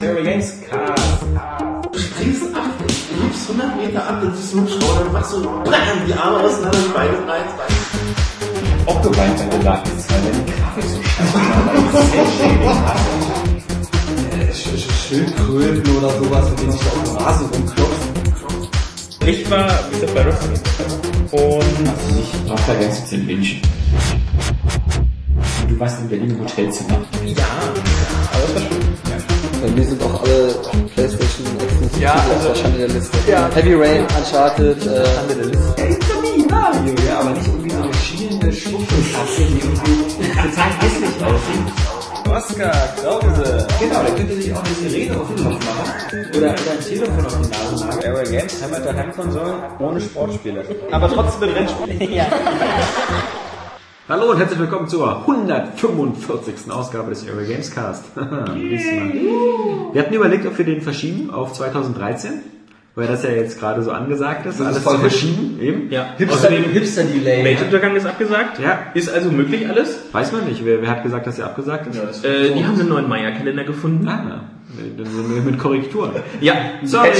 Terry Games Cast. Du springst ab, du liebst 100 Meter ab, dann siehst du einen Schauder, dann machst du BAM, die Arme auseinander, die Beine rein. Ob du weint, wenn du lachst, weil deine Grafik so scheiße war, das Cell-Shading hast. Schildkröten oder sowas, mit denen sich da auf dem Rasen rumklopfen. Ich war wieder bei Wrestling. Und Also ich brauch da ganz zu wünschen. Du warst in Berlin im Hotelzimmer. ja, aber das war schön. Bei mir sind auch alle Playstation exklusiv Ja, also- der Schande der Liste. Ja. Heavy Rain, Uncharted, äh, Mario, ja, aber nicht irgendwie so eine schielende Schwuchtelkatze, die irgendwie total hässlich aussieht. Oscar Krause. Genau, da könnte sich auch eine Sirene auf den Kopf machen. Oder, oder ein Telefon auf die Nase machen. Airway Games haben halt Heimkonsolen ohne Sportspiele. Aber trotzdem mit Rennspielen. ja. Hallo und herzlich willkommen zur 145. Ausgabe des Airway Games Cast. Wir hatten überlegt, ob wir den verschieben auf 2013, weil das ja jetzt gerade so angesagt ist, Das ist alles voll zu verschieben. Eben. ja. Hipster, Außerdem, Hipster-Delay. Weltuntergang ist abgesagt. Ja. Ist also möglich alles. Weiß man nicht, wer, wer hat gesagt, dass er abgesagt ist? Äh, die haben einen neuen Maya-Kalender gefunden. Ah, dann sind wir mit Korrekturen. Ja, Sorry.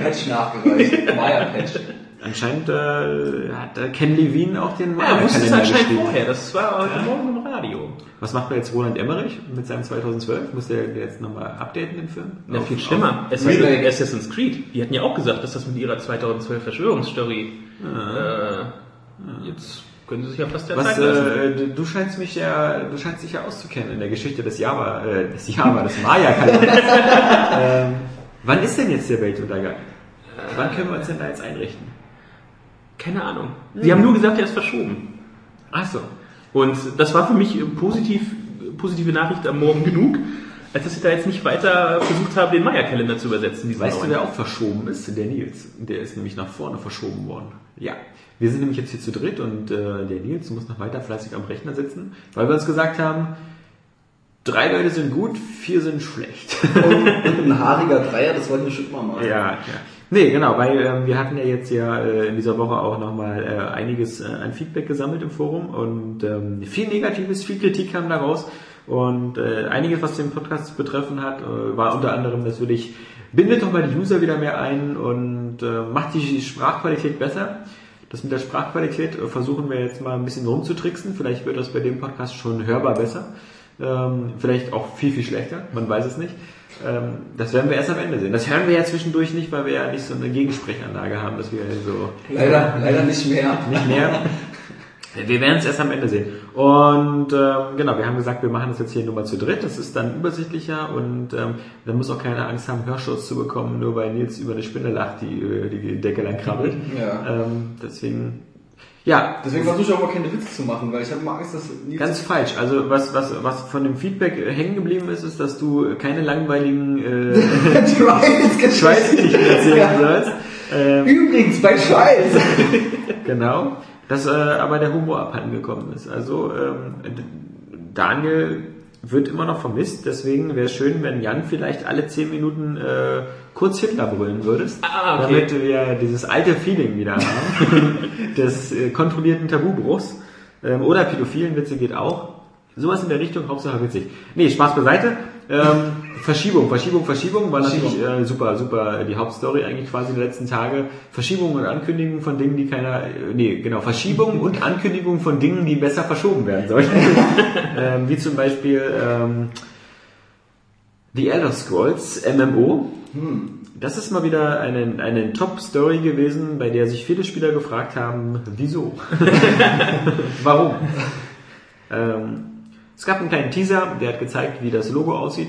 Patch nachgereicht. Maya-Patch. Anscheinend äh, hat äh, Ken Levine auch den Ja, wusste es Maya-Kalender anscheinend vorher. Das war heute Morgen im Radio. Was macht man jetzt Roland Emmerich mit seinem 2012? Muss der jetzt nochmal updaten, den Film? Na, viel schlimmer. Es Remake. ist Assassin's Creed. Die hatten ja auch gesagt, dass das mit ihrer 2012 Verschwörungsstory äh, jetzt können sie sich ja fast der Was, Zeit lassen. äh, du- scheinst mich ja, du scheinst dich ja auszukennen in der Geschichte des Java, äh, des Java, des Maya-Kalenders. ähm, wann ist denn jetzt der Weltuntergang? Wann können wir uns denn da jetzt einrichten? Keine Ahnung. Sie haben nur gesagt, er ist verschoben. Ach so. Und das war für mich positiv, positive Nachricht am Morgen genug, als dass ich da jetzt nicht weiter versucht habe, den Maya-Kalender zu übersetzen. Weißt du, neuen. wer auch verschoben ist? Der Nils. Der ist nämlich nach vorne verschoben worden. Ja. Wir sind nämlich jetzt hier zu dritt und äh, der Nils muss noch weiter fleißig am Rechner sitzen, weil wir uns gesagt haben, drei Leute sind gut, vier sind schlecht. Und, und ein haariger Dreier, das wollten wir schon mal. Ja, ja. Nee, genau, weil ähm, wir hatten ja jetzt ja äh, in dieser Woche auch nochmal äh, einiges äh, an Feedback gesammelt im Forum und ähm, viel Negatives, viel Kritik kam daraus und äh, einiges, was den Podcast betreffen hat, äh, war unter anderem natürlich, bindet doch mal die User wieder mehr ein und äh, macht die Sprachqualität besser. Das mit der Sprachqualität äh, versuchen wir jetzt mal ein bisschen rumzutricksen. Vielleicht wird das bei dem Podcast schon hörbar besser. Ähm, vielleicht auch viel, viel schlechter. Man weiß es nicht. Ähm, das werden wir erst am Ende sehen. Das hören wir ja zwischendurch nicht, weil wir ja nicht so eine Gegensprechanlage haben, dass wir so Leider, leider nicht mehr. nicht mehr. Wir werden es erst am Ende sehen. Und ähm, genau, wir haben gesagt, wir machen das jetzt hier nur mal zu dritt. Das ist dann übersichtlicher und ähm, dann muss auch keiner Angst haben, Hörschutz zu bekommen, nur weil Nils über eine Spinne lacht, die die Decke lang krabbelt. Ja. Ähm, deswegen, ja, Deswegen versuche ich auch mal keine Witze zu machen, weil ich habe immer Angst, dass Ganz falsch. Also was, was, was von dem Feedback hängen geblieben ist, ist, dass du keine langweiligen äh, Schweißgeschichten erzählen sollst. Ähm, Übrigens, bei Schweiß. genau. Dass äh, aber der Humor abhanden gekommen ist. Also ähm, Daniel wird immer noch vermisst, deswegen wäre es schön, wenn Jan vielleicht alle zehn Minuten äh, kurz Hitler brüllen würdest, Ah, okay. damit wir dieses alte Feeling wieder haben, des äh, kontrollierten Tabubruchs. Ähm, oder pädophilen Witze geht auch. Sowas in der Richtung, Hauptsache witzig. Nee, Spaß beiseite. Ähm, Verschiebung, Verschiebung, Verschiebung war natürlich äh, super, super die Hauptstory eigentlich quasi der letzten Tage. Verschiebung und Ankündigung von Dingen, die keiner, äh, nee, genau, Verschiebung und Ankündigung von Dingen, die besser verschoben werden sollen. ähm, wie zum Beispiel ähm, The Elder Scrolls MMO. Das ist mal wieder eine, eine Top-Story gewesen, bei der sich viele Spieler gefragt haben, wieso? Warum? Ähm, es gab einen kleinen Teaser, der hat gezeigt, wie das Logo aussieht.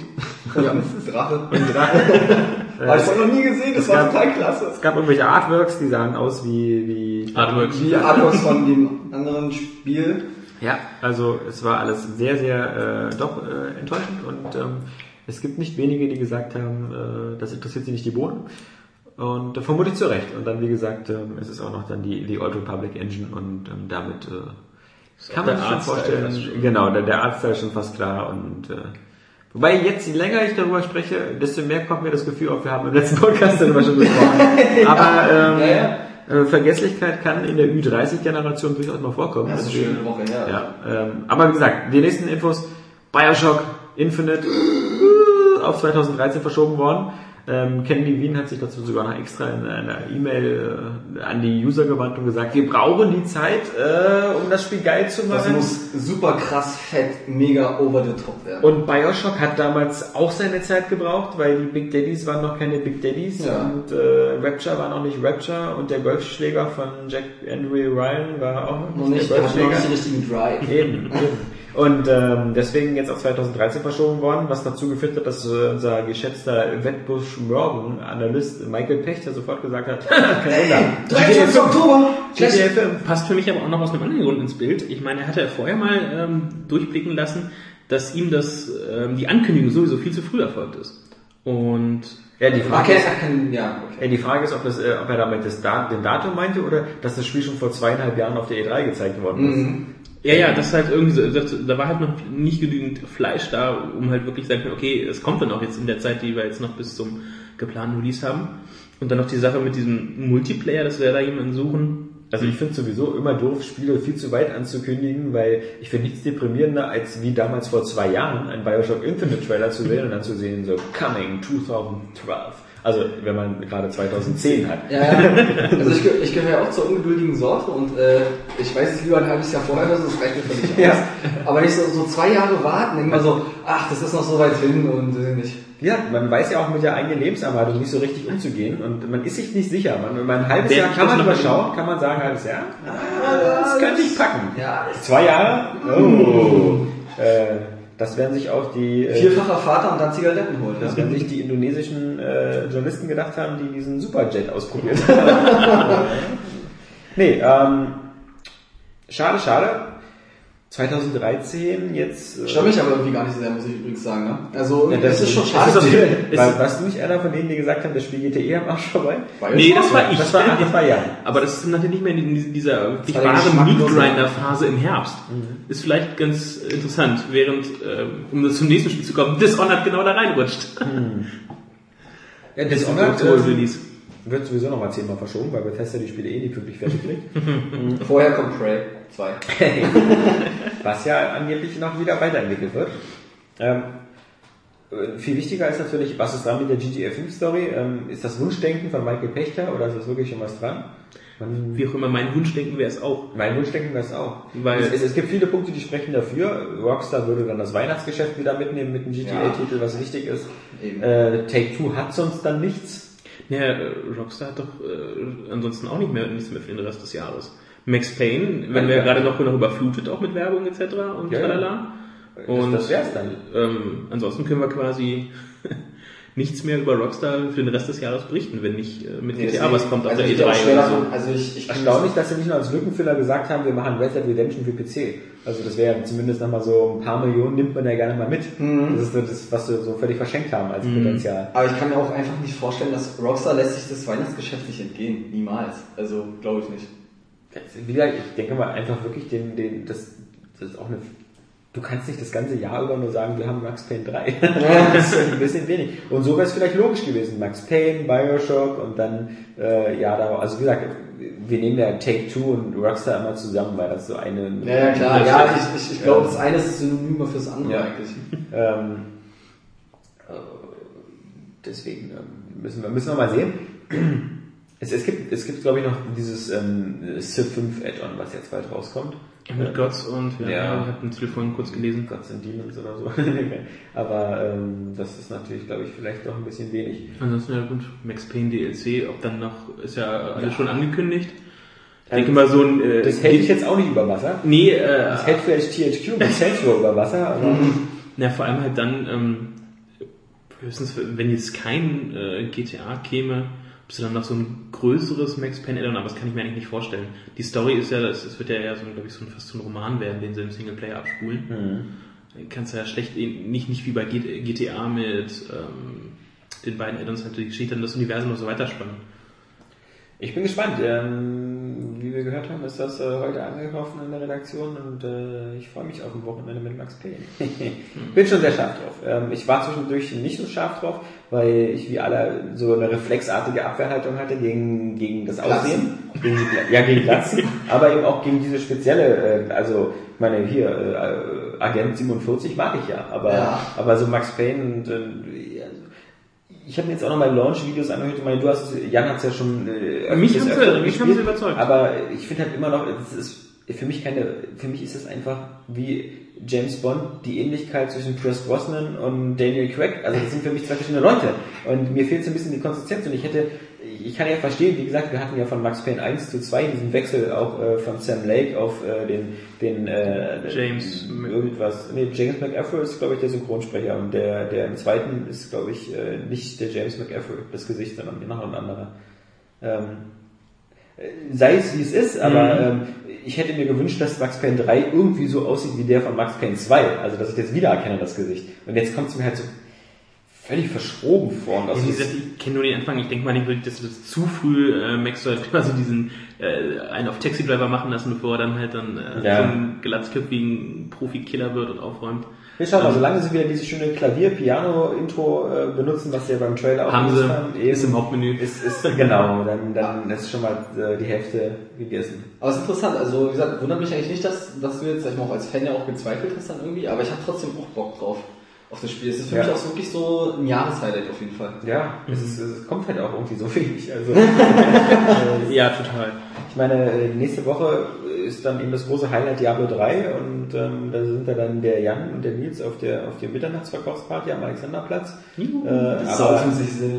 Ja, Drache. Habe ich vorher noch nie gesehen, das Es war gab- total klasse. Es gab irgendwelche Artworks, die sahen aus wie, wie Artworks. Die Artworks von dem anderen Spiel. Ja, also es war alles sehr, sehr äh, doch äh, enttäuschend und ähm, es gibt nicht wenige, die gesagt haben, äh, das interessiert sie nicht die Bohnen. Und äh, vermutlich zu Recht. Und dann, wie gesagt, ähm, es ist auch noch dann die, die Old Republic Engine und ähm, damit äh, kann man sich schon vorstellen. schon. Genau, der, der Artstyle ist schon fast klar und äh, Wobei jetzt, je länger ich darüber spreche, desto mehr kommt mir das Gefühl auf, wir haben im letzten Podcast darüber schon gesprochen. Aber ähm, Ja, ja. Äh, Vergesslichkeit kann in der Ü30-Generation durchaus mal vorkommen. Das ist eine Woche her. Ja, ähm, aber wie gesagt, die nächsten Infos, Bioshock, Infinite, auf 2013 verschoben worden. Ähm, Ken Levine hat sich dazu sogar noch extra in einer E-Mail äh, an die User gewandt und gesagt, wir brauchen die Zeit, äh, um das Spiel geil zu Das machen. muss super krass, fett, mega over the top werden. Und Bioshock hat damals auch seine Zeit gebraucht, weil die Big Daddies waren noch keine Big Daddies Ja. und äh, Rapture war noch nicht Rapture und der Golfschläger von Jack Andrew Ryan war auch noch nicht, der der hat noch Golfschläger. nicht den richtigen Drive. Eben, eben. Und ähm, deswegen jetzt auf 2013 verschoben worden, was dazu geführt hat, dass äh, unser geschätzter Wettbusch Morgan Analyst Michael Pechter sofort gesagt hat, kein Wunder. 23. Oktober! GTA 5. Passt für mich aber auch noch aus einem anderen Grund ins Bild. Ich meine, er hatte vorher mal ähm, durchblicken lassen, dass ihm das, ähm, die Ankündigung sowieso viel zu früh erfolgt ist. Und Ja, die Frage Okay, ist, kann, ja, okay. Ja, die Frage ist, ob, das, äh, ob er damit das Dat den Datum meinte oder dass das Spiel schon vor zweieinhalb Jahren auf der E3 gezeigt worden ist. Mhm. Ja, ja, das ist halt irgendwie so, das, da war halt noch nicht genügend Fleisch da, um halt wirklich sagen, okay, es kommt dann auch jetzt in der Zeit, die wir jetzt noch bis zum geplanten Release haben. Und dann noch die Sache mit diesem Multiplayer, dass wir da jemanden suchen. Also ich finde sowieso immer doof, Spiele viel zu weit anzukündigen, weil ich finde nichts deprimierender, als wie damals vor zwei Jahren einen Bioshock Infinite Trailer zu sehen und dann zu sehen, so Coming 2012. Also wenn man gerade 2010 hat. Ja, ja. Also ich, geh- ich gehöre ja auch zur ungeduldigen Sorte und äh, ich weiß es lieber ein halbes Jahr vorher, das reicht mir völlig aus. Ja. Aber nicht so, so zwei Jahre warten, mal so, ach, das ist noch so weit hin und äh, nicht. Ja, man weiß ja auch mit der eigenen Lebenserwartung nicht so richtig umzugehen und man ist sich nicht sicher. Man, man ein halbes Jahr kann man überschauen, kann man sagen, halbes Jahr? Ah, das könnte ich packen. Ja, Zwei Jahre? Oh. Äh, das werden sich auch die... äh, vierfacher Vater und dann Zigaretten holen. Das Ja. werden sich die indonesischen äh, Journalisten gedacht haben, die diesen Superjet ausprobiert haben. nee, ähm, schade, schade. 2013 jetzt. äh, Stört mich aber irgendwie gar nicht so sehr, muss ich übrigens sagen. Ne? Also, ja, das, ist schon das schade. ist War, warst du nicht einer von denen, die gesagt haben, das Spiel geht dir eh am Arsch vorbei? Nee, das war ich. Das war, das war ja. Aber das ist natürlich nicht mehr in dieser wirklich war der wahre geschmacklose- Meat-Grinder-Phase im Herbst. Ist vielleicht ganz interessant, während, ähm, um zum nächsten Spiel zu kommen, Dishonored genau da reinrutscht. ja Das Dishonored Release. Wird sowieso nochmal zehnmal verschoben, weil Bethesda die Spiele eh nicht pünktlich fertig kriegt. Vorher kommt Prey 2. was ja angeblich noch wieder weiterentwickelt wird. Ähm, äh, viel wichtiger ist natürlich, was ist dran mit der GTA 5 Story? Ähm, ist das Wunschdenken von Michael Pechter oder ist das wirklich schon was dran? Man, Wie auch immer, mein Wunschdenken wäre es auch. mein Wunschdenken wäre es auch. Weil- es, es, es gibt viele Punkte, die sprechen dafür. Rockstar würde dann das Weihnachtsgeschäft wieder mitnehmen mit einem GTA-Titel, was wichtig ist. Äh, Take-Two hat sonst dann nichts. Ja, äh, Rockstar hat doch äh, ansonsten auch nicht mehr nichts mehr für den Rest des Jahres. Max Payne, wenn wir Ja. gerade noch, noch überflutet, auch mit Werbung etc. und Ja, ja. tralala. Das- Und das wär's dann. Ähm, ansonsten können wir quasi nichts mehr über Rockstar für den Rest des Jahres berichten, wenn nicht äh, mit GTA was kommt auf also der auch E3 schwer oder so. Also ich, ich Erstaunlich, dass sie nicht nur als Lückenfüller gesagt haben, wir machen Red Dead Redemption für PC. Also das wäre zumindest nochmal so ein paar Millionen nimmt man ja gerne mal mit. Das ist so das, was wir so völlig verschenkt haben als Potenzial. Aber ich kann mir auch einfach nicht vorstellen, dass Rockstar lässt sich das Weihnachtsgeschäft nicht entgehen. Niemals. Also, glaube ich nicht. Wie gesagt, ich denke mal einfach wirklich, den, den, das, das ist auch eine. Du kannst nicht das ganze Jahr über nur sagen, wir haben Max Payne 3. das ist ein bisschen wenig. Und so wäre es vielleicht logisch gewesen. Max Payne, Bioshock und dann, äh, ja, da, also wie gesagt, wir nehmen ja Take-Two und Rockstar immer zusammen, weil das so eine. Ja, ja klar. Ja, ich, ich, ich glaube, das eine ist Synonym fürs andere Ja. eigentlich. Ähm, äh, deswegen ähm, müssen wir, müssen wir mal sehen. Es, es gibt, es gibt glaube ich, noch dieses ähm, Civ 5 Add-on, was jetzt bald rauskommt. Mit Gods und ja, Ja. ich habe Titel vorhin kurz gelesen. Gods and Demons oder so. Aber ähm, das ist natürlich, glaube ich, vielleicht doch ein bisschen wenig. Ansonsten ja gut, Max Payne DLC, ob dann noch, ist ja alles schon angekündigt. Ich denke mal so ein... Äh, Das hält ich jetzt auch nicht über Wasser. Nee, äh, Das hält vielleicht THQ mit Saints über Wasser, aber na, vor allem halt dann, ähm, höchstens, wenn jetzt kein äh, GTA käme, sie dann noch so ein größeres Max Payne Addon, aber das kann ich mir eigentlich nicht vorstellen. Die Story ist ja, das wird ja eher so, glaube ich, so ein, fast so ein Roman werden, den sie im Singleplayer abspulen. Kannst du ja schlecht, nicht, nicht wie bei GTA mit ähm, den beiden Addons halt die Geschichte und das Universum noch so weiterspannen. ich bin gespannt. Ähm, gehört haben, ist das äh, heute angekommen in der Redaktion und äh, ich freue mich auf ein Wochenende mit Max Payne. Bin schon sehr scharf drauf. Ähm, ich war zwischendurch nicht so scharf drauf, weil ich wie alle so eine reflexartige Abwehrhaltung hatte gegen, gegen das Aussehen. Gegen die, ja, gegen Glatzen, aber eben auch gegen diese spezielle, äh, also ich meine hier, äh, Agent 47 mag ich ja, aber, Ja. aber so Max Payne und äh, ich habe mir jetzt auch nochmal Launch-Videos angehört. Ich meine, du hast, Jan hat es ja schon äh, Mich haben sie- mich haben sie überzeugt. Aber ich finde halt immer noch, es ist für mich keine, für mich ist es einfach wie James Bond die Ähnlichkeit zwischen Chris Brosnan und Daniel Craig. Also das sind für mich zwei verschiedene Leute. Und mir fehlt so ein bisschen die Konsistenz. Und ich hätte, ich kann ja verstehen, wie gesagt, wir hatten ja von Max Payne 1 zu 2 diesen Wechsel auch äh, von Sam Lake auf äh, den, den äh, James irgendwas. Nee, James McAfee ist, glaube ich, der Synchronsprecher. Und der, der im zweiten ist, glaube ich, äh, nicht der James McAfee, das Gesicht, sondern noch ein anderer. Ähm, sei es wie es ist, aber ähm, ich hätte mir gewünscht, dass Max Payne 3 irgendwie so aussieht wie der von Max Payne 2. Also, dass ich das wiedererkenne, das Gesicht. Und jetzt kommt es mir halt so völlig verschroben vor. Und auch Ja, wie gesagt, ich kenne nur den Anfang. Ich denke mal nicht wirklich, dass das zu früh äh, Max soll quasi diesen äh, einen auf Taxi Driver machen lassen, bevor er dann halt dann äh, Ja. so einen glatzköpfigen Profikiller wird und aufräumt. wir schauen mal, solange sie wieder dieses schöne Klavier-Piano-Intro äh, benutzen, was sie ja beim Trailer auch Haben sie, haben, ist im Hauptmenü. Ist, ist, genau, dann, dann ist schon mal äh, die Hälfte gegessen. Aber es ist interessant, also wie gesagt, wundert mich eigentlich nicht, dass, dass du jetzt, sag ich mal, auch als Fan ja auch gezweifelt hast dann irgendwie, aber ich habe trotzdem auch Bock drauf auf das Spiel. Es ist für Ja. mich auch so wirklich so ein Jahreshighlight auf jeden Fall. Ja, es, ist, es kommt halt auch irgendwie so wenig. Also, Ja, total. Ich meine, äh, nächste Woche ist dann eben das große Highlight Diablo 3 und ähm, da sind da dann der Jan und der Nils auf der auf der Mitternachtsverkaufsparty am Alexanderplatz. Äh, Das ist aber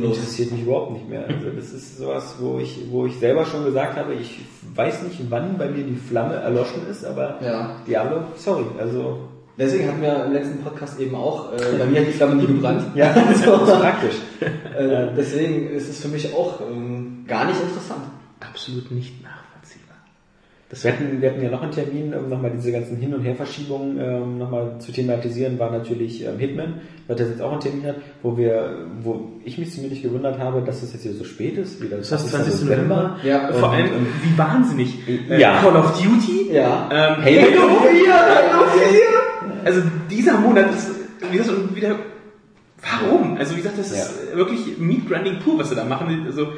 interessiert mich überhaupt nicht mehr. Also das ist sowas, wo ich wo ich selber schon gesagt habe, ich weiß nicht, wann bei mir die Flamme erloschen ist, aber Ja. Diablo, sorry, also Deswegen hatten wir im letzten Podcast eben auch, äh, bei mir hat die Flamme nie gebrannt. ja, das ist praktisch. Äh, deswegen ist es für mich auch ähm, gar nicht interessant. Absolut nicht nachvollziehbar. Das wir, hatten, wir hatten ja noch einen Termin, um nochmal diese ganzen Hin- und Herverschiebungen ähm, nochmal zu thematisieren, war natürlich ähm, Hitman, weil das jetzt auch einen Termin hat, wo wir, wo ich mich zumindest gewundert habe, dass es jetzt hier so spät ist, wieder Das heißt 20. November. Ja, Vor und- allem, und- wie wahnsinnig. Äh, Ja. Call of Duty. Ja. Ähm, Halo. Halo 4, Halo 4. Also dieser Monat ist, wie gesagt, schon wieder, warum? Also wie gesagt, das ist wirklich Meat Grinding pur, was sie da machen. Also,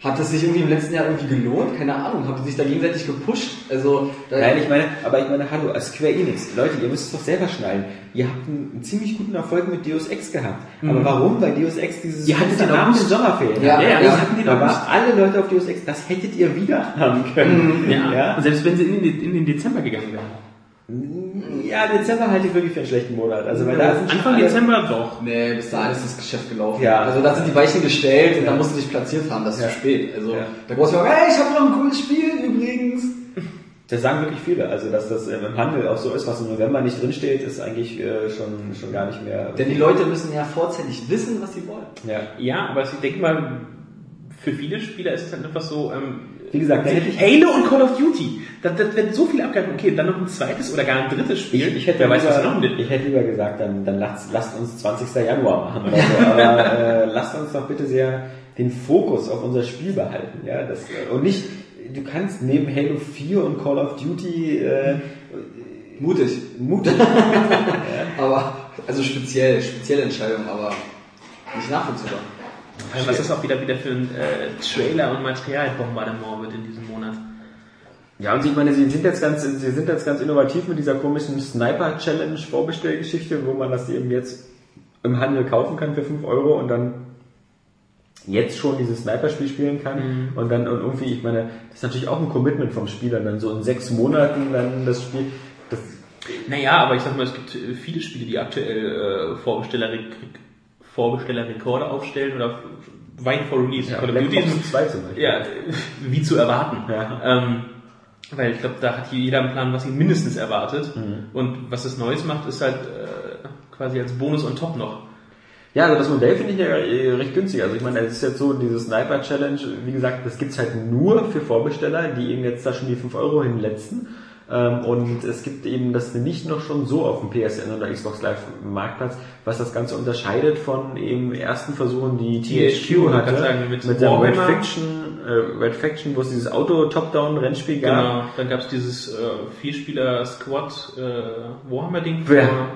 Hat es sich irgendwie im letzten Jahr irgendwie gelohnt? Keine Ahnung. Haben die sich da gegenseitig gepusht? Also, da, Nein, ich meine, aber ich meine, hallo, als Square Enix, Leute, ihr müsst es doch selber schneiden. Ihr habt einen, einen ziemlich guten Erfolg mit Deus Ex gehabt. Aber warum? Weil Deus Ex dieses Ihr hattet den nach den Sommerferien. Ja, hat. ja, das ja. hatten die da waren alle Leute auf Deus Ex, das hättet ihr wieder haben können. ja. Und selbst wenn sie in den, in den Dezember gegangen wären. Ja, Dezember halte ich wirklich für einen schlechten Monat. Also, weil da sind Anfang alle- Dezember doch. Nee, bis dahin ist das Geschäft gelaufen. Ja. Also da sind die Weichen gestellt und da musst du dich platziert haben, das ist Ja. zu spät. Also Ja. da brauchst du sagen, hey, ich habe noch ein cooles Spiel übrigens. Das sagen wirklich viele. Also, dass das ähm, im Handel auch so ist, was im November nicht drinsteht, ist eigentlich äh, schon, schon gar nicht mehr. Denn die Leute müssen ja vorzeitig wissen, was sie wollen. ja. Ja, aber ich denke mal, für viele Spieler ist es halt einfach so, ähm, Wie gesagt, da hätte ich, Halo und Call of Duty. Da, da wird so viel abgehalten. Okay, dann noch ein zweites oder gar ein drittes Spiel. ich, ich, hätte Wer weiß, was da lieber, noch mit. ich hätte lieber gesagt, dann, dann lasst, lasst uns 20. Januar machen oder so. Aber äh, lasst uns doch bitte sehr den Fokus auf unser Spiel behalten. Ja? Das, äh, und nicht, du kannst neben Halo 4 und Call of Duty äh, Mutig. mutig. Aber, also speziell, spezielle Entscheidung, aber nicht nachvollziehbar. Also was das auch wieder wieder für ein äh, Trailer und Materialbombardement wird in diesem Monat. Ja, und ich meine, sie sind jetzt ganz, sie sind jetzt ganz innovativ mit dieser komischen Sniper Challenge Vorbestellgeschichte, wo man das eben jetzt im Handel kaufen kann für 5 Euro und dann jetzt schon dieses Sniper-Spiel spielen kann und dann und irgendwie, ich meine, das ist natürlich auch ein Commitment vom Spieler, dann so in sechs Monaten dann das Spiel, das, Naja, aber ich sag mal, es gibt viele Spiele, die aktuell äh, Vorbesteller, Vorbestellerrekorde aufstellen oder weit vor Release. Call of Duty ist- 2 zum Beispiel. Ja, wie zu erwarten. Ja. Ähm, weil ich glaube, da hat hier jeder einen Plan, was ihn mindestens erwartet. Mhm. Und was es Neues macht, ist halt äh, quasi als Bonus on top noch. Ja, also das Modell finde ich ja äh, recht günstig. Also ich meine, es ist jetzt so, diese Sniper Challenge, wie gesagt, das gibt's halt nur für Vorbesteller, die eben jetzt da schon die 5 Euro hinletzten. Ähm, und es gibt eben das nicht noch schon so auf dem PSN oder Xbox Live Marktplatz, was das Ganze unterscheidet von eben ersten Versuchen, die THQ hatte, sagen, mit mit der Red. Fiction, äh, Red Faction, wo es dieses Auto-Top-Down-Rennspiel gab. Genau. Dann gab es dieses äh, Vierspieler-Squad äh, Warhammer-Ding Ja. vor,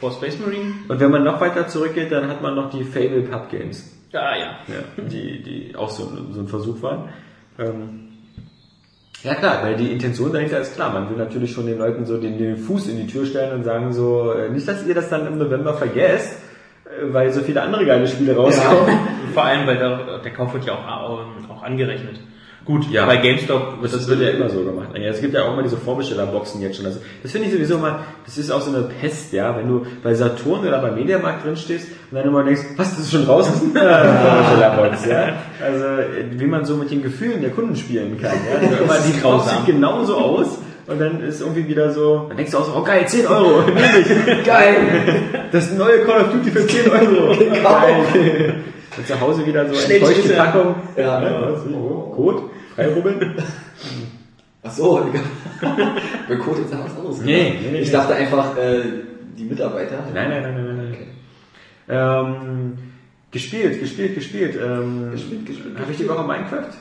vor Space Marine. Und wenn man noch weiter zurückgeht, dann hat man noch die Fable Pub Games. Ah ja. Ja, die, die auch so, ein- so ein Versuch waren. Ähm, ja klar, weil die Intention dahinter ist klar. Man will natürlich schon den Leuten so den, den Fuß in die Tür stellen und sagen so, äh, nicht, dass ihr das dann im November vergesst, äh, weil so viele andere geile Spiele rauskommen. Vor allem, weil der, der Kauf wird ja auch, auch angerechnet. Gut, Ja. bei GameStop Das, das wird ja immer so gemacht. Es gibt ja auch immer diese Vorbestellerboxen jetzt schon. Also, das finde ich sowieso mal, das ist auch so eine Pest, ja, wenn du bei Saturn oder beim Mediamarkt drin stehst und dann immer denkst, was, das ist schon draußen? Ja, Vorbestellerbox, ja. Also, wie man so mit den Gefühlen der Kunden spielen kann, ja. Also, immer die Box sieht genauso aus und dann ist irgendwie wieder so, dann denkst du auch so, oh geil, 10 Euro, nehm ich. Geil! Das neue Call of Duty für 10 Euro. Geil. Und zu Hause wieder so eine feuchte. Packung. Ja. was, wie, wo? Code? Freirubbeln? Ach so. Bei jetzt noch was anderes. Nee, nee, nee, ich nee. dachte einfach, äh, die Mitarbeiter. Nein, nein, nein, nein, nein. nein. Ähm, gespielt, gespielt, gespielt. Ähm, Gespielt, gespielt, Habe ich die Woche Minecraft?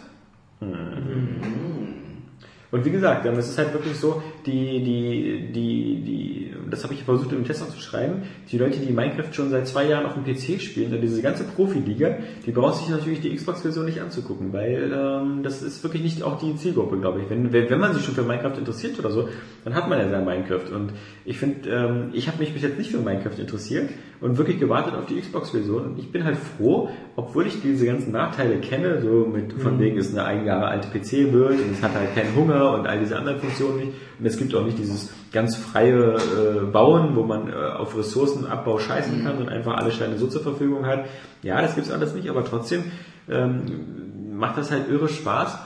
Und wie gesagt, ähm, es ist halt wirklich so, die, die, die, die, das habe ich versucht im Test auch zu schreiben, die Leute, die Minecraft schon seit zwei Jahren auf dem PC spielen, und diese ganze Profiliga, die braucht sich natürlich die Xbox-Version nicht anzugucken, weil ähm, das ist wirklich nicht auch die Zielgruppe, glaube ich. Wenn, wenn wenn man sich schon für Minecraft interessiert oder so, dann hat man ja sein Minecraft. Und ich finde, ähm, ich habe mich bis jetzt nicht für Minecraft interessiert und wirklich gewartet auf die Xbox-Version. Und ich bin halt froh, obwohl ich diese ganzen Nachteile kenne, so mit von wegen ist eine ein Jahre alte PC wird und es hat halt keinen Hunger und all diese anderen Funktionen nicht. Und es gibt auch nicht dieses ganz freie äh, Bauen, wo man äh, auf Ressourcenabbau scheißen kann und einfach alle Steine so zur Verfügung hat. Ja, das gibt's alles nicht, aber trotzdem ähm, macht das halt irre Spaß,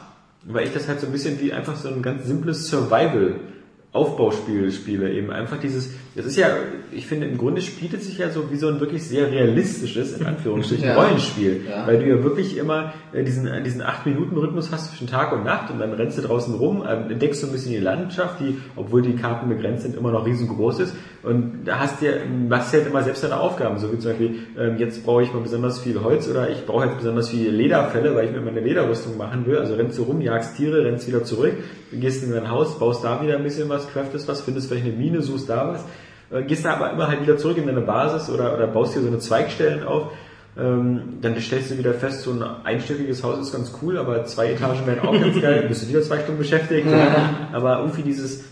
weil ich das halt so ein bisschen wie einfach so ein ganz simples Survival Aufbauspiel spiele, eben einfach dieses, das ist ja, ich finde, im Grunde spielt es sich ja so wie so ein wirklich sehr realistisches, in Anführungsstrichen, Ja. Rollenspiel, Ja. weil du ja wirklich immer äh, diesen, äh, diesen 8-Minuten-Rhythmus hast zwischen Tag und Nacht und dann rennst du draußen rum, äh, entdeckst du ein bisschen die Landschaft, die, obwohl die Karten begrenzt sind, immer noch riesengroß ist. Und da hast du ja, machst du halt immer selbst deine Aufgaben, so wie zum Beispiel, ähm, jetzt brauche ich mal besonders viel Holz oder ich brauche jetzt besonders viele Lederfälle, weil ich mir meine Lederrüstung machen will, also rennst du rum, jagst Tiere, rennst wieder zurück, gehst in dein Haus, baust da wieder ein bisschen was, craftest was, findest vielleicht eine Mine, suchst da was, gehst da aber immer halt wieder zurück in deine Basis oder, oder baust dir so eine Zweigstellen auf, ähm, dann stellst du wieder fest, so ein einstöckiges Haus ist ganz cool, aber zwei Etagen wären auch ganz geil, bist du wieder zwei Stunden beschäftigt, aber irgendwie dieses,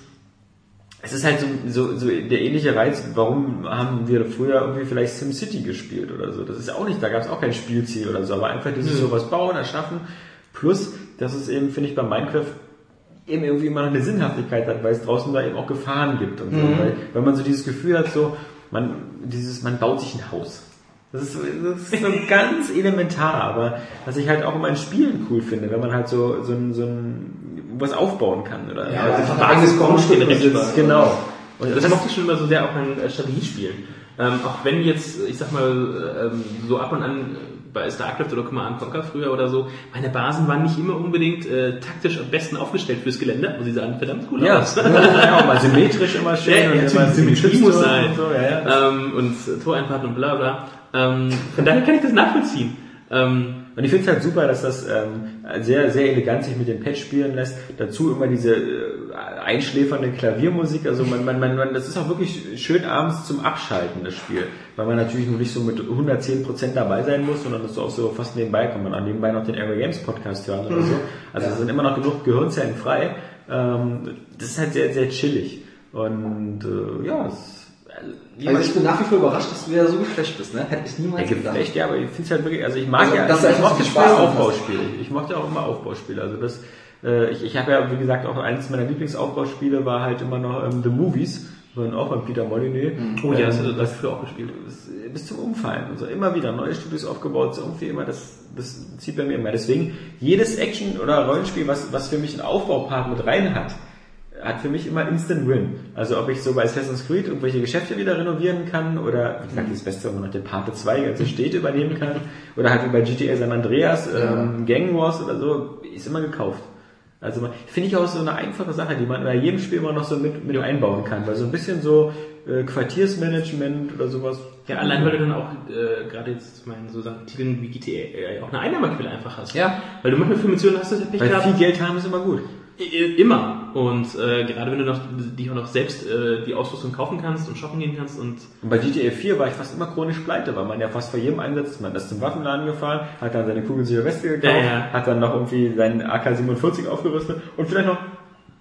es ist halt so, so, so der ähnliche Reiz, warum haben wir früher irgendwie vielleicht SimCity gespielt oder so. Das ist ja auch nicht, da gab es auch kein Spielziel oder so, aber einfach dieses sowas bauen, erschaffen. Plus, dass es eben, finde ich, bei Minecraft eben irgendwie immer noch eine Sinnhaftigkeit hat, weil es draußen da eben auch Gefahren gibt und so. Weil, weil man so dieses Gefühl hat, so, man, dieses, man baut sich ein Haus. Das ist, so- das ist so ganz elementar, aber was ich halt auch immer in Spielen cool finde, wenn man halt so, so ein, so ein, was aufbauen kann, oder? Ja, Also einfach eigenes Grundstück besitzt. Genau. Und Das mochte ich schon immer so sehr auch an äh, Strategiespielen. Ähm, auch wenn jetzt, ich sag mal, ähm, so ab und an bei StarCraft oder Command Conquer früher oder so, meine Basen waren nicht immer unbedingt äh, taktisch am besten aufgestellt fürs Gelände, muss ich sagen, verdammt cool Ja, aus. ja, auch mal symmetrisch immer schön. Ja, und ja, immer Symmetrie geschützt muss und sein. So, ja, ja. ähm, und äh, Toreinfahrten und bla bla. Ähm, von daher kann ich das nachvollziehen. Ähm, Und ich finde es halt super, dass das ähm, sehr, sehr elegant sich mit dem Pad spielen lässt. Dazu immer diese äh, einschläfernde Klaviermusik. Also man, man, man, man, das ist auch wirklich schön abends zum Abschalten, das Spiel. Weil man natürlich nur nicht so mit 110% dabei sein muss, sondern dass du auch so fast nebenbei kann man auch nebenbei noch den Area Games Podcast hören oder so. Also es sind immer noch genug Gehirnzellen frei. Ähm, das ist halt sehr, sehr chillig. Und äh, ja, es, also, Also ich bin nach wie vor überrascht, dass du wieder so geflasht bist, ne? Hätte ich ja, niemals gedacht. geflecht, ja, aber ich finde es halt wirklich, also ich mag Also, ja, dass ich, mochte früher Aufbauspiele. Ich mochte auch immer Aufbauspiele. Also das, äh, ich, ich habe ja, wie gesagt, auch eines meiner Lieblingsaufbauspiele war halt immer noch ähm, The Movies, von auch von Peter Molyneux. oh ja, das, Ähm, das früher auch gespielt. bis, bis zum Umfallen. Also immer wieder neue Studios aufgebaut, so irgendwie immer, das, das zieht bei mir immer. Deswegen, jedes Action- oder Rollenspiel, was, was für mich einen Aufbaupart mit rein hat, hat für mich immer Instant Win. Also ob ich so bei Assassin's Creed irgendwelche Geschäfte wieder renovieren kann oder, wie gesagt, das Beste, wenn man noch den Parte 2 ganze Städte übernehmen kann oder halt wie bei GTA San Andreas, ähm, Gang Wars oder so, ist immer gekauft. Also man- finde ich auch so eine einfache Sache, die man bei jedem Spiel immer noch so mit, mit einbauen kann, weil so ein bisschen so äh, Quartiersmanagement oder sowas. Ja, allein weil du dann auch äh, gerade jetzt ich meine, so Sachen, Titeln wie GTA äh, auch eine Einnahmequelle einfach hast. Ja. Weil du manchmal für Missionen hast, du das Pech Weil gehabt. viel Geld haben ist immer gut. Immer. Und äh, gerade wenn du noch dich auch noch selbst äh, die Ausrüstung kaufen kannst und shoppen gehen kannst und Und bei GTA 4 war ich fast immer chronisch pleite, weil man ja fast vor jedem Einsatz. Man ist zum Waffenladen gefahren, hat dann seine kugelsichere Weste gekauft, Ja, ja. hat dann noch irgendwie seinen AK-47 aufgerüstet und vielleicht noch,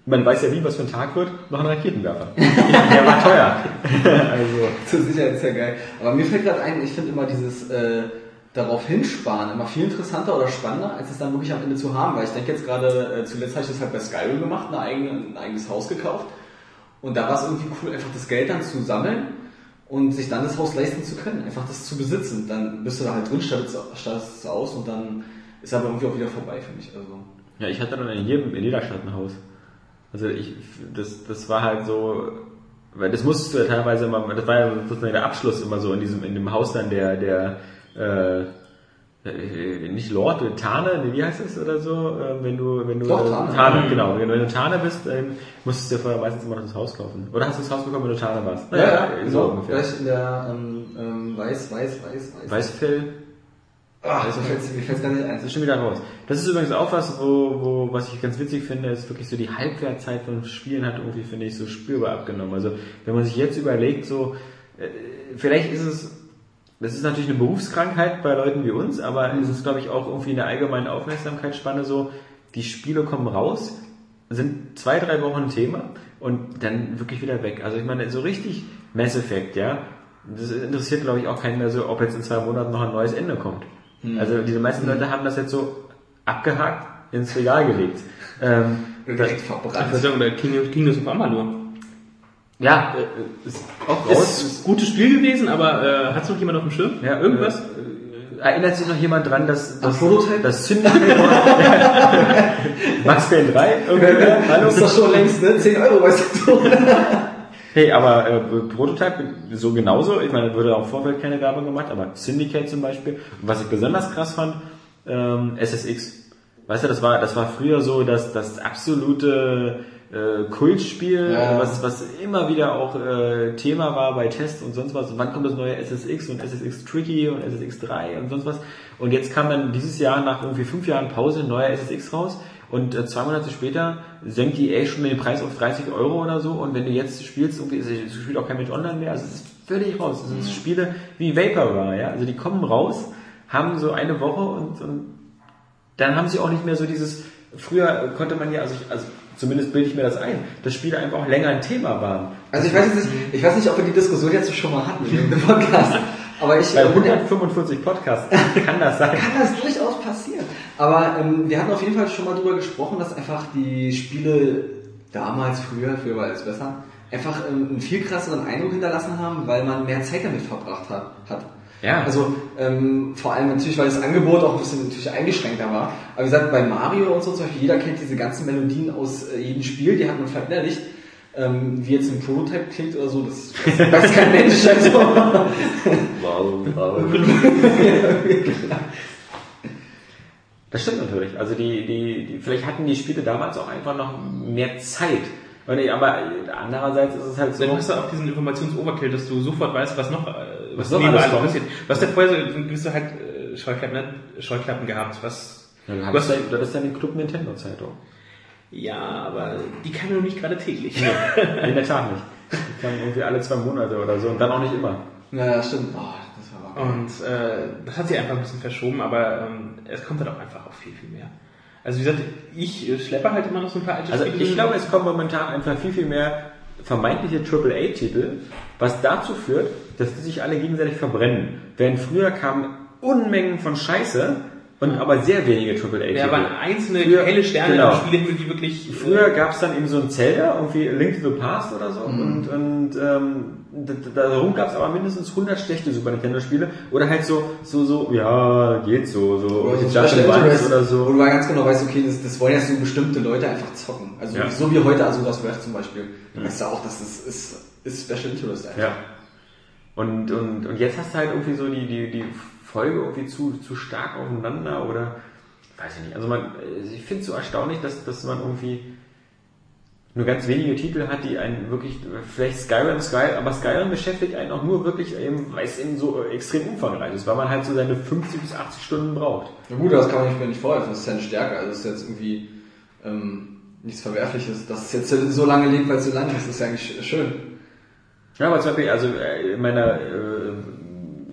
man weiß ja nie, was für ein Tag wird, noch einen Raketenwerfer. Der war teuer. also, Zur Sicherheit ist ja geil. Aber mir fällt gerade ein, ich finde immer dieses äh, darauf hinsparen immer viel interessanter oder spannender, als es dann wirklich am Ende zu haben. Weil ich denke jetzt gerade, äh, zuletzt habe ich das halt bei Skyrim gemacht, eigene, ein eigenes Haus gekauft. Und da war es irgendwie cool, einfach das Geld dann zu sammeln und sich dann das Haus leisten zu können, einfach das zu besitzen. Dann bist du da halt drin, startest es aus und dann ist aber irgendwie auch wieder vorbei für mich. Also. ja, ich hatte dann jedem, in jeder Stadt ein Haus. Also ich, das, das war halt so, weil das musstest du ja teilweise immer, das war ja der Abschluss immer so in diesem, in dem Haus dann der, der, äh, äh, nicht Lord, äh, Tane, wie heißt das oder so, äh, wenn du, wenn du, Doch, äh, Tane. genau, wenn du Tane bist, dann musstest du ja vorher meistens immer noch das Haus kaufen. Oder hast du das Haus bekommen, wenn du Tane warst? Ja, ja, so so ungefähr. Gleich in der ähm, ähm, Weiß, Weiß, Weiß, Weiß. Weißfell, Ach, mir fällt's, mir fällt's gar nicht ein. das ist schon wieder raus. Das ist übrigens auch was, wo, wo, was ich ganz witzig finde, ist wirklich so die Halbwertzeit von Spielen hat irgendwie, finde ich, so spürbar abgenommen. Also, wenn man sich jetzt überlegt, so, äh, vielleicht ist es, das ist natürlich eine Berufskrankheit bei Leuten wie uns, aber es ist, glaube ich, auch irgendwie in der allgemeinen Aufmerksamkeitsspanne so, die Spiele kommen raus, sind zwei, drei Wochen ein Thema und dann wirklich wieder weg. Also ich meine, so richtig Mass Effect, ja, das interessiert, glaube ich, auch keinen mehr so, ob jetzt in zwei Monaten noch ein neues Ende kommt. Also die meisten Leute haben das jetzt so abgehakt ins Regal gelegt. Ähm, Direkt ich verbrannt. würde sagen, oder King, Kingdoms of Amalur. Ja, äh, ist auch raus. Ist ein gutes Spiel gewesen, aber äh, hat es noch jemand auf dem Schirm? Ja, Irgendwas? Äh, erinnert sich noch jemand dran, dass das, Prototype? das Syndicate Max Payne 3? Irgendwie, Hallo, ist das schon längst, ne? 10 Euro, weißt du. Hey, aber äh, Prototype so genauso. Ich meine, wurde auch im Vorfeld keine Werbung gemacht, aber Syndicate zum Beispiel. Und was ich besonders krass fand, ähm, SSX. Weißt du, das war, das war früher so, dass das absolute äh, Kultspiel, Ja. was, was immer wieder auch äh, Thema war bei Tests und sonst was. Wann kommt das neue SSX und SSX Tricky und SSX 3 und sonst was? Und jetzt kam dann dieses Jahr nach irgendwie fünf Jahren Pause ein neuer SSX raus. Und äh, zwei Monate später senkt die EA schon den Preis auf 30 Euro oder so. Und wenn du jetzt spielst, irgendwie, es spielt auch kein Mensch online mehr, also es ist völlig raus. Das sind Spiele wie Vaporware, ja. Also die kommen raus, haben so eine Woche und, und dann haben sie auch nicht mehr so dieses, früher konnte man ja, also, ich, also zumindest bilde ich mir das ein, dass Spiele einfach auch länger ein Thema waren. Also ich weiß jetzt nicht, ich weiß nicht, ob wir die Diskussion jetzt schon mal hatten dem Podcast. Aber ich Bei äh, 145 Podcasts kann das sein. kann das durchaus passieren. Aber ähm, wir hatten auf jeden Fall schon mal drüber gesprochen, dass einfach die Spiele damals, früher, früher war alles besser, einfach ähm, einen viel krasseren Eindruck hinterlassen haben, weil man mehr Zeit damit verbracht hat. hat. Ja. Also ähm, vor allem natürlich, weil das Angebot auch ein bisschen natürlich eingeschränkter war. Aber wie gesagt, bei Mario und so zum Beispiel, jeder kennt diese ganzen Melodien aus äh, jedem Spiel, die hat man verinnerlicht. Ähm, wie jetzt ein Prototype klingt oder so, das, das weiß kein Mensch. Also. Das stimmt natürlich. Also die, die, die, vielleicht hatten die Spiele damals auch einfach noch mehr Zeit. Ich- Aber andererseits ist es halt so. Du hast ja auch diesen Informationsoverkill, dass du sofort weißt, was noch, äh, was, Was noch alles passiert. Was der vorher so gewisse halt äh, Scheuklappen, ne? Scheuklappen gehabt, was. Ja, du ja, du hattest ja den Club Nintendo Zeitung. ja, aber die kann nur nicht gerade täglich. In der Tat nicht. Die kamen irgendwie alle zwei Monate oder so und dann auch nicht immer. Ja, stimmt. Oh, das war. Und äh, das hat sich einfach ein bisschen verschoben, aber ähm, es kommt halt auch einfach auf viel, viel mehr. Also wie gesagt, ich schleppe halt immer noch so ein paar alte Also Spiele. ich glaube, es kommen momentan einfach viel, viel mehr vermeintliche AAA-Titel, was dazu führt, dass die sich alle gegenseitig verbrennen. Während früher kamen Unmengen von Scheiße und aber sehr wenige AAA-Titel. ja, waren einzelne Früher- helle Sterne genau. im Spiele, die wirklich... äh, Früher gab es dann eben so ein Zelda, irgendwie Link to the Past oder so. Und, und ähm, da- da- darum gab es aber mindestens 100 schlechte Super Nintendo-Spiele. Oder halt so, so, so, ja, geht so, so, Oder so Interest, oder Wo so. du mal ganz genau weißt, okay, das, das wollen ja so bestimmte Leute einfach zocken. Also Ja. so wie heute, also das Wrath zum Beispiel. Du weißt ja auch, dass das ist, ist Special Interest einfach. Ja. Und, und, und jetzt hast du halt irgendwie so die, die, die Folge irgendwie zu, zu stark aufeinander oder weiß ich nicht. Also man, ich finde es so erstaunlich, dass, dass man irgendwie nur ganz wenige Titel hat, die einen wirklich, vielleicht Skyrim, Sky, aber Skyrim beschäftigt einen auch nur wirklich, eben, weil es eben so extrem umfangreich ist, weil man halt so seine 50 bis 80 Stunden braucht. Na gut, das kann man nicht, nicht vorhelfen, das ist ja eine Stärke, also das ist jetzt irgendwie ähm, nichts Verwerfliches, dass es jetzt so lange lebt, weil es so lang ist, das ist ja eigentlich schön. Ja, aber zum Beispiel, also äh, in meiner, äh,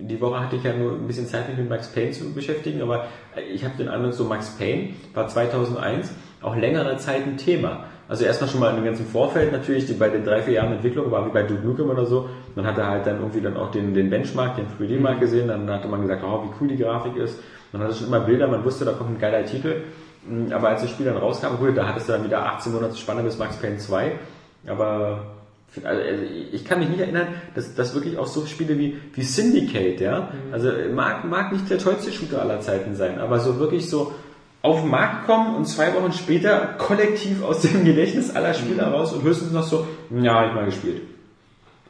die Woche hatte ich ja nur ein bisschen Zeit, mich mit Max Payne zu beschäftigen, aber ich habe den Eindruck, so Max Payne war 2001 auch längere Zeit ein Thema. Also erstmal schon mal in dem ganzen Vorfeld natürlich, die bei den drei, vier Jahren Entwicklung war wie bei Duke Nukem oder so. Man hatte halt dann irgendwie dann auch den, den Benchmark, den 3D-Mark gesehen, dann hatte man gesagt, oh, wie cool die Grafik ist. Man hatte schon immer Bilder, man wusste, da kommt ein geiler Titel. Aber als das Spiel dann rauskam, gut, da hattest du dann wieder 18 Monate Spanne bis Max Payne 2. Aber also ich kann mich nicht erinnern, dass, dass wirklich auch so Spiele wie, wie Syndicate, ja, also mag, mag nicht der tollste Shooter aller Zeiten sein, aber so wirklich so auf den Markt kommen und zwei Wochen später kollektiv aus dem Gedächtnis aller Spieler raus und höchstens noch so, ja, hab ich mal gespielt.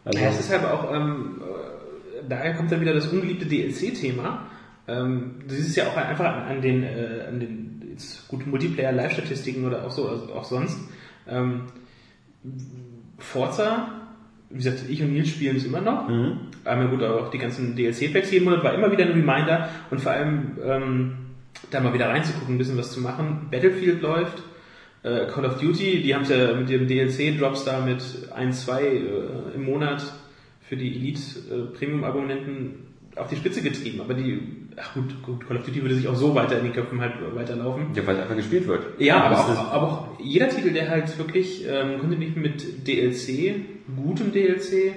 Also, ja, es ist halt auch, ähm, äh, daher kommt dann wieder das ungeliebte DLC-Thema. Ähm, du siehst es ja auch einfach an, an den, äh, an den jetzt gut Multiplayer-Live-Statistiken oder auch so, also auch sonst. Ähm, Forza, wie gesagt, ich und Nils spielen es immer noch. Mhm. Einmal gut, aber auch die ganzen DLC-Packs jeden Monat war immer wieder ein Reminder und vor allem ähm, da mal wieder reinzugucken, ein bisschen was zu machen. Battlefield läuft, äh, Call of Duty, die haben es ja mit dem DLC-Drops da mit 1, 2 äh, im Monat für die Elite-Premium-Abonnenten auf die Spitze getrieben. Aber die, ach gut, gut, Call of Duty würde sich auch so weiter in den Köpfen halt weiterlaufen. Ja, weil einfach gespielt wird. Ja, aber auch, aber auch jeder Titel, der halt wirklich ähm, kontinuierlich mit DLC, gutem DLC,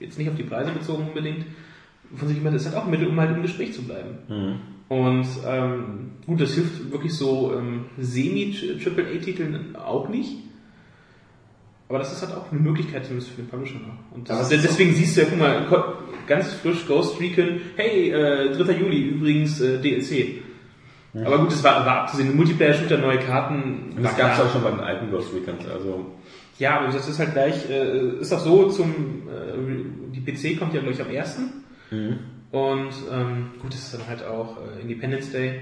jetzt nicht auf die Preise bezogen unbedingt, von sich immer, das ist halt auch ein Mittel, um halt im Gespräch zu bleiben. Mhm. Und ähm, gut, das hilft wirklich so ähm, Semi-AAA-Titeln auch nicht. Aber das ist halt auch eine Möglichkeit zumindest für den Publisher noch. Und das, deswegen siehst du ja, guck mal, ganz frisch Ghost Recon, hey, äh, 3. Juli übrigens äh, DLC. Mhm. Aber gut, das war, war abzusehen. Multiplayer-Shooter, neue Karten. Und das gab es auch schon bei den alten Ghost Recon. Also ja, aber das ist halt gleich, äh, ist auch so zum, äh, die PC kommt ja gleich am 1. Mhm. Und ähm, gut, das ist dann halt auch äh, Independence Day.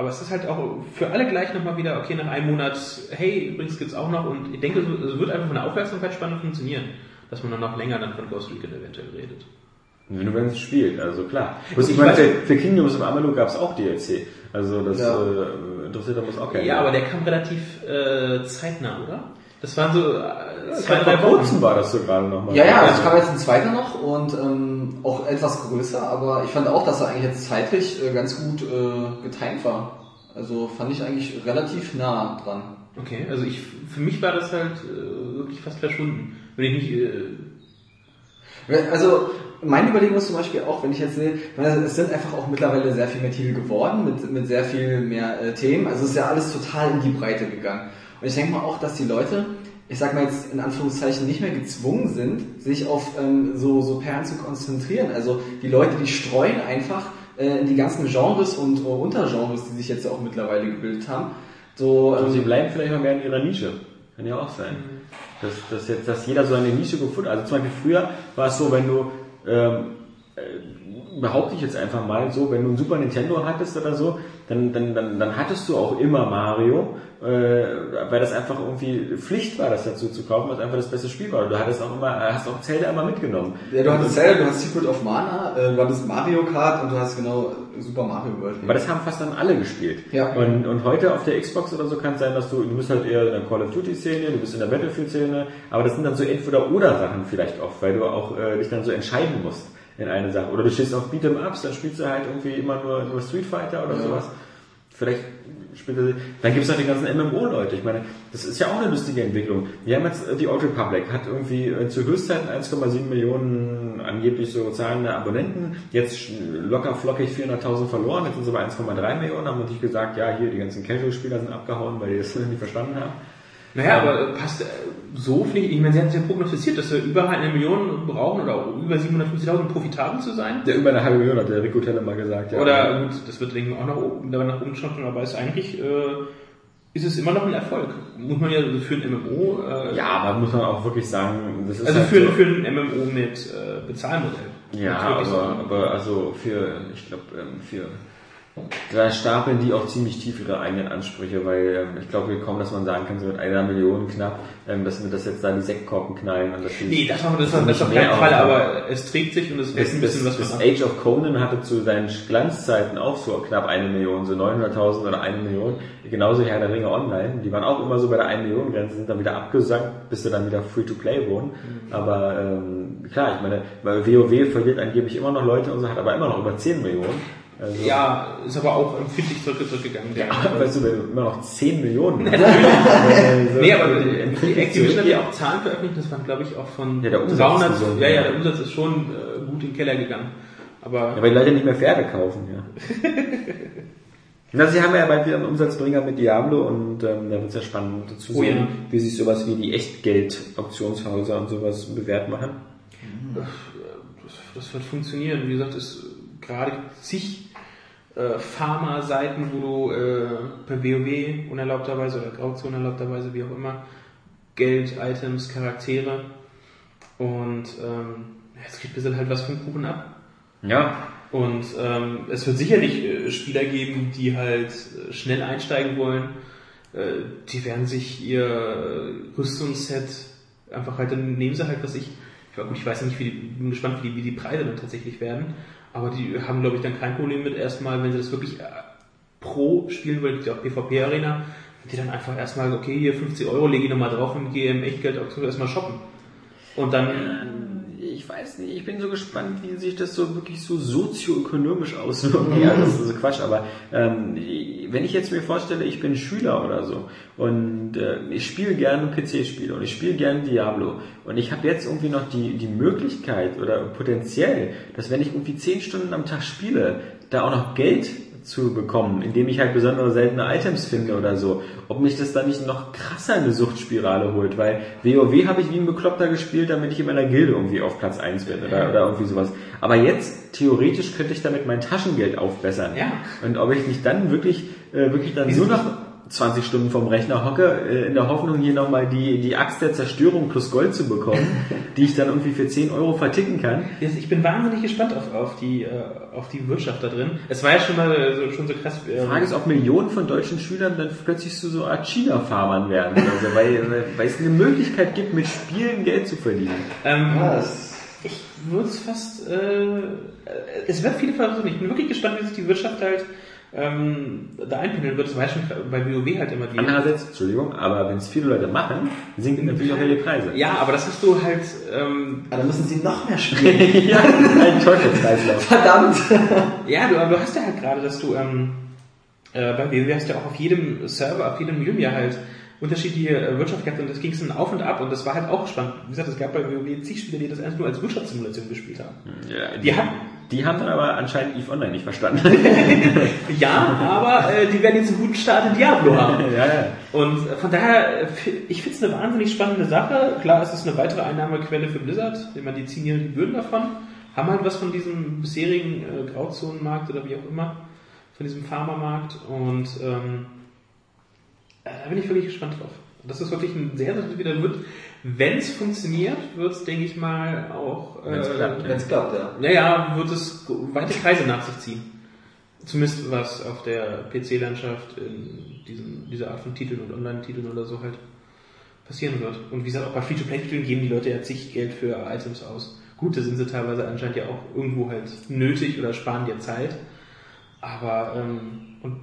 Aber es ist halt auch für alle gleich nochmal wieder, okay, nach einem Monat, hey, übrigens gibt's auch noch und ich denke, es wird einfach von der Aufmerksamkeitsspanne funktionieren, dass man dann noch länger dann von Ghost Recon eventuell redet. Nur wenn es spielt, also klar. ich, ich meine, für, für Kingdoms of Amalur gab es auch DLC. Also das ja. äh, interessiert uns auch keinen. Ja, aber der kam relativ äh, zeitnah, oder? Das waren so äh, zwei, drei Wochen. Kurzem war das so gerade nochmal. Ja, ja, es kam jetzt ein zweiter noch und ähm, auch etwas größer, aber ich fand auch, dass er eigentlich jetzt zeitlich äh, ganz gut äh, getimt war. Also fand ich eigentlich relativ nah dran. Okay, also ich für mich war das halt äh, wirklich fast verschwunden. Wenn ich nicht. Äh also meine Überlegung ist zum Beispiel auch, wenn ich jetzt sehe, es sind einfach auch mittlerweile sehr viel mehr Titel geworden, mit, mit sehr viel mehr äh, Themen. Also es ist ja alles total in die Breite gegangen. Und ich denke mal auch, dass die Leute, ich sag mal jetzt in Anführungszeichen, nicht mehr gezwungen sind, sich auf ähm, so, so Perlen zu konzentrieren. Also die Leute, die streuen einfach äh, in die ganzen Genres und äh, Untergenres, die sich jetzt auch mittlerweile gebildet haben. So, ähm, sie bleiben vielleicht mal mehr in ihrer Nische. Kann ja auch sein. Dass, dass jetzt, dass jeder so eine Nische gefunden hat. Also zum Beispiel früher war es so, wenn du ähm, äh, behaupte ich jetzt einfach mal so, wenn du ein Super Nintendo hattest oder so, dann, dann, dann, dann hattest du auch immer Mario, äh, weil das einfach irgendwie Pflicht war, das dazu zu kaufen, weil es einfach das beste Spiel war. Du hattest auch immer, hast auch Zelda immer mitgenommen. Ja, du hattest Zelda, du hast Secret of Mana, äh, du hattest Mario Kart und du hast genau Super Mario World. Aber das haben fast dann alle gespielt. Ja. Und, und heute auf der Xbox oder so kann es sein, dass du, du bist halt eher in der Call of Duty Szene, du bist in der Battlefield Szene, aber das sind dann so entweder oder Sachen vielleicht oft, weil du auch äh, dich dann so entscheiden musst in eine Sache. Oder du stehst auf Beat'em Ups, dann spielst du halt irgendwie immer nur, nur Street Fighter oder ja. sowas. Vielleicht spielt er, dann gibt es halt die ganzen MMO-Leute. Ich meine, das ist ja auch eine lustige Entwicklung. Wir haben jetzt die Old Republic, hat irgendwie äh, zu Höchstzeiten 1,7 Millionen angeblich so zahlende Abonnenten, jetzt locker flockig 400.000 verloren, jetzt sind sie bei 1,3 Millionen, haben natürlich gesagt, ja, hier die ganzen Casual-Spieler sind abgehauen, weil die das nicht verstanden haben. Naja, aber passt äh, so viel, ich meine, sie haben es ja prognostiziert, dass wir über eine Million brauchen oder über 750.000 profitabel zu sein. Ja, über eine halbe Million hat der Rico Teller mal gesagt. Ja. Oder gut, das wird ich auch nach oben, nach oben schaffen, aber ist eigentlich äh, ist es immer noch ein Erfolg. Muss man ja für ein MMO. Äh, ja, aber muss man auch wirklich sagen, das ist also halt für, so, für ein MMO mit äh, Bezahlmodell. Ja, aber, aber also für, ich glaube, ähm, für da stapeln die auch ziemlich tief ihre eigenen Ansprüche, weil ähm, ich glaube kaum, dass man sagen kann, so mit einer Million knapp, ähm, dass wir das jetzt da die Sektkorken knallen und dass die Nee, das, war, das, war, das auf mehr keinen Fall, aber es trägt sich und es bis, ein bis, bisschen was ab. Age of Conan hatte zu seinen Glanzzeiten auch so knapp eine Million, so 900.000 oder eine Million. Genauso Herr der Ringe Online. Die waren auch immer so bei der 1 Million Grenze, sind dann wieder abgesackt, bis sie dann wieder Free-to-Play wurden. Mhm. Aber ähm, klar, ich meine, weil WoW verliert angeblich immer noch Leute und so, hat aber immer noch über 10 Millionen. Also, Ja, ist aber auch empfindlich zurück, zurückgegangen. Der, Weißt du, wenn du immer noch 10 Millionen. nee, aber die Activision hat ja auch Zahlen veröffentlicht, das waren glaube ich auch von Ja, der Umsatz 300, ist so- ja, ja, der Umsatz ist schon äh, gut in den Keller gegangen. Aber Ja, weil die Leute nicht mehr Pferde kaufen, ja. Na, sie haben ja bald wieder einen Umsatzbringer mit Diablo und ähm, da wird es ja spannend zu Oh sehen, ja. wie sich sowas wie die Echtgeld-Auktionshäuser und sowas bewährt machen. das, das wird funktionieren. Wie gesagt, es gerade zig äh, Pharma-Seiten, wo du äh, per WoW unerlaubterweise oder Grauzone unerlaubterweise, wie auch immer, Geld, Items, Charaktere und ähm, es gibt ein bisschen halt was vom Kuchen ab. Ja, Und ähm, es wird sicherlich äh, Spieler geben, die halt äh, schnell einsteigen wollen. Äh, die werden sich ihr äh, Rüstungsset einfach halt, dann nehmen sie halt, was ich, ich, weiß- ich weiß nicht, wie die, bin gespannt, wie die, wie die Preise dann tatsächlich werden. Aber die haben, glaube ich, dann kein Problem mit erstmal, wenn sie das wirklich äh, pro spielen wollen, ja auch PvP-Arena, die dann einfach erstmal, okay, hier 50 Euro lege ich nochmal drauf und gehe im Echtgeld auch erstmal shoppen. Und dann ich weiß nicht, ich bin so gespannt, wie sich das so wirklich so sozioökonomisch auswirkt. Ja, das ist so Quatsch, aber ähm, wenn ich jetzt mir vorstelle, ich bin Schüler oder so und äh, ich spiele gerne PC-Spiele und ich spiele gerne Diablo und ich habe jetzt irgendwie noch die, die Möglichkeit oder potenziell, dass wenn ich irgendwie 10 Stunden am Tag spiele, da auch noch Geld zu bekommen, indem ich halt besondere seltene Items finde oder so. Ob mich das dann nicht noch krasser in eine Suchtspirale holt, weil WoW habe ich wie ein Bekloppter gespielt, damit ich in meiner Gilde irgendwie auf Platz 1 bin oder, oder irgendwie sowas. Aber jetzt, theoretisch, könnte ich damit mein Taschengeld aufbessern. Ja. Und ob ich nicht dann wirklich, äh, wirklich dann nur noch 20 Stunden vom Rechner hocke, äh, in der Hoffnung, hier nochmal die, die Axt der Zerstörung plus Gold zu bekommen, die ich dann irgendwie für 10 Euro verticken kann. Ich bin wahnsinnig gespannt auf, auf, die, äh, auf die Wirtschaft da drin. Es war ja schon mal so, schon so krass. Die ähm, Frage ist, ob Millionen von deutschen Schülern dann plötzlich zu so Art China-Farmern werden. Also, weil, weil- es eine Möglichkeit gibt, mit Spielen Geld zu verdienen. ähm, Was? Ich würde es fast. Äh, äh, es wird viele versuchen. Ich bin wirklich gespannt, wie sich die Wirtschaft halt ähm, da einpendeln wird. Das war ja schon bei WoW halt immer die. Andererseits, Entschuldigung, aber wenn es viele Leute machen, sinken natürlich auch ihre Preise. Ja, aber das hast du halt. Ähm, Aber dann müssen sie noch mehr spielen. ja ein Teufelskreislauf. Verdammt! ja, du, du hast ja halt gerade, dass du ähm, äh, bei WoW hast du ja auch auf jedem Server, auf jedem ja halt unterschiedliche äh, Wirtschaft gehabt und das ging dann auf und ab und das war halt auch spannend. Wie gesagt, es gab bei WoW zig Spieler, die das einfach nur als Wirtschaftssimulation gespielt haben. Ja, Die haben- die haben dann aber anscheinend EVE Online nicht verstanden. Ja, aber äh, die werden jetzt einen guten Start in Diablo haben. ja, ja. Und äh, von daher, äh, ich finde es eine wahnsinnig spannende Sache. Klar, es ist eine weitere Einnahmequelle für Blizzard. Ich meine, die ziehen ihre Gebühren davon, haben halt was von diesem bisherigen äh, Grauzonenmarkt oder wie auch immer, von diesem Pharmamarkt. Und ähm, äh, da bin ich wirklich gespannt drauf. Das ist wirklich ein sehr, sehr wieder wird, wenn es funktioniert, wird es, denke ich mal, auch Wenn's klappt, Wenn es klappt, ja. naja, wird es weite Kreise nach sich ziehen. Zumindest was auf der PC-Landschaft in diesen, dieser Art von Titeln und Online-Titeln oder so halt passieren wird. Und wie gesagt, auch bei Free-to-Play-Titeln geben die Leute ja zig Geld für Items aus. Gut, da sind sie teilweise anscheinend ja auch irgendwo halt nötig oder sparen dir Zeit. Aber ähm, und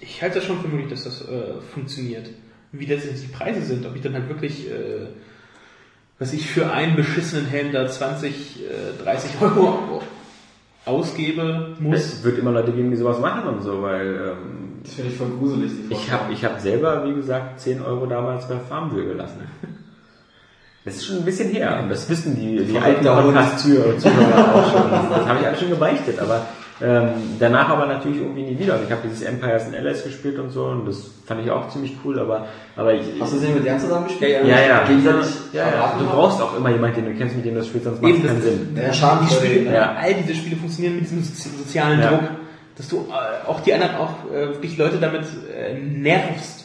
ich halte das schon für möglich, dass das äh, funktioniert. Wie letztendlich die Preise sind, ob ich dann halt wirklich äh, was ich für einen beschissenen Helm da 20, äh, 30 Euro ausgebe, muss. Es wird immer Leute geben, die sowas machen und so, weil ähm, Das finde ich voll gruselig, die ich habe ich hab selber, wie gesagt, 10 Euro damals bei Farmville gelassen. Das ist schon ein bisschen her und das wissen die, die alten. Podcast-Zuhörer auch schon. Das habe ich alles schon gebeichtet, aber ähm, danach aber natürlich irgendwie nie wieder. Und ich habe dieses Empires and Allies gespielt und so und das fand ich auch ziemlich cool, aber, aber ich, Hast du das nicht mit Jan zusammen gespielt? Ja, ja, ja, Gegenseitig ja, ja. Du brauchst auch immer jemanden, den du kennst, mit dem du das spielst, sonst macht es keinen Sinn. Ja, Schaden die Spiele, Ja. all diese Spiele funktionieren mit diesem sozi- sozialen Ja. Druck, dass du äh, auch die anderen auch äh, wirklich Leute damit äh, nervst.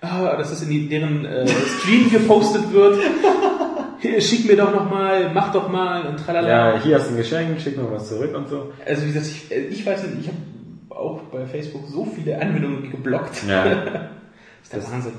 Ah, dass das in deren äh, Stream gepostet wird. Hier, Schick mir doch noch mal, mach doch mal und tralala. Ja, hier hast du ein Geschenk, schick mir was zurück und so. Also wie gesagt, ich, äh, ich weiß nicht, ich habe auch bei Facebook so viele Anwendungen geblockt. Ja. ist der Wahnsinn.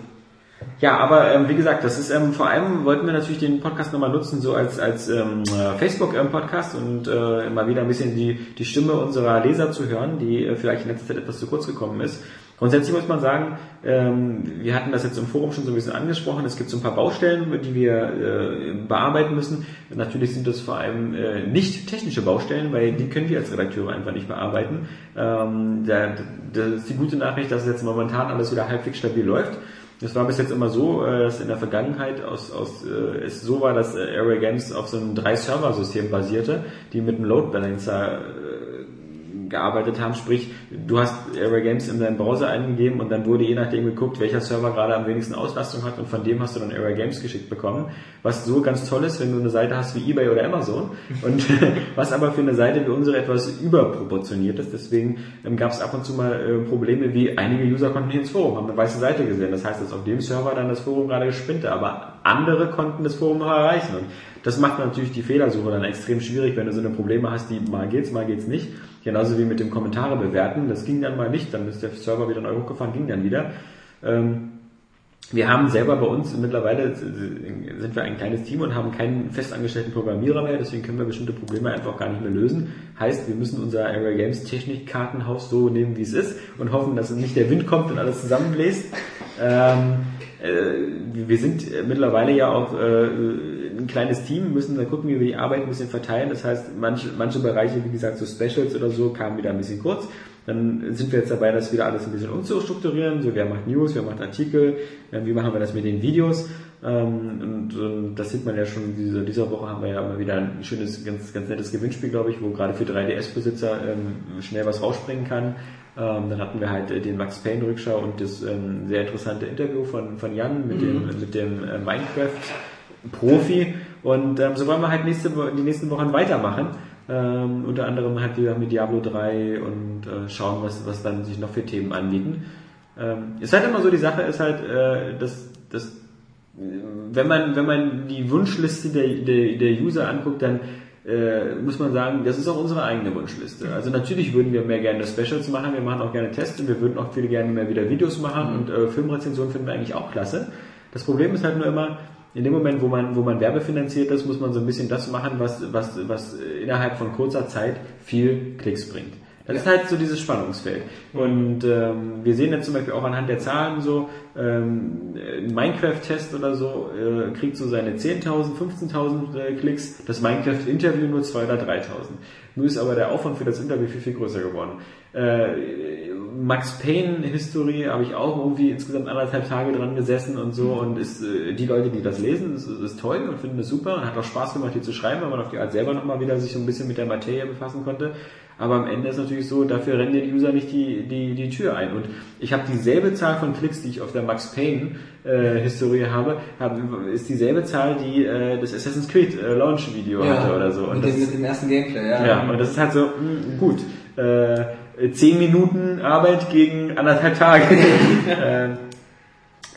Ja, aber ähm, wie gesagt, das ist ähm, vor allem wollten wir natürlich den Podcast nochmal nutzen, so als als ähm, äh, Facebook-Podcast und äh, mal wieder ein bisschen die die Stimme unserer Leser zu hören, die äh, vielleicht in letzter Zeit etwas zu kurz gekommen ist. Grundsätzlich muss man sagen, ähm, wir hatten das jetzt im Forum schon so ein bisschen angesprochen. Es gibt so ein paar Baustellen, die wir äh, bearbeiten müssen. Natürlich sind das vor allem äh, nicht technische Baustellen, weil die können wir als Redakteure einfach nicht bearbeiten. Ähm, da, das ist die gute Nachricht, dass jetzt momentan alles wieder halbwegs stabil läuft. Das war bis jetzt immer so, äh, dass in der Vergangenheit aus, aus, äh, es so war, dass äh, Airway Games auf so einem Drei-Server-System basierte, die mit einem Load Balancer gearbeitet haben. Sprich, du hast Airway Games in deinen Browser eingegeben und dann wurde je nachdem geguckt, welcher Server gerade am wenigsten Auslastung hat und von dem hast du dann Airway Games geschickt bekommen. Was so ganz toll ist, wenn du eine Seite hast wie eBay oder Amazon und was aber für eine Seite wie unsere etwas überproportioniert ist. Deswegen ähm, gab es ab und zu mal äh, Probleme, wie einige User konnten hier ins Forum, haben eine weiße Seite gesehen. Das heißt, dass auf dem Server dann das Forum gerade gespinnte, aber andere konnten das Forum noch erreichen. Und das macht natürlich die Fehlersuche dann extrem schwierig, wenn du so eine Probleme hast, die mal geht's, mal geht's nicht. Genauso wie mit dem Kommentare bewerten. Das ging dann mal nicht, dann ist der Server wieder neu hochgefahren, ging dann wieder. Ähm, wir haben selber bei uns mittlerweile sind wir ein kleines Team und haben keinen festangestellten Programmierer mehr, deswegen können wir bestimmte Probleme einfach gar nicht mehr lösen. Heißt, wir müssen unser Area Games Technikkartenhaus so nehmen, wie es ist und hoffen, dass nicht der Wind kommt und alles zusammenbläst. Ähm, äh, wir sind mittlerweile ja auch äh, ein kleines Team, müssen dann gucken, wie wir die Arbeit ein bisschen verteilen. Das heißt, manche, manche Bereiche, wie gesagt, so Specials oder so, kamen wieder ein bisschen kurz. Dann sind wir jetzt dabei, das wieder alles ein bisschen umzustrukturieren. So, wer macht News, wer macht Artikel, wie machen wir das mit den Videos. Ähm, und, und das sieht man ja schon, diese, dieser Woche haben wir ja immer wieder ein schönes, ganz, ganz nettes Gewinnspiel, glaube ich, wo gerade für 3DS-Besitzer ähm, schnell was rausspringen kann. Ähm, dann hatten wir halt äh, den Max Payne Rückschau und das ähm, sehr interessante Interview von, von Jan mit dem, mit dem äh, Minecraft-Profi. Und ähm, so wollen wir halt nächste, die nächsten Wochen weitermachen. Ähm, unter anderem halt wieder mit Diablo 3 und äh, schauen, was, was dann sich noch für Themen anbieten. Ähm, ist halt immer so, die Sache ist halt, äh, dass, dass wenn man, wenn man die Wunschliste der, der, der User anguckt, dann äh, muss man sagen, das ist auch unsere eigene Wunschliste. Also natürlich würden wir mehr gerne Specials machen, wir machen auch gerne Tests und wir würden auch viel gerne mehr wieder Videos machen und äh, Filmrezensionen finden wir eigentlich auch klasse. Das Problem ist halt nur immer, in dem Moment, wo man, wo man werbefinanziert ist, muss man so ein bisschen das machen, was, was, was innerhalb von kurzer Zeit viel Klicks bringt. Das ja. ist halt so dieses Spannungsfeld. Und ähm, wir sehen jetzt zum Beispiel auch anhand der Zahlen so, ähm, Minecraft-Test oder so äh, kriegt so seine 10.000, 15.000 äh, Klicks, das Minecraft-Interview nur 2.000 oder 3.000. Nun ist aber der Aufwand für das Interview viel, viel größer geworden. Äh, Max Payne-Historie habe ich auch irgendwie insgesamt anderthalb Tage dran gesessen und so und ist äh, die Leute, die das lesen, ist, ist toll und finden es super und hat auch Spaß gemacht, die zu schreiben, weil man auf die Art selber nochmal wieder sich so ein bisschen mit der Materie befassen konnte. Aber am Ende ist natürlich so, dafür rennen die User nicht die, die, die Tür ein. Und ich habe dieselbe Zahl von Klicks, die ich auf der Max Payne äh, Historie habe, hab, ist dieselbe Zahl, die äh, das Assassin's Creed äh, Launch Video ja, hatte oder so. Und mit, das, dem, mit dem ersten Gameplay, ja. Ja, und das ist halt so, mh, hm, gut. Äh, zehn Minuten Arbeit gegen anderthalb Tage. äh,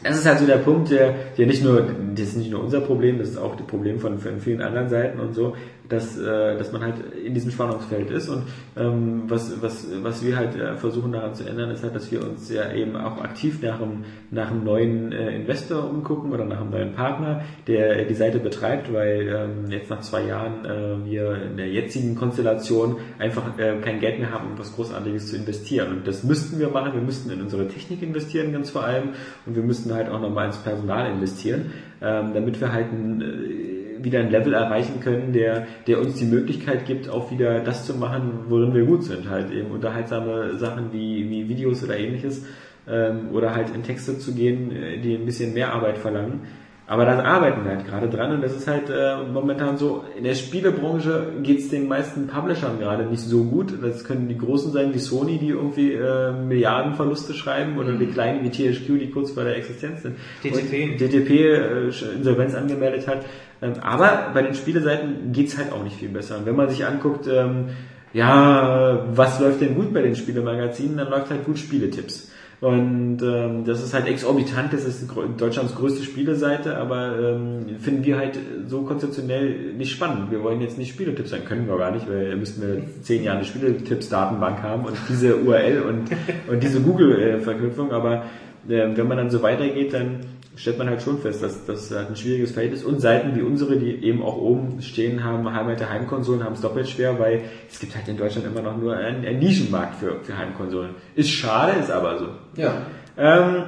das ist halt so der Punkt, der, der nicht nur, das ist nicht nur unser Problem, das ist auch das Problem von, von vielen anderen Seiten und so, dass, äh, dass man halt in diesem Spannungsfeld ist. Und ähm, was, was, was wir halt äh, versuchen daran zu ändern, ist halt, dass wir uns ja eben auch aktiv nach einem, nach einem neuen äh, Investor umgucken oder nach einem neuen Partner, der die Seite betreibt, weil ähm, jetzt nach zwei Jahren äh, wir in der jetzigen Konstellation einfach äh, kein Geld mehr haben, um was Großartiges zu investieren. Und das müssten wir machen, wir müssten in unsere Technik investieren ganz vor allem. Und wir müssten halt auch nochmal ins Personal investieren, ähm, damit wir halt ein äh, wieder ein Level erreichen können, der, der uns die Möglichkeit gibt, auch wieder das zu machen, worin wir gut sind. Halt eben unterhaltsame Sachen wie, wie Videos oder ähnliches ähm, oder halt in Texte zu gehen, äh, die ein bisschen mehr Arbeit verlangen. Aber da arbeiten wir halt gerade dran und das ist halt äh, momentan so, in der Spielebranche geht es den meisten Publishern gerade nicht so gut. Das können die Großen sein wie Sony, die irgendwie äh, Milliardenverluste schreiben oder mhm. die Kleinen wie THQ, die kurz vor der Existenz sind. DTP. Und DTP äh, Insolvenz angemeldet hat. Ähm, aber bei den Spieleseiten geht's halt auch nicht viel besser. Und wenn man sich anguckt, ähm, ja, was läuft denn gut bei den Spielemagazinen, dann läuft halt gut Spieletipps. Und ähm, das ist halt exorbitant, das ist Deutschlands größte Spieleseite, aber ähm, finden wir halt so konzeptionell nicht spannend. Wir wollen jetzt nicht Spieletipps sein, können wir gar nicht, weil müssten wir zehn Jahre eine Spieletipps-Datenbank haben und diese URL und, und diese Google-Verknüpfung, aber äh, wenn man dann so weitergeht, dann stellt man halt schon fest, dass das halt ein schwieriges Feld ist. Und Seiten wie unsere, die eben auch oben stehen haben, haben halt Heimkonsolen, haben es doppelt schwer, weil es gibt halt in Deutschland immer noch nur einen, einen Nischenmarkt für, für Heimkonsolen. Ist schade, ist aber so. Ja. Ähm,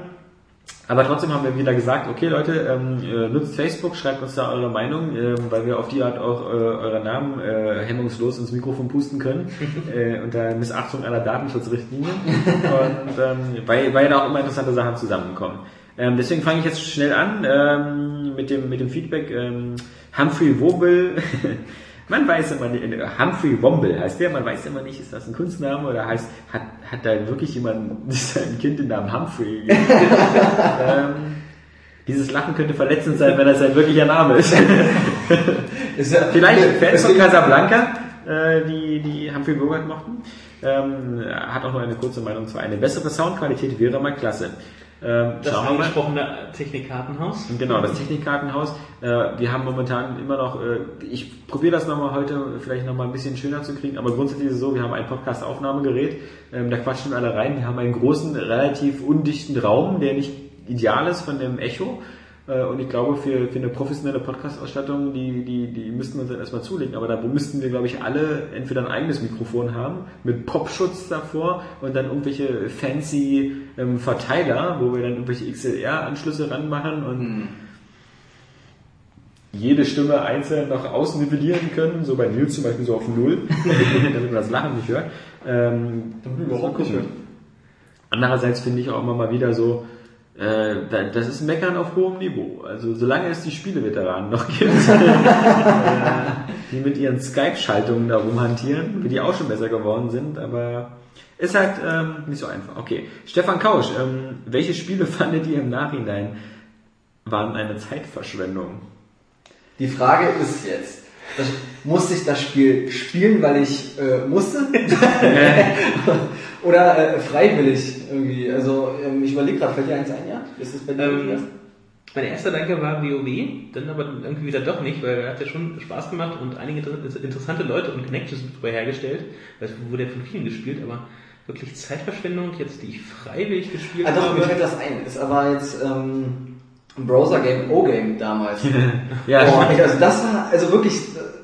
aber trotzdem haben wir wieder gesagt, okay Leute, ähm, äh, nutzt Facebook, schreibt uns da eure Meinung, ähm, weil wir auf die Art auch äh, eure Namen äh, hemmungslos ins Mikrofon pusten können, äh, unter Missachtung aller Datenschutzrichtlinien. Und ähm, weil, weil da auch immer interessante Sachen zusammenkommen. Ähm, deswegen fange ich jetzt schnell an ähm, mit, dem, mit dem Feedback. Ähm, Humphrey Wobel, man weiß immer nicht, äh, Humphrey Womble heißt der, man weiß immer nicht, ist das ein Kunstname oder heißt, hat, hat da wirklich jemand sein Kind den Namen Humphrey ähm, dieses Lachen könnte verletzend sein, wenn das ein wirklicher Name ist. Ist ja, Vielleicht Fans von Casablanca, äh, die, die Humphrey Bogart mochten. Ähm, hat auch noch eine kurze Meinung zu. Eine bessere Soundqualität wäre mal klasse. Ähm, Das wir angesprochene Technikkartenhaus. Genau, das Technikkartenhaus. Äh, wir haben momentan immer noch, äh, ich probiere das nochmal heute vielleicht nochmal ein bisschen schöner zu kriegen, aber grundsätzlich ist es so, wir haben ein Podcast-Aufnahmegerät, ähm, da quatschen alle rein. Wir haben einen großen, relativ undichten Raum, der nicht ideal ist von dem Echo. Äh, Und ich glaube, für, für eine professionelle Podcast-Ausstattung, die, die, die müssten wir uns dann erstmal zulegen. Aber da müssten wir, glaube ich, alle entweder ein eigenes Mikrofon haben, mit Popschutz davor und dann irgendwelche fancy ähm, Verteiler, wo wir dann irgendwelche XLR-Anschlüsse ranmachen und jede Stimme einzeln noch ausnivellieren können, so bei Nils zum Beispiel so auf Null, damit man das Lachen nicht hört. Ähm, überhaupt nicht hört. Andererseits finde ich auch immer mal wieder so, äh, da- das ist Meckern auf hohem Niveau. Also solange es die Spieleveteranen noch gibt, äh, die mit ihren Skype-Schaltungen da rumhantieren, wie die auch schon besser geworden sind, aber ist halt ähm, nicht so einfach. Okay, Stefan Kausch, ähm, welche Spiele fandet ihr im Nachhinein waren eine Zeitverschwendung? Die Frage ist jetzt, musste ich das Spiel spielen, weil ich äh, musste? Oder äh, freiwillig irgendwie? Also ähm, ich überlege gerade, fällt dir eins ein, ja? Ist das bei dir Ähm, mein erster Gedanke war WoW, dann aber irgendwie wieder doch nicht, weil er hat ja schon Spaß gemacht und einige inter- interessante Leute und Connections darüber hergestellt. Das wurde ja von vielen gespielt, aber wirklich Zeitverschwendung, jetzt die ich freiwillig gespielt Ah doch, habe. mir fällt das ein. Ist aber jetzt ähm, ein Browser-Game, O-Game damals. Ja, Boah, ey, also das war, also wirklich,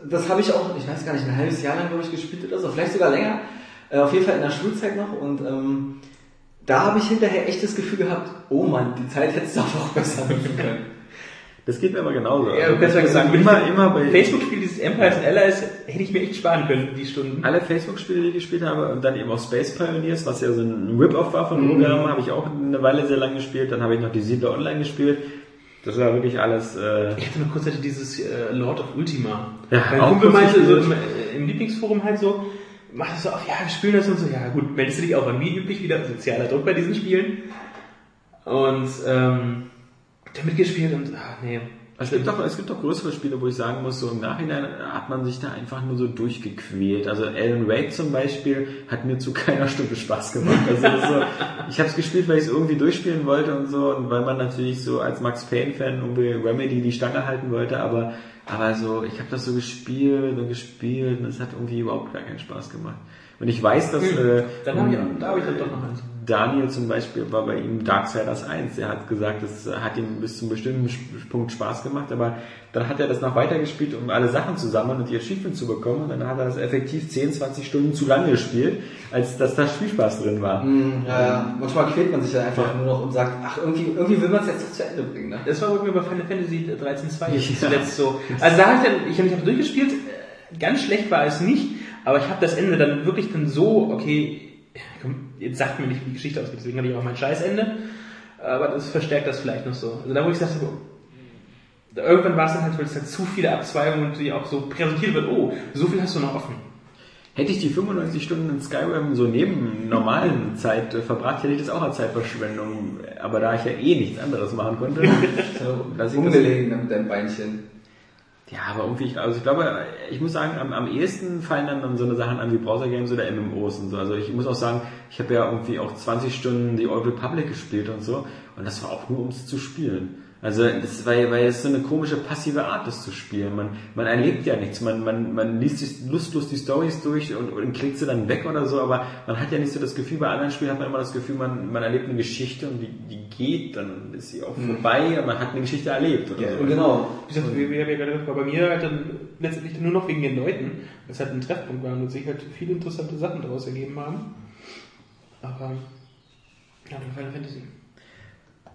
das habe ich auch, ich weiß gar nicht, ein halbes Jahr lang, glaube ich, gespielt oder so, vielleicht sogar länger. Äh, auf jeden Fall in der Schulzeit noch und ähm, da habe ich hinterher echt das Gefühl gehabt, oh Mann, die Zeit hättest du auch noch besser nutzen können. das geht mir aber genauso. Ja, du kannst ja sagen, immer, immer bei Facebook-Spiel, dieses Empires and Allies, hätte ich mir echt sparen können, die Stunden. alle Facebook-Spiele, die ich gespielt habe, und dann eben auch Space Pioneers, was ja so ein Rip-Off war von Mhm. Rogram, habe ich auch eine Weile sehr lange gespielt. Dann habe ich noch die Siedler Online gespielt. Das war wirklich alles. Äh, Ich hatte noch kurz hatte dieses äh, Lord of Ultima. Ja, mein auch Kumpel meinte so im, im Lieblingsforum halt so, mach das so, ach ja, wir spielen das und so, ja gut, meldest du dich auch an, wie üblich wieder sozialer Druck bei diesen Spielen. Und ähm, damit gespielt und ach nee. Es, gibt doch, es gibt doch größere Spiele, wo ich sagen muss, so im Nachhinein hat man sich da einfach nur so durchgequält. Also Alan Wake zum Beispiel hat mir zu keiner Stunde Spaß gemacht. Also so, ich habe es gespielt, weil ich es irgendwie durchspielen wollte und so und weil man natürlich so als Max Payne-Fan irgendwie Remedy die Stange halten wollte, aber aber so, ich habe das so gespielt und gespielt und es hat irgendwie überhaupt gar keinen Spaß gemacht. Und ich weiß, dass äh, Dann habe ich, da habe ich dann doch noch eins. Daniel zum Beispiel war bei ihm Darksiders 1. Er hat gesagt, es hat ihm bis zum bestimmten Punkt Spaß gemacht, aber dann hat er das noch weitergespielt, um alle Sachen zu sammeln und die Achievement zu bekommen. Und dann hat er das effektiv 10, 20 Stunden zu lange gespielt, als dass da Spielspaß drin war. Hm, ja, ja. Manchmal quält man sich ja einfach nur noch und sagt, ach, irgendwie, irgendwie will man es jetzt doch zu Ende bringen, ne? Das war bei mir bei Final Fantasy 13.2 Ja. zuletzt so. Also da habe ich dann, ich habe mich auch durchgespielt, äh, ganz schlecht war es nicht, aber ich habe das Ende dann wirklich dann so, okay, jetzt sagt mir nicht, wie die Geschichte ausgeht, deswegen hatte ich auch mein Scheißende, aber das verstärkt das vielleicht noch so. Also da wo ich sagte, so, irgendwann war es dann halt, weil es halt zu viele Abzweigungen und die auch so präsentiert wird, oh, so viel hast du noch offen. Hätte ich die 95 Stunden in Skyrim so neben normalen Zeit äh, verbracht, hätte ich das auch als Zeitverschwendung. Aber da ich ja eh nichts anderes machen konnte, So, Lass ich das- umgelegen mit deinem Beinchen. Ja, aber irgendwie, also ich glaube, ich muss sagen, am, am ehesten fallen dann, dann so eine Sachen an wie Browser-Games oder MMOs und so. Also ich muss auch sagen, ich habe ja irgendwie auch 20 Stunden die Old Republic gespielt und so und das war auch nur, um es zu spielen. Also das war, weil es so eine komische passive Art, das zu spielen. Man, man erlebt ja nichts. Man, man, man liest sich lustlos die Stories durch und, und klickt sie dann weg oder so, aber man hat ja nicht so das Gefühl, bei anderen Spielen hat man immer das Gefühl, man, man erlebt eine Geschichte und die, die geht, dann ist sie auch vorbei und man hat eine Geschichte erlebt. Oder so. Und genau. Wie gesagt, wie, wie hab ich ja gerade gesagt, war bei mir halt dann letztendlich nur noch wegen den Leuten, weil es halt ein Treffpunkt war und sich halt viele interessante Sachen daraus ergeben haben. Aber, ja, Final Fantasy.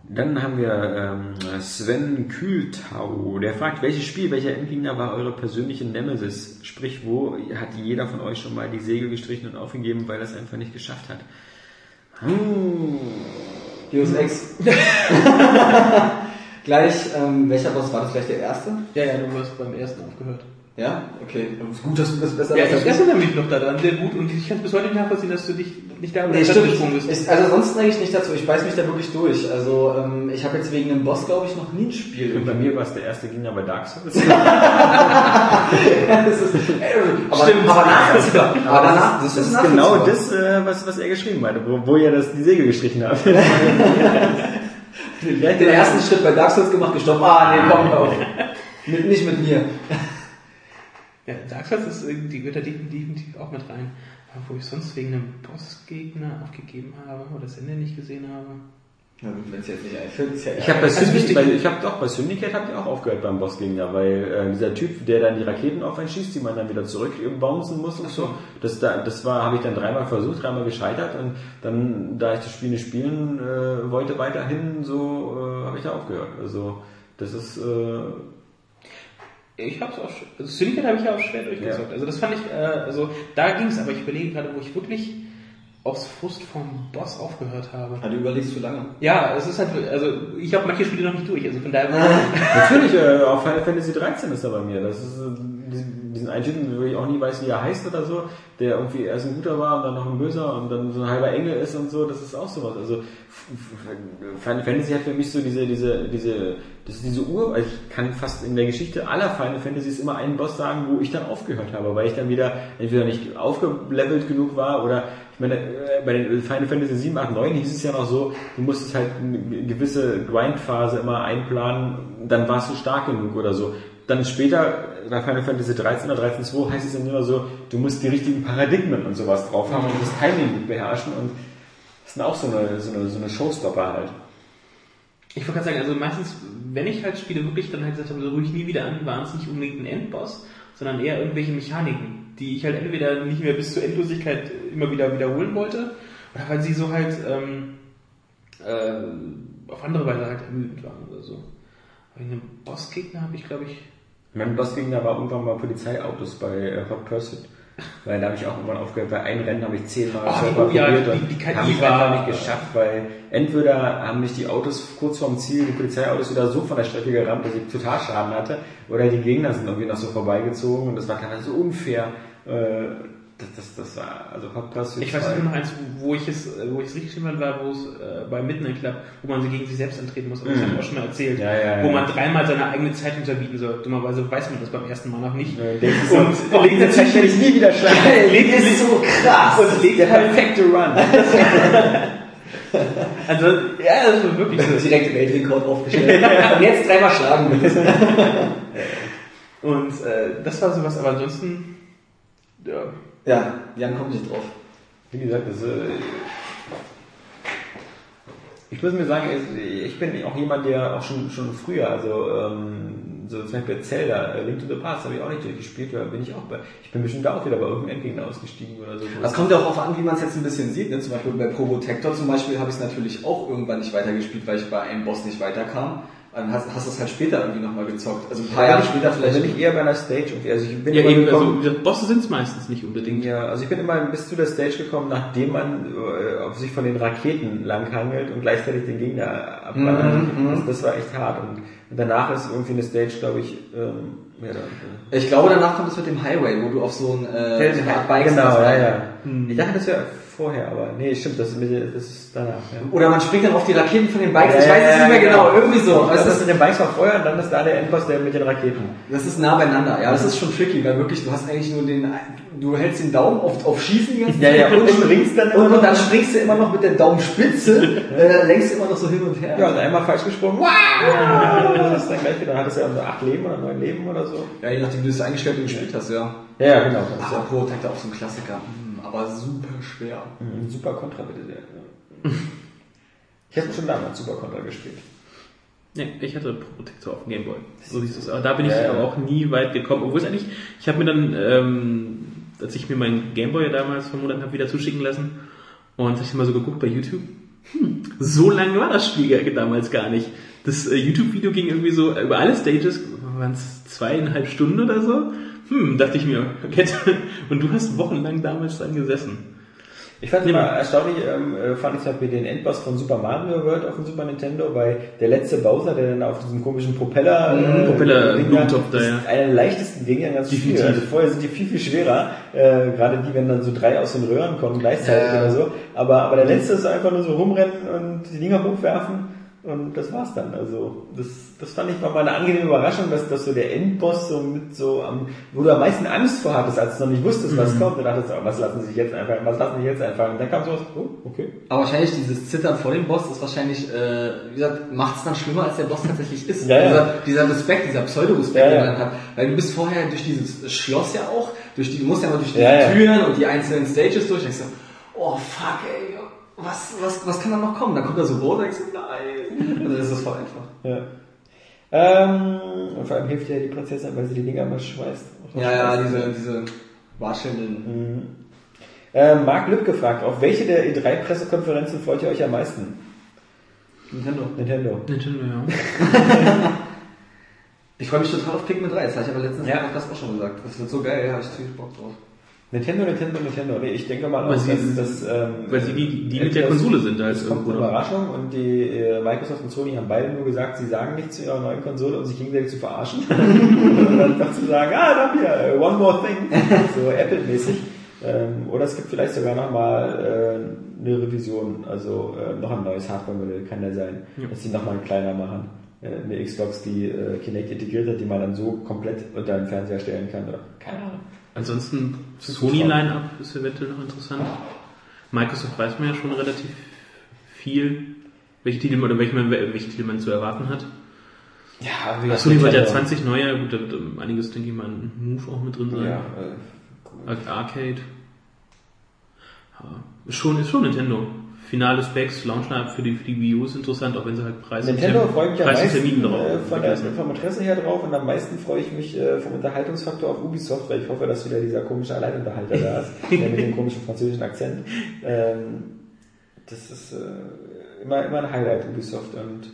Dann haben wir ähm, Sven Kühltau, der fragt, welches Spiel, welcher Endgegner war eure persönliche Nemesis? Sprich, wo hat jeder von euch schon mal die Segel gestrichen und aufgegeben, weil er es einfach nicht geschafft hat? Hm. Deus Ex. Gleich, ähm, welcher Boss war das vielleicht der erste? Ja, ja, du hast beim ersten aufgehört. Ja? Okay. Gut, dass du das besser Ja, ich erinnere mich noch daran, sehr gut und ich kann es bis heute nicht nachvollziehen, dass du dich nicht da Nee, gesprungen bist. Ich, also sonst neige ich nicht dazu. Ich beiß mich da wirklich durch. Also ähm, ich habe jetzt wegen einem Boss, glaube ich, noch nie ein Spiel. Und bei mir war es der erste Gegner bei Dark Souls. das ist, äh, aber, Stimmt. aber nachvollziehbar. Aber danach, das, ist genau das, äh, was, was er geschrieben hatte, wo, wo ihr das, die Segel gestrichen habt. Den ersten Schritt bei Dark Souls gemacht, gestoppt. Ah, nee, komm auf. Mit, nicht mit mir. Ja, Dark Souls ist, die gehört da definitiv auch mit rein. Aber wo ich sonst wegen einem Bossgegner aufgegeben habe oder das Ende nicht gesehen habe. Gut, wenn es jetzt nicht einfällt, ist ja Ich habe bei Also Syndicate, bei, ich hab doch bei Syndicate habe ich auch aufgehört beim Bossgegner, weil äh, dieser Typ, der dann die Raketen auf einen schießt, die man dann wieder zurück bouncen muss und so, das da, das war, habe ich dann dreimal versucht, dreimal gescheitert und dann, da ich das Spiel nicht spielen äh, wollte, weiterhin so äh, habe ich da aufgehört. Also das ist äh, Ich hab's auch, also Syndicate habe ich ja auch schwer durchgezockt. Ja. Also das fand ich, äh, also da ging's, aber ich überlege gerade, wo ich wirklich aus Frust vom Boss aufgehört habe. Ah, du überlegst zu lange. Ja, es ist halt, also ich habe manche Spiele noch nicht durch, also von daher. Natürlich, äh, auch Final Fantasy 13 ist da bei mir. Das ist äh, diesen- einen Typen, wo ich auch nie weiß, wie er heißt oder so, der irgendwie erst ein guter war und dann noch ein böser und dann so ein halber Engel ist und so, das ist auch sowas. Also Final Fantasy hat für mich so diese, diese, diese, das ist diese Uhr, ich kann fast in der Geschichte aller Final Fantasies immer einen Boss sagen, wo ich dann aufgehört habe, weil ich dann wieder entweder nicht aufgelevelt genug war oder ich meine, äh, bei den Final Fantasy 7, 8, 9 hieß es ja noch so, du musstest halt eine gewisse Grindphase immer einplanen, dann warst du stark genug oder so. Dann später, bei Final Fantasy 13 oder 13.2 heißt es dann immer so, du musst die richtigen Paradigmen und sowas drauf haben und das Timing beherrschen und das sind auch so eine, so eine, so eine Showstopper halt. Ich wollte gerade sagen, also meistens, wenn ich halt Spiele wirklich dann halt gesagt habe, so ruhig nie wieder an, waren es nicht unbedingt ein Endboss, sondern eher irgendwelche Mechaniken, die ich halt entweder nicht mehr bis zur Endlosigkeit immer wieder wiederholen wollte, oder weil sie so halt ähm, äh, auf andere Weise halt ermüdend waren oder so. Aber einen Bossgegner habe ich, glaube ich, Mein Bossgegner war irgendwann mal Polizeiautos bei äh, Hot Pursuit. Weil da habe ich auch irgendwann aufgehört, bei einem Rennen habe ich zehnmal Oh, selber oh ja, probiert die- und die KI habe ich einfach nicht geschafft, weil entweder haben mich die Autos kurz vorm Ziel, die Polizeiautos wieder so von der Strecke gerammt, dass ich total Schaden hatte, oder die Gegner sind irgendwie noch so vorbeigezogen und das war teilweise so unfair. Äh, das, das, das war, also Hot Pursuit Ich weiß nur noch eins, wo ich es, äh, wo ich es richtig habe, war, wo es äh, bei Midnight Club, wo man sich gegen sich selbst antreten muss, aber das habe ich auch schon mal erzählt, Ja, ja, wo ja. man dreimal seine eigene Zeit unterbieten soll. Dummerweise weiß man das beim ersten Mal noch nicht. Äh, denkst du so, Und oh, legt Zeit werde ich nie wieder schlagen. legt ist so krass. und legt Der perfekte Run. also, ja, das war wirklich so. Direkt im Alien-Code aufgestellt. Und jetzt dreimal schlagen müssen. Und äh, das war sowas, aber ansonsten, ja, Ja, Jan kommt nicht drauf. Wie gesagt, das, äh, ich muss mir sagen, ich bin auch jemand, der auch schon, schon früher, also ähm, so zum Beispiel Zelda, äh, Link to the Past habe ich auch nicht durchgespielt, da bin ich auch bei, ich bin bestimmt auch wieder bei irgendeinem Endgegner ausgestiegen oder so. Das kommt ja auch darauf an, wie man es jetzt ein bisschen sieht. Ne? Zum Beispiel bei Probotector zum Beispiel habe ich es natürlich auch irgendwann nicht weitergespielt, weil ich bei einem Boss nicht weiterkam. Dann hast, hast du es halt später irgendwie nochmal gezockt. Also ein paar Jahre später vielleicht. bin ich eher bei einer Stage irgendwie, also ich bin ja immer eben, also, gekommen, gesagt, Bosse sind es meistens nicht unbedingt. ja, also ich bin immer bis zu der Stage gekommen, nachdem man äh, auf sich von den Raketen langhangelt und gleichzeitig den Gegner abballert. Mhm, das, das war echt hart und, und danach ist irgendwie eine Stage, glaube ich, ähm, ja, da, Ich glaube, danach kommt es mit dem Highway, wo du auf so ein äh, Bikes Genau, hast. ja, ja. Ich dachte, das wäre vorher, aber nee, stimmt, das ist, das ist danach. Ja. Oder man springt dann auf die Raketen von den Bikes. Ja, ich weiß es ja, nicht mehr ja, genau. genau. Irgendwie so. Das, Das ist mit dem Bikes war vorher und dann ist da der Endboss, der mit den Raketen. das ist nah beieinander. Ja, das ist schon tricky, weil wirklich, du hast eigentlich nur den, du hältst den Daumen auf, auf Schießen die ganze Ja, ja, Zeit und springst dann und, und dann springst du immer noch mit der Daumenspitze, äh, lenkst immer noch so hin und her. Ja, und einmal falsch gesprungen. Wow! Das ist dann gleich wieder. Dann hattest du ja nur acht Leben oder neun Leben oder so. Ja, je nachdem, wie du es eingestellt und gespielt hast, ja. Ja, ja genau. Ah, ja Pro auch so ein Klassiker. Hm, aber super schwer. ein super Kontra, bitte sehr. Ich habe schon damals super Kontra gespielt. Nee, ich hatte Protector auf dem Gameboy. So hieß es. Aber da bin ich Ja, ja. aber auch nie weit gekommen. Obwohl es eigentlich, ich habe mir dann, ähm, als ich mir meinen Gameboy damals vor Monaten habe wieder zuschicken lassen und habe ich mal so geguckt bei YouTube. Hm, so lang war das Spiel ja damals gar nicht. Das äh, YouTube-Video ging irgendwie so über alle Stages, waren es zweieinhalb Stunden oder so. Hm, dachte ich mir. Und du hast wochenlang damals dran gesessen. Ich fand es immer erstaunlich, ähm, äh, fand ich zum Beispiel den Endboss von Super Mario World auf dem Super Nintendo, weil der letzte Bowser, der dann auf diesem komischen Propeller, Mhm, Propeller- Ding Blumentopf da, ja. ist einer der leichtesten Dinge in ganz. Spiel. Also vorher sind die viel, viel schwerer, äh, gerade die, wenn dann so drei aus den Röhren kommen gleichzeitig Ja. oder so. Aber, aber der letzte ist einfach nur so rumrennen und die Dinger hochwerfen und das war's dann. Also das, das fand ich war mal eine angenehme Überraschung, dass, dass so der Endboss so mit so am, wo du am meisten Angst vor hattest, als du noch nicht wusstest, was Mhm. kommt, und dachtest, oh, was lassen sich jetzt einfallen, was lassen sich jetzt einfallen. Und dann kam sowas, oh, okay. Aber wahrscheinlich dieses Zittern vor dem Boss ist wahrscheinlich, äh, wie gesagt, macht es dann schlimmer, als der Boss tatsächlich ist. Ja, ja. Dieser, dieser Respekt, dieser Pseudo-Respekt, Ja, den man hat. Weil du bist vorher durch dieses Schloss ja auch, durch die, du musst ja mal durch die. Türen und die einzelnen Stages durch, denkst du, oh fuck, ey, was, was, was kann da noch kommen? Dann kommt da so denkst du, nein. Also das ist voll einfach. Ja. Ähm, und vor allem hilft ja die Prinzessin, weil sie die Dinger mal schmeißt. Ja, ja, diese, diese watschelnden. Äh, Marc Lüpp gefragt, auf welche der E3-Pressekonferenzen freut ihr euch am meisten? Nintendo. Nintendo. Nintendo, ja. Ich freue mich total auf Pikmin 3, das habe ich aber letztens Ja. ja. das auch schon gesagt. Das wird so geil, da habe ich ziemlich Bock drauf. Nintendo, Nintendo, Nintendo. Nee, ich denke mal Weil auch, sie- dass, dass ähm, weil sie die- die mit der Konsole sind Das kommt irgendwo eine. Überraschung und die äh, Microsoft und Sony haben beide nur gesagt, sie sagen nichts zu ihrer neuen Konsole, um sich gegenseitig zu verarschen. und dann einfach zu sagen, ah, da hier, äh, one more thing. So Apple-mäßig. Ähm, oder es gibt vielleicht sogar nochmal äh, eine Revision, also äh, noch ein neues Hardware-Modell, kann ja sein, Ja. dass sie nochmal kleiner machen. Äh, eine Xbox, die äh, Kinect integriert hat, die man dann so komplett unter den Fernseher stellen kann. Oder keine Ahnung. Ansonsten Sony Line-Up ist eventuell noch interessant. Microsoft weiß man ja schon relativ viel, welche Titel man, oder welche, man, welche Titel man zu erwarten hat. Ja, wie Sony wird ja 20 neue, gut, da wird ähm, einiges, denke ich mal, ein Move auch mit drin sein. Ja, äh, Ar- Arcade. Ja, ist schon, ist schon Nintendo. Finale Specs, Launch-Up für die, für die Wii U ist interessant, auch wenn sie halt Preis Nintendo und, freue ich mich am meisten drauf äh, von der, vom Interesse her drauf und am meisten freue ich mich äh, vom Unterhaltungsfaktor auf Ubisoft, weil ich hoffe, dass wieder dieser komische Alleinunterhalter da ist, der mit dem komischen französischen Akzent. Ähm, das ist äh, immer, immer ein Highlight, Ubisoft. Und,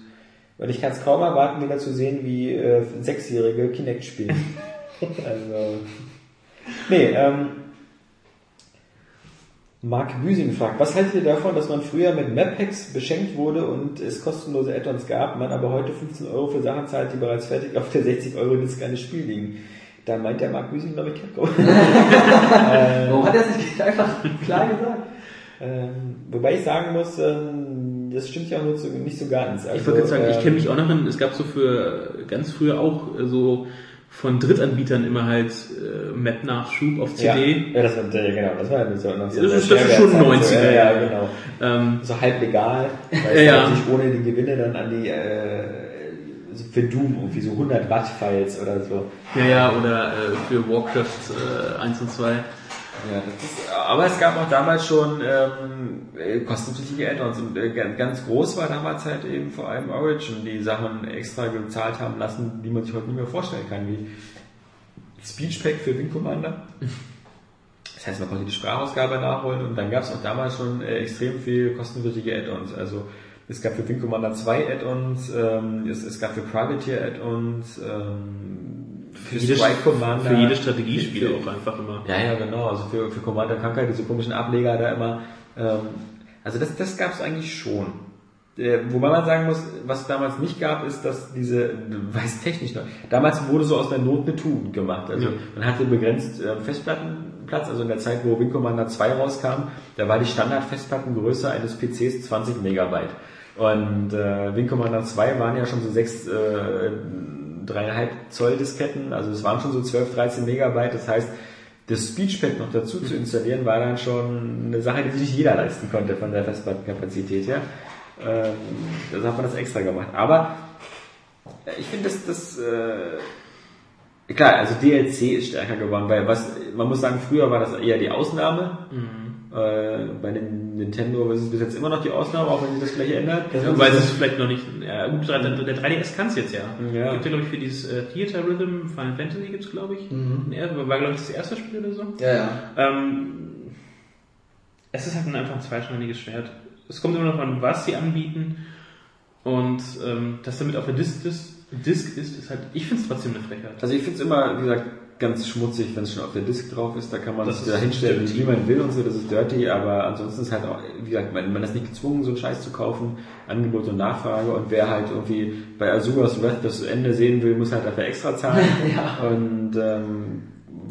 und ich kann es kaum erwarten, wieder zu sehen, wie äh, Sechsjährige Kinect spielen. also, nee, ähm, Mark Büsing fragt, was haltet ihr davon, dass man früher mit Map-Packs beschenkt wurde und es kostenlose Add-ons gab, man aber heute 15 Euro für Sachen zahlt, die bereits fertig auf der 60 Euro Disk eines Spiel liegen? Da meint der Mark Büsing, glaube ich, Capcom. Warum hat er es nicht einfach klar gesagt? ähm, wobei ich sagen muss, ähm, das stimmt ja auch nur so, nicht so ganz. Also, Ich wollte gerade sagen, ich ähm, kenne mich auch noch an, es gab so für ganz früher auch äh, so von Drittanbietern immer halt äh, Map-Nachschub auf CD. Ja, ja, das war, ja, genau, das war ja so so Das ist- das ist schon Shareware-Zeit, 90er, so, ja, ja, genau. Ähm, So halb legal, weil es ja. natürlich ohne die Gewinne dann an die, äh, für Doom irgendwie so 100 Watt Files oder so. ja, ja, oder äh, für Warcraft äh, 1 und 2. Ja, ist, aber es gab auch damals schon ähm, äh, kostenpflichtige Add-ons und äh, ganz- ganz groß war damals halt eben vor allem Origin, die Sachen extra gezahlt haben lassen, die man sich heute nicht mehr vorstellen kann, wie Speechpack für Wing Commander. Das heißt, man konnte die Sprachausgabe nachholen und dann gab es auch damals schon äh, extrem viel kostenpflichtige Add-ons. Also es gab für Wing Commander 2 Add-ons, ähm, es, es gab für Privateer Add-ons, ähm, für, jedes- Commander. Für jedes Strategiespiel Für- auch einfach immer. ja, ja, genau. Also für, für Commander Conquer, diese komischen Ableger da immer. Ähm, also das, das gab es eigentlich schon. Äh, wobei man sagen muss, was es damals nicht gab, ist, dass diese, weiß technisch noch, damals wurde so aus der Not eine Tugend gemacht. Also Ja. man hatte begrenzt äh, Festplattenplatz, also in der Zeit, wo Wing Commander 2 rauskam, da war die Standard-Festplattengröße eines PCs 20 Megabyte. Und äh, Wing Commander 2 waren ja schon so sechs, äh, dreieinhalb Zoll Disketten, also es waren schon so 12, 13 Megabyte, das heißt, das Speechpad noch dazu zu installieren, war dann schon eine Sache, die sich jeder leisten konnte von der Festplattenkapazität her. Ähm, also hat man das extra gemacht. Aber ich finde, dass das äh, klar, also DLC ist stärker geworden, weil was man muss sagen, früher war das eher die Ausnahme. Äh, bei den Nintendo ist es bis jetzt immer noch die Ausnahme, auch wenn sich das vielleicht ändert. Ja, weil es vielleicht noch nicht. Ja, gut, der, der 3DS kann es jetzt ja. Ja. Gibt ja, glaube ich, für dieses äh, Theater Rhythm Final Fantasy gibt's glaube ich. Er- War, glaube ich, das erste Spiel oder so. Ja, ja. Ähm, es ist halt einfach ein zweischneidiges Schwert. Es kommt immer noch an, was sie anbieten. Und ähm, dass damit auf der Disc, Disc, Disc ist, ist halt, ich finde es trotzdem eine Frechheit. Also ich finde es immer, wie gesagt, ganz schmutzig, wenn es schon auf der Disc drauf ist. Da kann man Das das ist da hinstellen, wie man will und so, das ist dirty, aber ansonsten ist halt auch, wie gesagt, man, man ist nicht gezwungen, so einen Scheiß zu kaufen. Angebot und Nachfrage und wer halt irgendwie bei Azuras Wrath das Ende sehen will, muss halt dafür extra zahlen. Ja. Und ähm,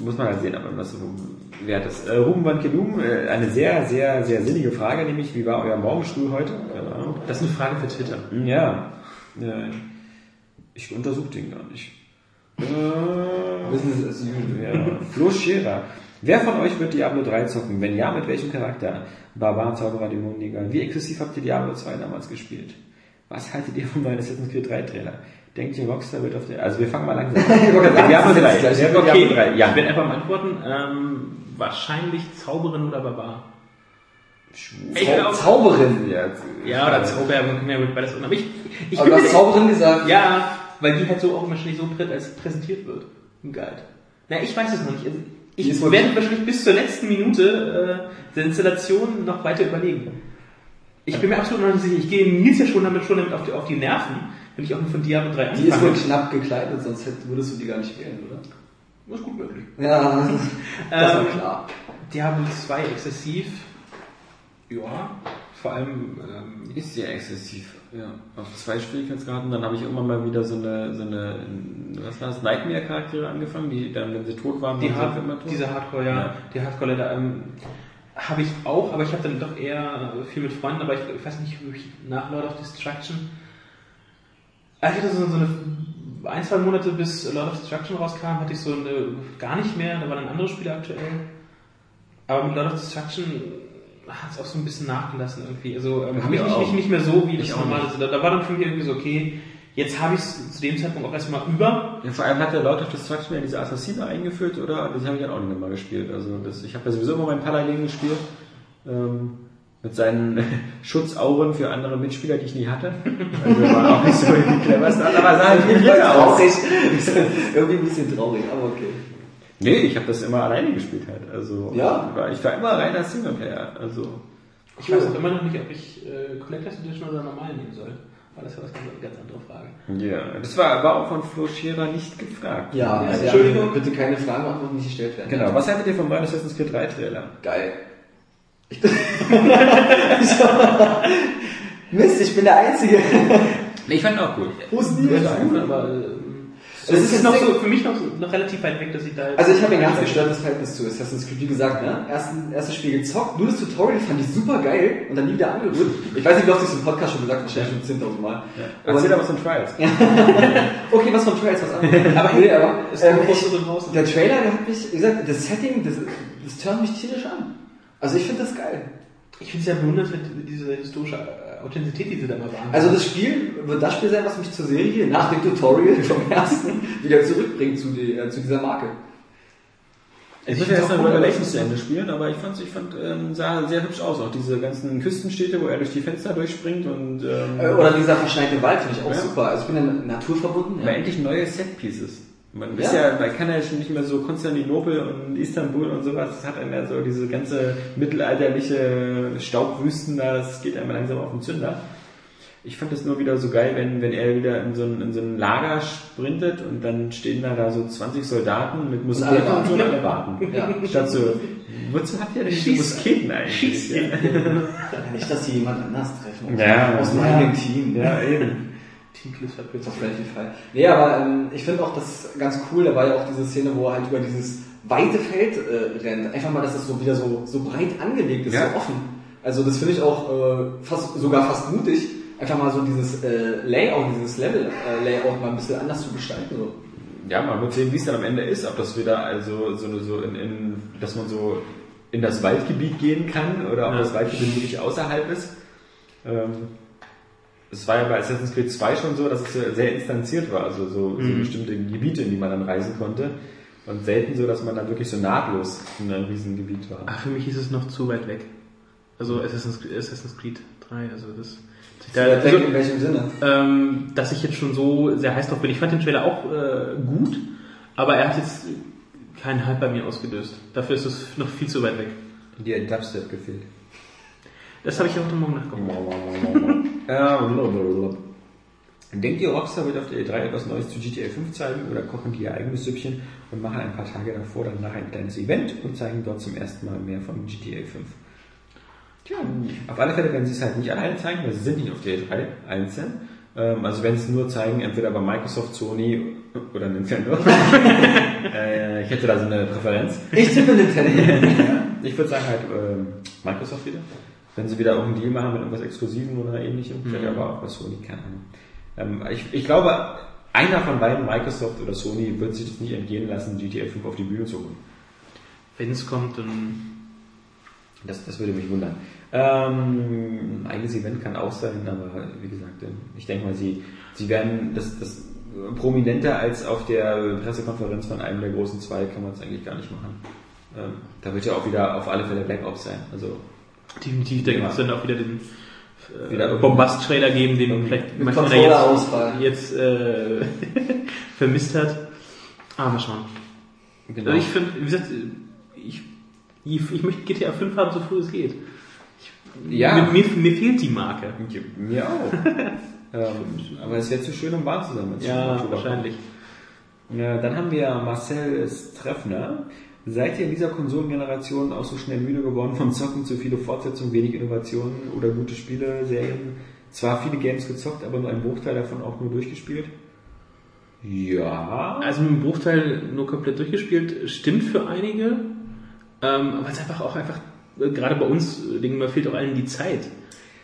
muss man halt sehen, aber so wert ist. Äh, Ruben Van Kedum, äh, eine sehr, sehr, sehr sinnige Frage, nämlich, wie war euer Morgenstuhl heute? Keine Ahnung. Das ist eine Frage für Twitter. Ja, ja. ich untersuche den gar nicht. Äh, Business as usual. ja. Flo Scherer. Wer von euch wird Diablo 3 zocken? Wenn ja, mit welchem Charakter? Barbar, Zauberer, Dämonenjäger. Wie exzessiv habt ihr Diablo 2 damals gespielt? Was haltet ihr vom neuen Assassin's Creed 3 Trailer? Denkt ihr, Rockstar wird auf der... Also wir fangen mal langsam an. Ich Diablo sagen, 3. das ist gleich. Wer wird Okay, Diablo 3? ich Ja. werde einfach mal antworten. Ähm, wahrscheinlich Zauberin oder Barbar. Ich Zau glaub- Zauberin. Ja, Ja, oder Zauber, man kann ja beides machen. Aber ich, ich Aber du hast Zauberin gesagt. Ja, weil die halt so auch wahrscheinlich so präsentiert wird im Guide. Na, ich weiß es noch nicht. Also, ich ist werde wahrscheinlich bis zur letzten Minute äh, der Installation noch weiter überlegen. Ich bin mir absolut noch nicht sicher. Ich gehe Nils ja schon damit, schon damit auf, die, auf die Nerven, wenn ich auch nur von Diablo 3 Die ist wohl anfange. knapp gekleidet, sonst würdest du die gar nicht wählen, oder? Das ist gut möglich. Ja, das war Ähm, klar. Diablo 2 exzessiv. Ja, vor allem ähm, Ist sehr exzessiv. Ja. Auf zwei Schwierigkeitsgraden. Dann habe ich irgendwann mal wieder so eine, so eine was war das, Nightmare-Charaktere angefangen, die dann, wenn sie tot waren, Die waren immer tot. diese Hardcore, ja, Ja. die Hardcore-Leiter ähm, habe ich auch, aber ich habe dann doch eher viel mit Freunden, aber ich, ich weiß nicht, wie ich nach Lord of Destruction. Also ich hatte so, so eine ein, zwei Monate bis Lord of Destruction rauskam, hatte ich so eine gar nicht mehr, da waren dann andere Spiele aktuell. Aber mit Lord of Destruction hat es auch so ein bisschen nachgelassen irgendwie. Also ähm, habe ich mir nicht, mehr so, wie Ich das normal ist. Da, da war dann für mich irgendwie so, okay, jetzt habe ich es zu dem Zeitpunkt auch erstmal über. Ja, vor allem hat der Lord of Destruction ja diese Assassine eingeführt, oder? Das habe ich dann auch nicht mehr gesspielt. Also das, ich habe ja sowieso immer meinen Paladin gespielt. Ähm, mit seinen Schutzauren für andere Mitspieler, die ich nie hatte. Also war auch nicht so die cleverste, aber sah halt nicht aus. traurig. Irgendwie ein bisschen traurig, aber okay. Nee, ich habe das immer alleine gespielt halt. Also Ja? war- ich war immer reiner Singleplayer. Also Ich weiß auch immer noch nicht, ob ich äh, Collectors Edition oder normal nehmen soll. Weil das war das eine ganz andere Frage. ja, das war, war auch von Flo Scherer nicht gefragt. Ja, Ja, also Entschuldigung. bitte keine Fragen beantworten, die gestellt werden. Genau. Was haltet ihr vom neuen Assassin's Creed 3 Trailer? Geil. Ich Mist, ich bin der Einzige. Ich fand ihn auch gut. Wo ist denn Ja, gut, aber Das das ist ist noch so für mich noch, noch relativ weit weg, dass ich da. Also ich habe ein ganz gestörtes Verhältnis zu Assassin's Creed, wie gesagt, ne? Ersten, erstes Spiel gezockt, nur das Tutorial fand ich super geil und dann nie wieder angerührt. Ich weiß nicht, wie oft ich es im Podcast schon gesagt habe, wahrscheinlich schon 10.000 Mal. Erzähl aber was von Trials. Okay, was von Trails, was anderes. Aber nee, aber ähm, ich, der Trailer, der hat mich, wie gesagt, das Setting, das, das turnt mich tierisch an. Also ich finde das geil. Ich finde es ja bewundernswert, diese historische Authentizität, die sie da mal waren. Also das Spiel wird das Spiel sein, was mich zur Serie nach dem Tutorial vom ersten wieder zurückbringt zu, die, äh, zu dieser Marke. Ich muss ja erst mal Revelations zu Ende spielen, aber ich fand, ich fand, ähm, sah sehr hübsch aus. Auch diese ganzen Küstenstädte, wo er durch die Fenster durchspringt und ähm, Äh, Oder dieser verschneite Wald finde ich auch Ja. super. Also ich bin ja naturverbunden. aber Ja. endlich neue Setpieces. Man Ja. ist ja, man kann ja schon nicht mehr so Konstantinopel und Istanbul und sowas. Das hat einem ja so diese ganze mittelalterliche Staubwüsten da, das geht einem langsam auf den Zünder. Ich fand es nur wieder so geil, wenn, wenn er wieder in so, ein, in so ein Lager sprintet und dann stehen da, da so 20 Soldaten mit Musketen und so alle warten. Ja. Statt so, wozu habt ihr denn Schieß- Musketen eigentlich? schieß Ja. Nicht, dass die jemand anders treffen. Ja, aus dem ja. eigenen Team. Ja, eben. Team Clifford Das auf jeden Fall. Nee, aber ähm, ich finde auch das ganz cool, da war ja auch diese Szene, wo er halt über dieses weite Feld äh, rennt. Einfach mal, dass es so wieder so, so breit angelegt ist, Ja. so offen. Also das finde ich auch äh, fast, sogar fast mutig, einfach mal so dieses äh, Layout, dieses Level-Layout mal ein bisschen anders zu gestalten. So. Ja, man wird sehen, wie es dann am Ende ist, ob das wieder also so, so in, in dass man so in das Waldgebiet gehen kann oder ob Ja. das Waldgebiet wirklich außerhalb ist. Ähm, es war ja bei Assassin's Creed 2 schon so, dass es ja sehr instanziert war, also so, so Mhm. bestimmte Gebiete, in die man dann reisen konnte. Und selten so, dass man dann wirklich so nahtlos in einem riesen Gebiet war. Ach, für mich ist es noch zu weit weg. Also Assassin's, Assassin's Creed 3, also das. Da, also, in welchem Sinne? ähm, dass ich jetzt schon so sehr heiß drauf bin. Ich fand den Trailer auch äh, gut, aber er hat jetzt keinen Hype bei mir ausgelöst. Dafür ist es noch viel zu weit weg. Dir hat Dubstep gefehlt. Das habe ich heute Morgen nachgeguckt. Ähm, Denkt ihr, Rockstar wird auf der E3 etwas Neues zu GTA 5 zeigen oder kochen die ihr eigenes Süppchen und machen ein paar Tage davor dann nach ein kleines Event und zeigen dort zum ersten Mal mehr von GTA 5? Tja, auf alle Fälle werden sie es halt nicht alleine zeigen, weil sie sind nicht auf der E3 einzeln. Ähm, also werden sie es nur zeigen, entweder bei Microsoft, Sony oder Nintendo. äh, ich hätte da so eine Präferenz. Ich tippe Nintendo. Ich würde sagen halt ähm, Microsoft wieder. Wenn sie wieder irgendeinen Deal machen mit irgendwas Exklusiven oder ähnlichem, vielleicht aber auch bei Sony, keine Ahnung. Ähm, ich, ich glaube, einer von beiden, Microsoft oder Sony, wird sich das nicht entgehen lassen, GTA 5 auf die Bühne zu holen. Wenn es kommt, dann. Das, das würde mich wundern. Ähm, ein eigenes Event kann auch sein, aber wie gesagt, ähm, ich denke mal, sie, sie werden das, das prominenter als auf der Pressekonferenz von einem der großen zwei kann man es eigentlich gar nicht machen. Ähm, da wird ja auch wieder auf alle Fälle Black Ops sein. Also Definitiv, da gibt es dann auch wieder den äh, Bombast-Trailer geben, den vielleicht Mit manchmal jetzt, jetzt äh, vermisst hat. Ah, mal schauen. genau. Also ich finde, wie gesagt, ich, ich, ich möchte GTA 5 haben, so früh es geht. Ich, Ja. Mir, mir, mir fehlt die Marke. Mir auch. ähm, aber es wäre zu schön, um wahr zu sein. Ja, wahrscheinlich. Ja, dann haben wir Marcel Streffner. Seid ihr in dieser Konsolengeneration auch so schnell müde geworden vom Zocken, zu viele Fortsetzungen, wenig Innovationen oder gute Spiele, Serien? Zwar viele Games gezockt, aber nur ein Bruchteil davon auch nur durchgespielt? Ja. Also mit dem Bruchteil nur komplett durchgespielt, stimmt für einige, ähm, aber es ist einfach auch einfach, äh, gerade bei uns, äh, denke mal, fehlt auch allen die Zeit,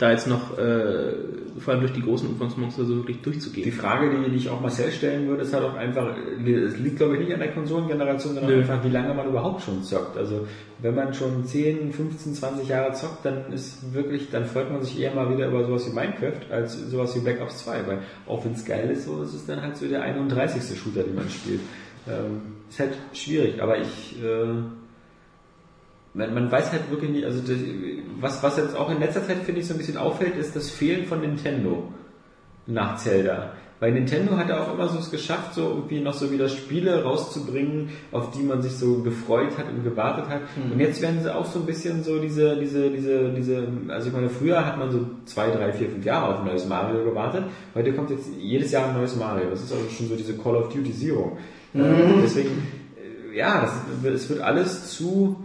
da jetzt noch, äh, vor allem durch die großen Umfangsmonster so wirklich Die durchzugehen. Frage, die, die ich auch Marcel stellen würde, ist halt auch einfach, es liegt glaube ich nicht an der Konsolengeneration, sondern Nö. einfach, wie lange man überhaupt schon zockt. Also wenn man schon 10, 15, 20 Jahre zockt, dann ist wirklich, dann freut man sich eher mal wieder über sowas wie Minecraft als sowas wie Black Ops 2, weil auch wenn es geil ist, so ist es dann halt so der 31. Shooter, den man spielt. Ähm, ist halt schwierig, aber ich äh, man, man weiß halt wirklich nicht, also das, was, was jetzt auch in letzter Zeit finde ich so ein bisschen auffällt, ist das Fehlen von Nintendo nach Zelda. Weil Nintendo hat ja auch immer so es geschafft, so irgendwie noch so wieder Spiele rauszubringen, auf die man sich so gefreut hat und gewartet hat. Und jetzt werden sie auch so ein bisschen so diese, diese, diese, diese, also ich meine, früher hat man so zwei, drei, vier, fünf Jahre auf ein neues Mario gewartet. Heute kommt jetzt jedes Jahr ein neues Mario. Das ist also schon so diese Call of Duty-Sierung. Äh, deswegen, äh, ja, es wird alles zu,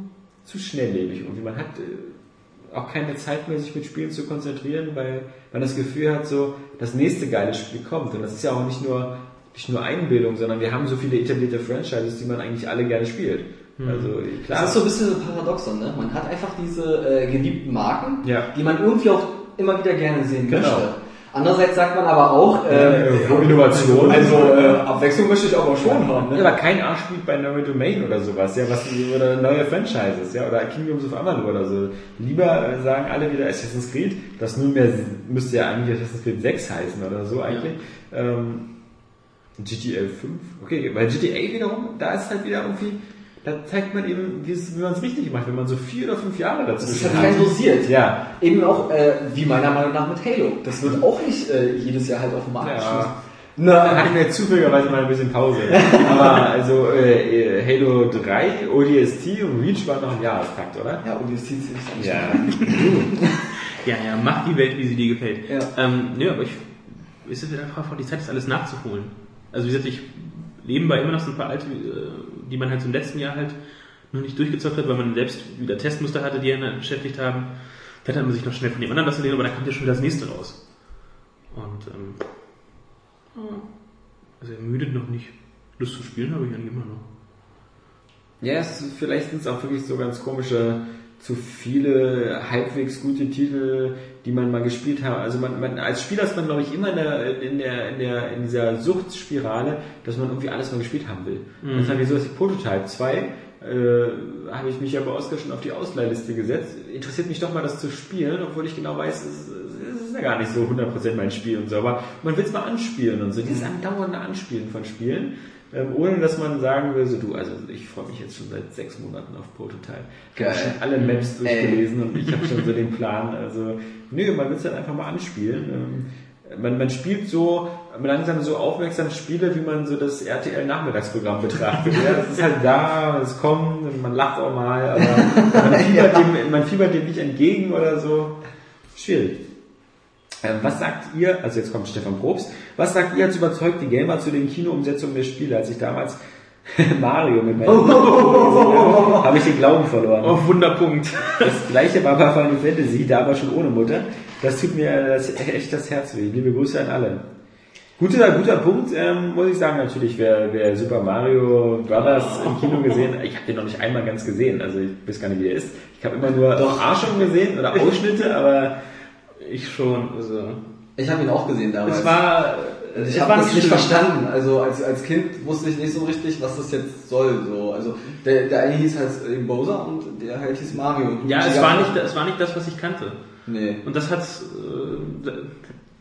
zu schnelllebig. Und man hat äh, auch keine Zeit mehr, sich mit Spielen zu konzentrieren, weil man das Gefühl hat, so, das nächste geile Spiel kommt. Und das ist ja auch nicht nur, nicht nur Einbildung, sondern wir haben so viele etablierte Franchises, die man eigentlich alle gerne spielt. Also, klar. Das ist so ein bisschen so paradoxon, ne? Man hat einfach diese äh, geliebten Marken, Ja. die man irgendwie auch immer wieder gerne sehen Genau. möchte. Andererseits sagt man aber auch, äh, Äh, Innovation. also äh, Abwechslung möchte ich aber schon haben. Ja, Ne? aber kein Arsch spielt bei Neue Domain oder sowas, ja, was oder neue Franchises, ja, oder Kingdoms of Amalur oder so. Lieber äh, sagen alle wieder Assassin's Creed, das nunmehr müsste ja eigentlich Assassin's Creed 6 heißen oder so eigentlich. Ähm, GTA 5, okay, weil GTA wiederum, da ist halt wieder irgendwie, da zeigt man eben, wie, man es richtig macht, wenn man so vier oder fünf Jahre Das ist dazwischen halt fein dosiert. Ja, Eben auch, äh, wie meiner Meinung nach mit Halo. Das wird auch nicht äh, jedes Jahr halt auf den Markt Ja. geschmissen. Da Na, hatte ich mir zufälligerweise mal ein bisschen Pause. Aber also äh, Halo 3, ODST und Reach waren noch im Jahrestakt, oder? ja, zieht sich nicht Ja. Ja, ja, mach die Welt, wie sie dir gefällt. Ja. Ähm, ja, aber ich, ist es wieder einfach die Zeit, das alles nachzuholen. Also wie gesagt, ich nebenbei immer noch so ein paar alte, äh, die man halt im letzten Jahr halt noch nicht durchgezockt hat, weil man selbst wieder Testmuster hatte, die einen beschäftigt haben. Vielleicht hat man sich noch schnell von dem anderen was gesehen, aber dann kommt ja schon wieder das nächste raus. Und, ähm, ja, also ermüdet noch nicht. Lust zu spielen habe ich eigentlich immer noch. Ja, es, vielleicht sind es auch wirklich so ganz komische, zu viele halbwegs gute Titel, die man mal gespielt hat. Also man, man als Spieler ist man, glaube ich, immer in der, in der, in der, in dieser Suchtspirale, dass man irgendwie alles mal gespielt haben will. Mhm. Das war wie so, ich Prototype 2 äh, habe ich mich aber schon auf die Ausleihliste gesetzt. Interessiert mich doch mal, das zu spielen, obwohl ich genau weiß, es, ja gar nicht so 100% mein Spiel und so, aber man will es mal anspielen und so. Dieses andauernde Anspielen von Spielen, ähm, ohne dass man sagen will, so du, also ich freue mich jetzt schon seit sechs Monaten auf Prototype. Ich habe schon alle Maps durchgelesen und ich habe schon so den Plan. Also, nö, man will es halt einfach mal anspielen. Ähm, man, man spielt so langsam so aufmerksam Spiele, wie man so das RTL-Nachmittagsprogramm betrachtet. ja, es ist halt da, es kommt, man lacht auch mal, aber man fiebert, dem, man fiebert dem nicht entgegen oder so. Schwierig. Ähm, was sagt ihr, also jetzt kommt Stefan Probst, was sagt ihr als überzeugte Gamer zu den Kinoumsetzungen der Spiele, als ich damals Mario mit meinem gesehen habe, habe ich den Glauben verloren. Oh, Wunderpunkt. Das gleiche war bei Final Fantasy, da aber schon ohne Mutter. Das tut mir das, echt das Herz weh. Liebe Grüße an alle. Guter, guter Punkt, ähm, muss ich sagen, natürlich, wer, wer Super Mario Brothers im Kino gesehen, ich habe den noch nicht einmal ganz gesehen, also ich weiß gar nicht, wie er ist. Ich habe immer nur Arschung gesehen oder Ausschnitte, aber Ich schon, also. Ich habe ihn auch gesehen damals. Es war, ich es habe das nicht schön. verstanden. Also als, als Kind wusste ich nicht so richtig, was das jetzt soll. So. Also der, der eine hieß halt eben Bowser und der halt hieß Mario. Ja, es war nicht, es war nicht das, was ich kannte. Nee. Und das hat's, äh,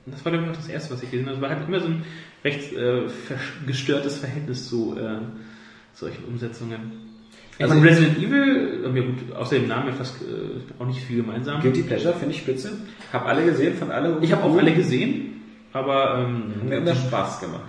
das war glaube ich auch das erste, was ich gesehen habe. Es war halt immer so ein recht äh, gestörtes Verhältnis zu äh, solchen Umsetzungen. Also Also- Resident Evil, ja gut, außer dem Namen ja fast äh, auch nicht viel gemeinsam. Guilty Pleasure finde ich spitze. Hab alle gesehen, von alle. Ich habe auch alle gesehen, aber ähm, Hat mir immer Spaß gemacht.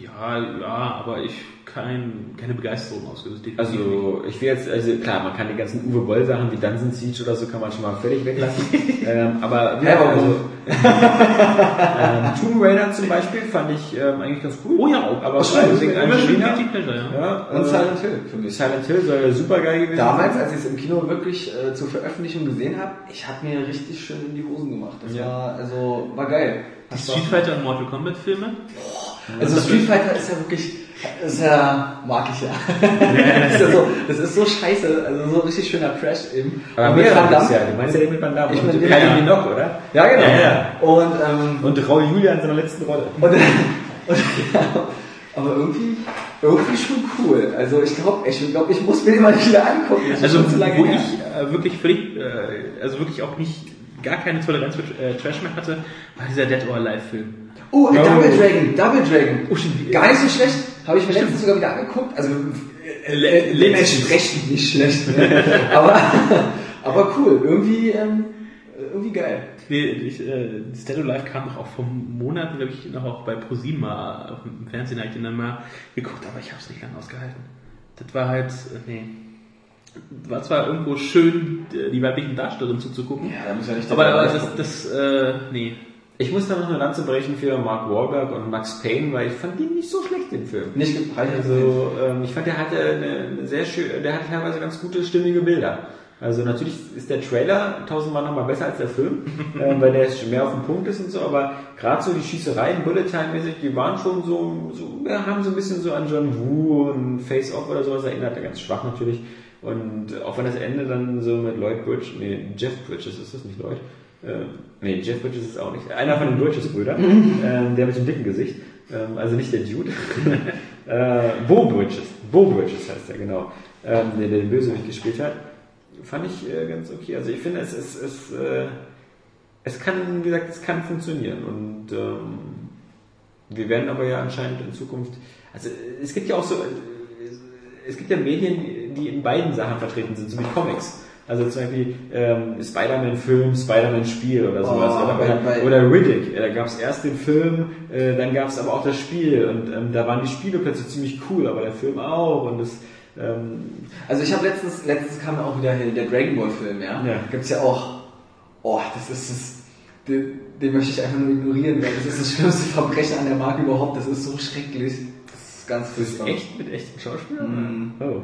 ja, ja, aber ich kein, keine Begeisterung ausgelöst. Also ich will jetzt, also klar, man kann die ganzen Uwe Boll Sachen wie Dungeon Siege oder so kann man schon mal völlig weglassen. ähm, aber Ja, aber also, ähm, Tomb Raider zum Beispiel fand ich ähm, eigentlich ganz cool. Oh ja, auch. aber stimmt, vor allem wegen Angelina. Pleasure, ja. Ja, Und äh, Silent Hill für mich. Silent Hill soll ja super geil gewesen Damals, sein. als ich es im Kino wirklich äh, zur Veröffentlichung gesehen habe, ich habe mir richtig schön in die Hosen gemacht. Das Ja. war also war geil. Die Street Fighter und Mortal Kombat Filme. Also Street Fighter ist ja wirklich, ist ja, mag ich ja. das, ist ja so, das ist so scheiße, also so richtig schöner Trash eben. Aber mit Van Damme, ja, du meinst ja den mit Van Damme. Ich und mein, Kylie ja. Minogue, oder? Ja, genau. Ja, ja. Und, ähm, Und Raul Julia in seiner letzten Rolle. und, und aber irgendwie, irgendwie schon cool. Also ich glaube, ich, glaub, ich muss mir den mal wieder angucken. Das Also wo her. ich äh, wirklich völlig, äh, also wirklich auch nicht gar keine Toleranz für äh, Trash mehr hatte, war dieser Dead or Alive Film. Oh, Oh. Double Dragon, Double Dragon. Oh. Gar nicht so schlecht. Habe ich mir letztens sogar wieder angeguckt. Also äh, dementsprechend nicht schlecht. aber, aber cool. Irgendwie, ähm, irgendwie geil. Nee, ich, äh, Dead Alive kam doch auch vor Monaten, glaube ich, noch auch bei ProSieben mal auf dem Fernsehen, habe ich den dann mal geguckt, aber ich habe es nicht lange ausgehalten. Das war halt, äh, nee. War zwar irgendwo schön, äh, die weiblichen Darstellerinnen zuzugucken, Ja, da muss ja nicht aber, aber das, das, äh, nee. Ich muss da noch eine Lanze brechen für Mark Wahlberg und Max Payne, weil ich fand den nicht so schlecht, den Film. nicht gebreitet. Also ähm, ich fand, der hatte eine, sehr schön, der hatte teilweise ganz gute stimmige Bilder. Also natürlich ist der Trailer tausendmal nochmal besser als der Film, ähm, weil der mehr auf den Punkt ist und so, aber gerade so die Schießereien, Bullet Time mäßig, die waren schon so, so ja, haben so ein bisschen so an John Woo und Face Off oder sowas erinnert, der ganz schwach natürlich. Und auch wenn das Ende dann so mit Lloyd Bridge, nee, Jeff Bridges ist das nicht Lloyd? Äh, nee, Jeff Bridges ist auch nicht. Einer von den Bridges-Brüdern, ähm, der mit dem dicken Gesicht. Ähm, also nicht der Dude. äh, Bo Bridges. Bo Bridges heißt er, genau. Ähm, der, der den Bösewicht gespielt hat. Fand ich äh, ganz okay. Also ich finde, es, es, es, äh, es kann, wie gesagt, es kann funktionieren. Und ähm, wir werden aber ja anscheinend in Zukunft. Also es gibt ja auch so. äh, Es gibt ja Medien, die in beiden Sachen vertreten sind, so wie Comics. Also zum Beispiel ähm, Spider-Man-Film, Spider-Man-Spiel oder sowas. Oh, oder, bei- oder Riddick. Da gab es erst den Film, äh, dann gab es aber auch das Spiel. Und ähm, da waren die Spiele plötzlich ziemlich cool, aber der Film auch. Und das, ähm, Also ich habe letztens, letztens kam auch wieder hier der Dragon Ball Film, ja. Ja. Gibt's ja auch. Oh, das ist das. Den, den möchte ich einfach nur ignorieren, weil das ist das schlimmste Verbrechen an der Marke überhaupt. Das ist so schrecklich. Das ist ganz furchtbar. echt mit echten Schauspielern? Mhm. Oh.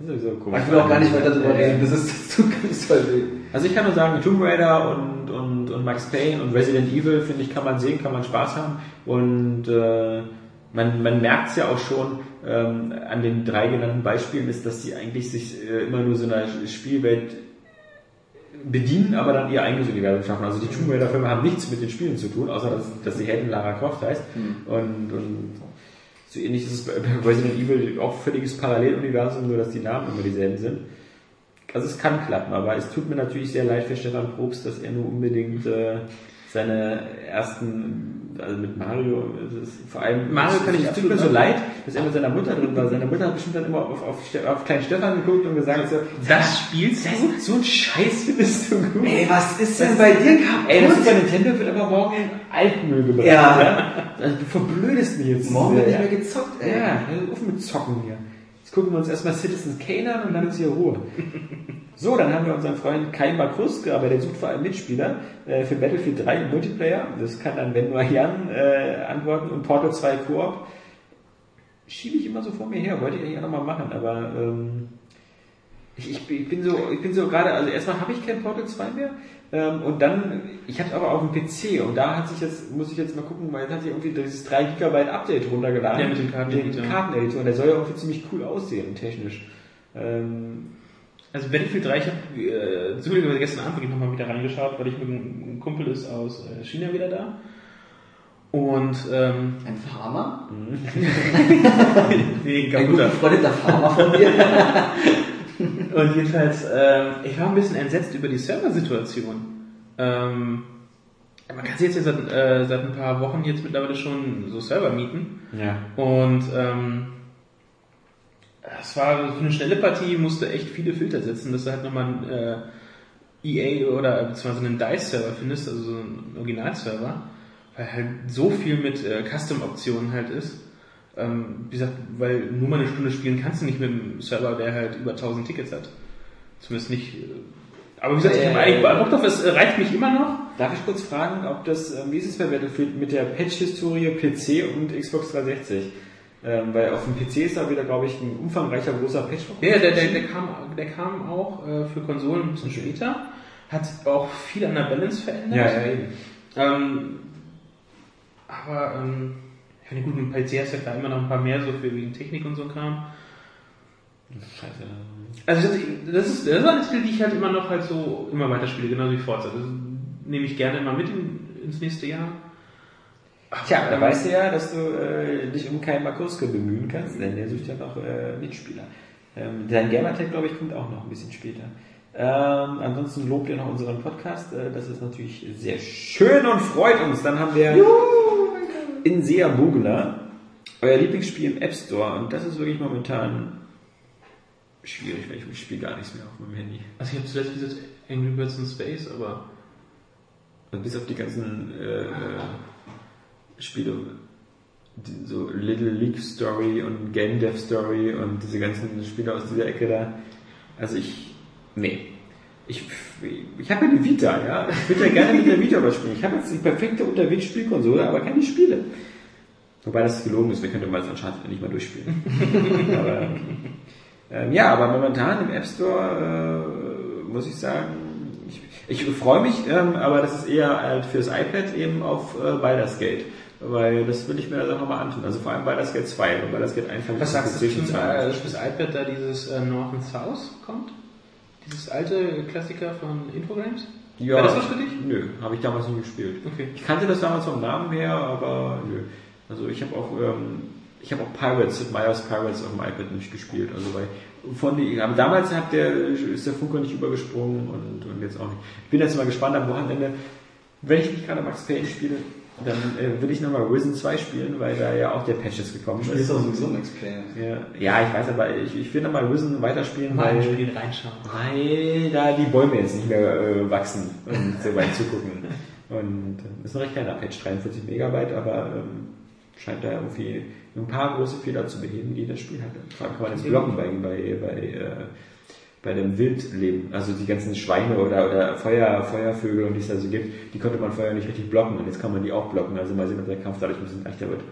Das ist sowieso komisch. Ich will auch gar nicht weiter drüber ja. reden, das ist zu ganz toll. Also ich kann nur sagen, Tomb Raider und, und, und Max Payne und Resident Evil, finde ich, kann man sehen, kann man Spaß haben. Und äh, man, man merkt es ja auch schon ähm, an den drei genannten Beispielen, ist, dass die eigentlich sich äh, immer nur so einer Spielwelt bedienen, aber dann ihr eigenes Universum schaffen. Also die Tomb Raider Filme haben nichts mit den Spielen zu tun, außer dass, dass die Heldin Lara Croft heißt. Und, und so ähnlich ist es bei Resident Evil auch völliges Paralleluniversum, nur dass die Namen immer dieselben sind. Also es kann klappen, aber es tut mir natürlich sehr leid für Stefan Probst, dass er nur unbedingt äh, seine ersten, also mit Mario, es ist vor allem, Mario es, kann ich es tut mir so leid, dass er mit seiner Mutter drin war. Seine Mutter hat bestimmt dann immer auf, auf, auf kleinen Stefan geguckt und gesagt so, Das spielst du? so ein Scheiß findest du gut. Ey, was ist denn bei dir kaputt? Ey, das Super Nintendo wird aber morgen in Altmüll gebracht. Ja. Also, du verblödest mich jetzt. Morgen wird nicht mehr gezockt, ey. Ja, hör auf mit Zocken hier. Jetzt gucken wir uns erstmal Citizen Kane an und dann ist hier Ruhe. So, dann haben wir unseren Freund Kai Makrusk, aber der sucht vor allem Mitspieler äh, für Battlefield 3 im Multiplayer. Das kann dann, wenn Jan äh, antworten und Portal 2 Koop. Schiebe ich immer so vor mir her, wollte ich eigentlich auch nochmal machen, aber ähm, ich, ich bin so, ich bin so gerade, also erstmal habe ich kein Portal 2 mehr ähm, und dann, ich habe es aber auf dem PC und da hat sich jetzt, muss ich jetzt mal gucken, weil jetzt hat sich irgendwie dieses 3 GB Update runtergeladen. Ja, mit dem Karteneditor. Den Karteneditor und der soll ja irgendwie ziemlich cool aussehen, technisch. Ähm, Also Battlefield 3, ich habe äh, zufälligerweise gestern Abend nochmal wieder reingeschaut, weil ich mit einem Kumpel ist aus äh, China wieder da. Und ähm, Ein Farmer? nee, Ein guter befreundeter Farmer von dir? Und jedenfalls, ähm, ich war ein bisschen entsetzt über die Serversituation. Ähm, man kann sich jetzt ja seit, äh, seit ein paar Wochen jetzt mittlerweile schon so Server mieten. ja. Und ähm, es war für eine schnelle Partie, musste echt viele Filter setzen, dass du halt nochmal einen äh, EA oder beziehungsweise einen DICE-Server findest, also so einen Originalserver, weil halt so viel mit äh, Custom-Optionen halt ist. Ähm, wie gesagt, weil nur mal eine Stunde spielen kannst du nicht mit einem Server, der halt über 1000 Tickets hat. Zumindest nicht. Äh, aber wie gesagt, ich Äh, habe eigentlich Bock drauf, es äh, reicht mich immer noch. Darf ich kurz fragen, ob das, ähm, wie ist es bei Battlefield mit der Patch-Historie PC und Xbox 360? Ähm, weil auf dem PC ist da wieder, glaube ich, ein umfangreicher großer Patch. Ja, der, der, der, kam, der kam auch äh, für Konsolen ein bisschen später, hat auch viel an der Balance verändert. ja, ja, eben. Ähm, aber, ähm, finde gut, PC hast du ja klar immer noch ein paar mehr so für wegen Technik und so ein Kram. Scheiße. Also das, ist das ist eine Titel, die ich halt immer noch halt so immer weiter spiele, genauso wie Forza. Das nehme ich gerne immer mit in, ins nächste Jahr. Tja, da Ähm, weißt du ja, dass du äh, dich um Kai Makuske bemühen kannst, denn der sucht ja noch äh, Mitspieler. Ähm, dein Gamertag, glaube ich, kommt auch noch ein bisschen später. Ähm, ansonsten lobt ihr noch unseren Podcast. Äh, das ist natürlich sehr schön und freut uns. Dann haben wir Insea Bugler, euer Lieblingsspiel im App Store. Und das ist wirklich momentan schwierig, weil ich, spiele gar nichts mehr auf meinem Handy. Also ich habe zuletzt dieses Angry Birds in Space, aber Und bis auf die ganzen äh, äh, Spiele, so Little League Story und Game Dev Story und diese ganzen Spiele aus dieser Ecke da. Also ich, nee. Ich, ich habe ja eine Vita, ja. Ich würde ja gerne mit der Vita überspielen. Ich habe jetzt die perfekte Unterwegsspielkonsole, aber keine Spiele. Wobei das gelogen ist, wir könnten mal das Uncharted nicht mal durchspielen. aber, ähm, ja, aber momentan im App Store äh, muss ich sagen, ich, ich freue mich, ähm, aber das ist eher halt fürs iPad eben auf äh, Baldur's Gate. Weil das will ich mir dann nochmal antun. Also vor allem Baldur's Gate 2 und Baldur's Gate 1 habe ich was sagst du schon äh, zwei. fürs iPad da dieses äh, North and South kommt? Dieses alte Klassiker von Infogrames? Ja, Wäre das was für dich? Nö, habe ich damals nicht gespielt. Okay. Ich kannte das damals vom Namen her, aber nö. Also ich habe auch, ähm, ich habe auch Pirates, Meier's Pirates auf dem iPad nicht gespielt. Also weil von die, aber damals hat der, ist der Funke nicht übergesprungen und, und jetzt auch nicht. Ich bin jetzt mal gespannt am Wochenende, wenn ich nicht gerade Max Payne spiele, dann äh, will ich nochmal Risen 2 spielen, weil da ja auch der Patch ist gekommen Du ist. bist doch sowieso Max Payne. Ja, ja, ich weiß, aber ich, ich will nochmal Risen weiterspielen, Mal weil, ein Spiel reinschauen. weil da die Bäume jetzt nicht mehr äh, wachsen und so weit zugucken. Und äh, ist noch recht kleiner Patch, 43 Megabyte, aber ähm, scheint da irgendwie ein paar große Fehler zu beheben, die das Spiel hatte. Vor allem kann man jetzt blocken bei, bei, bei, äh, bei dem Wildleben. Also die ganzen Schweine oder, oder Feuer, Feuervögel und die es da so gibt, die konnte man vorher nicht richtig blocken und jetzt kann man die auch blocken. Also mal sehen, ob der Kampf dadurch ein bisschen leichter wird.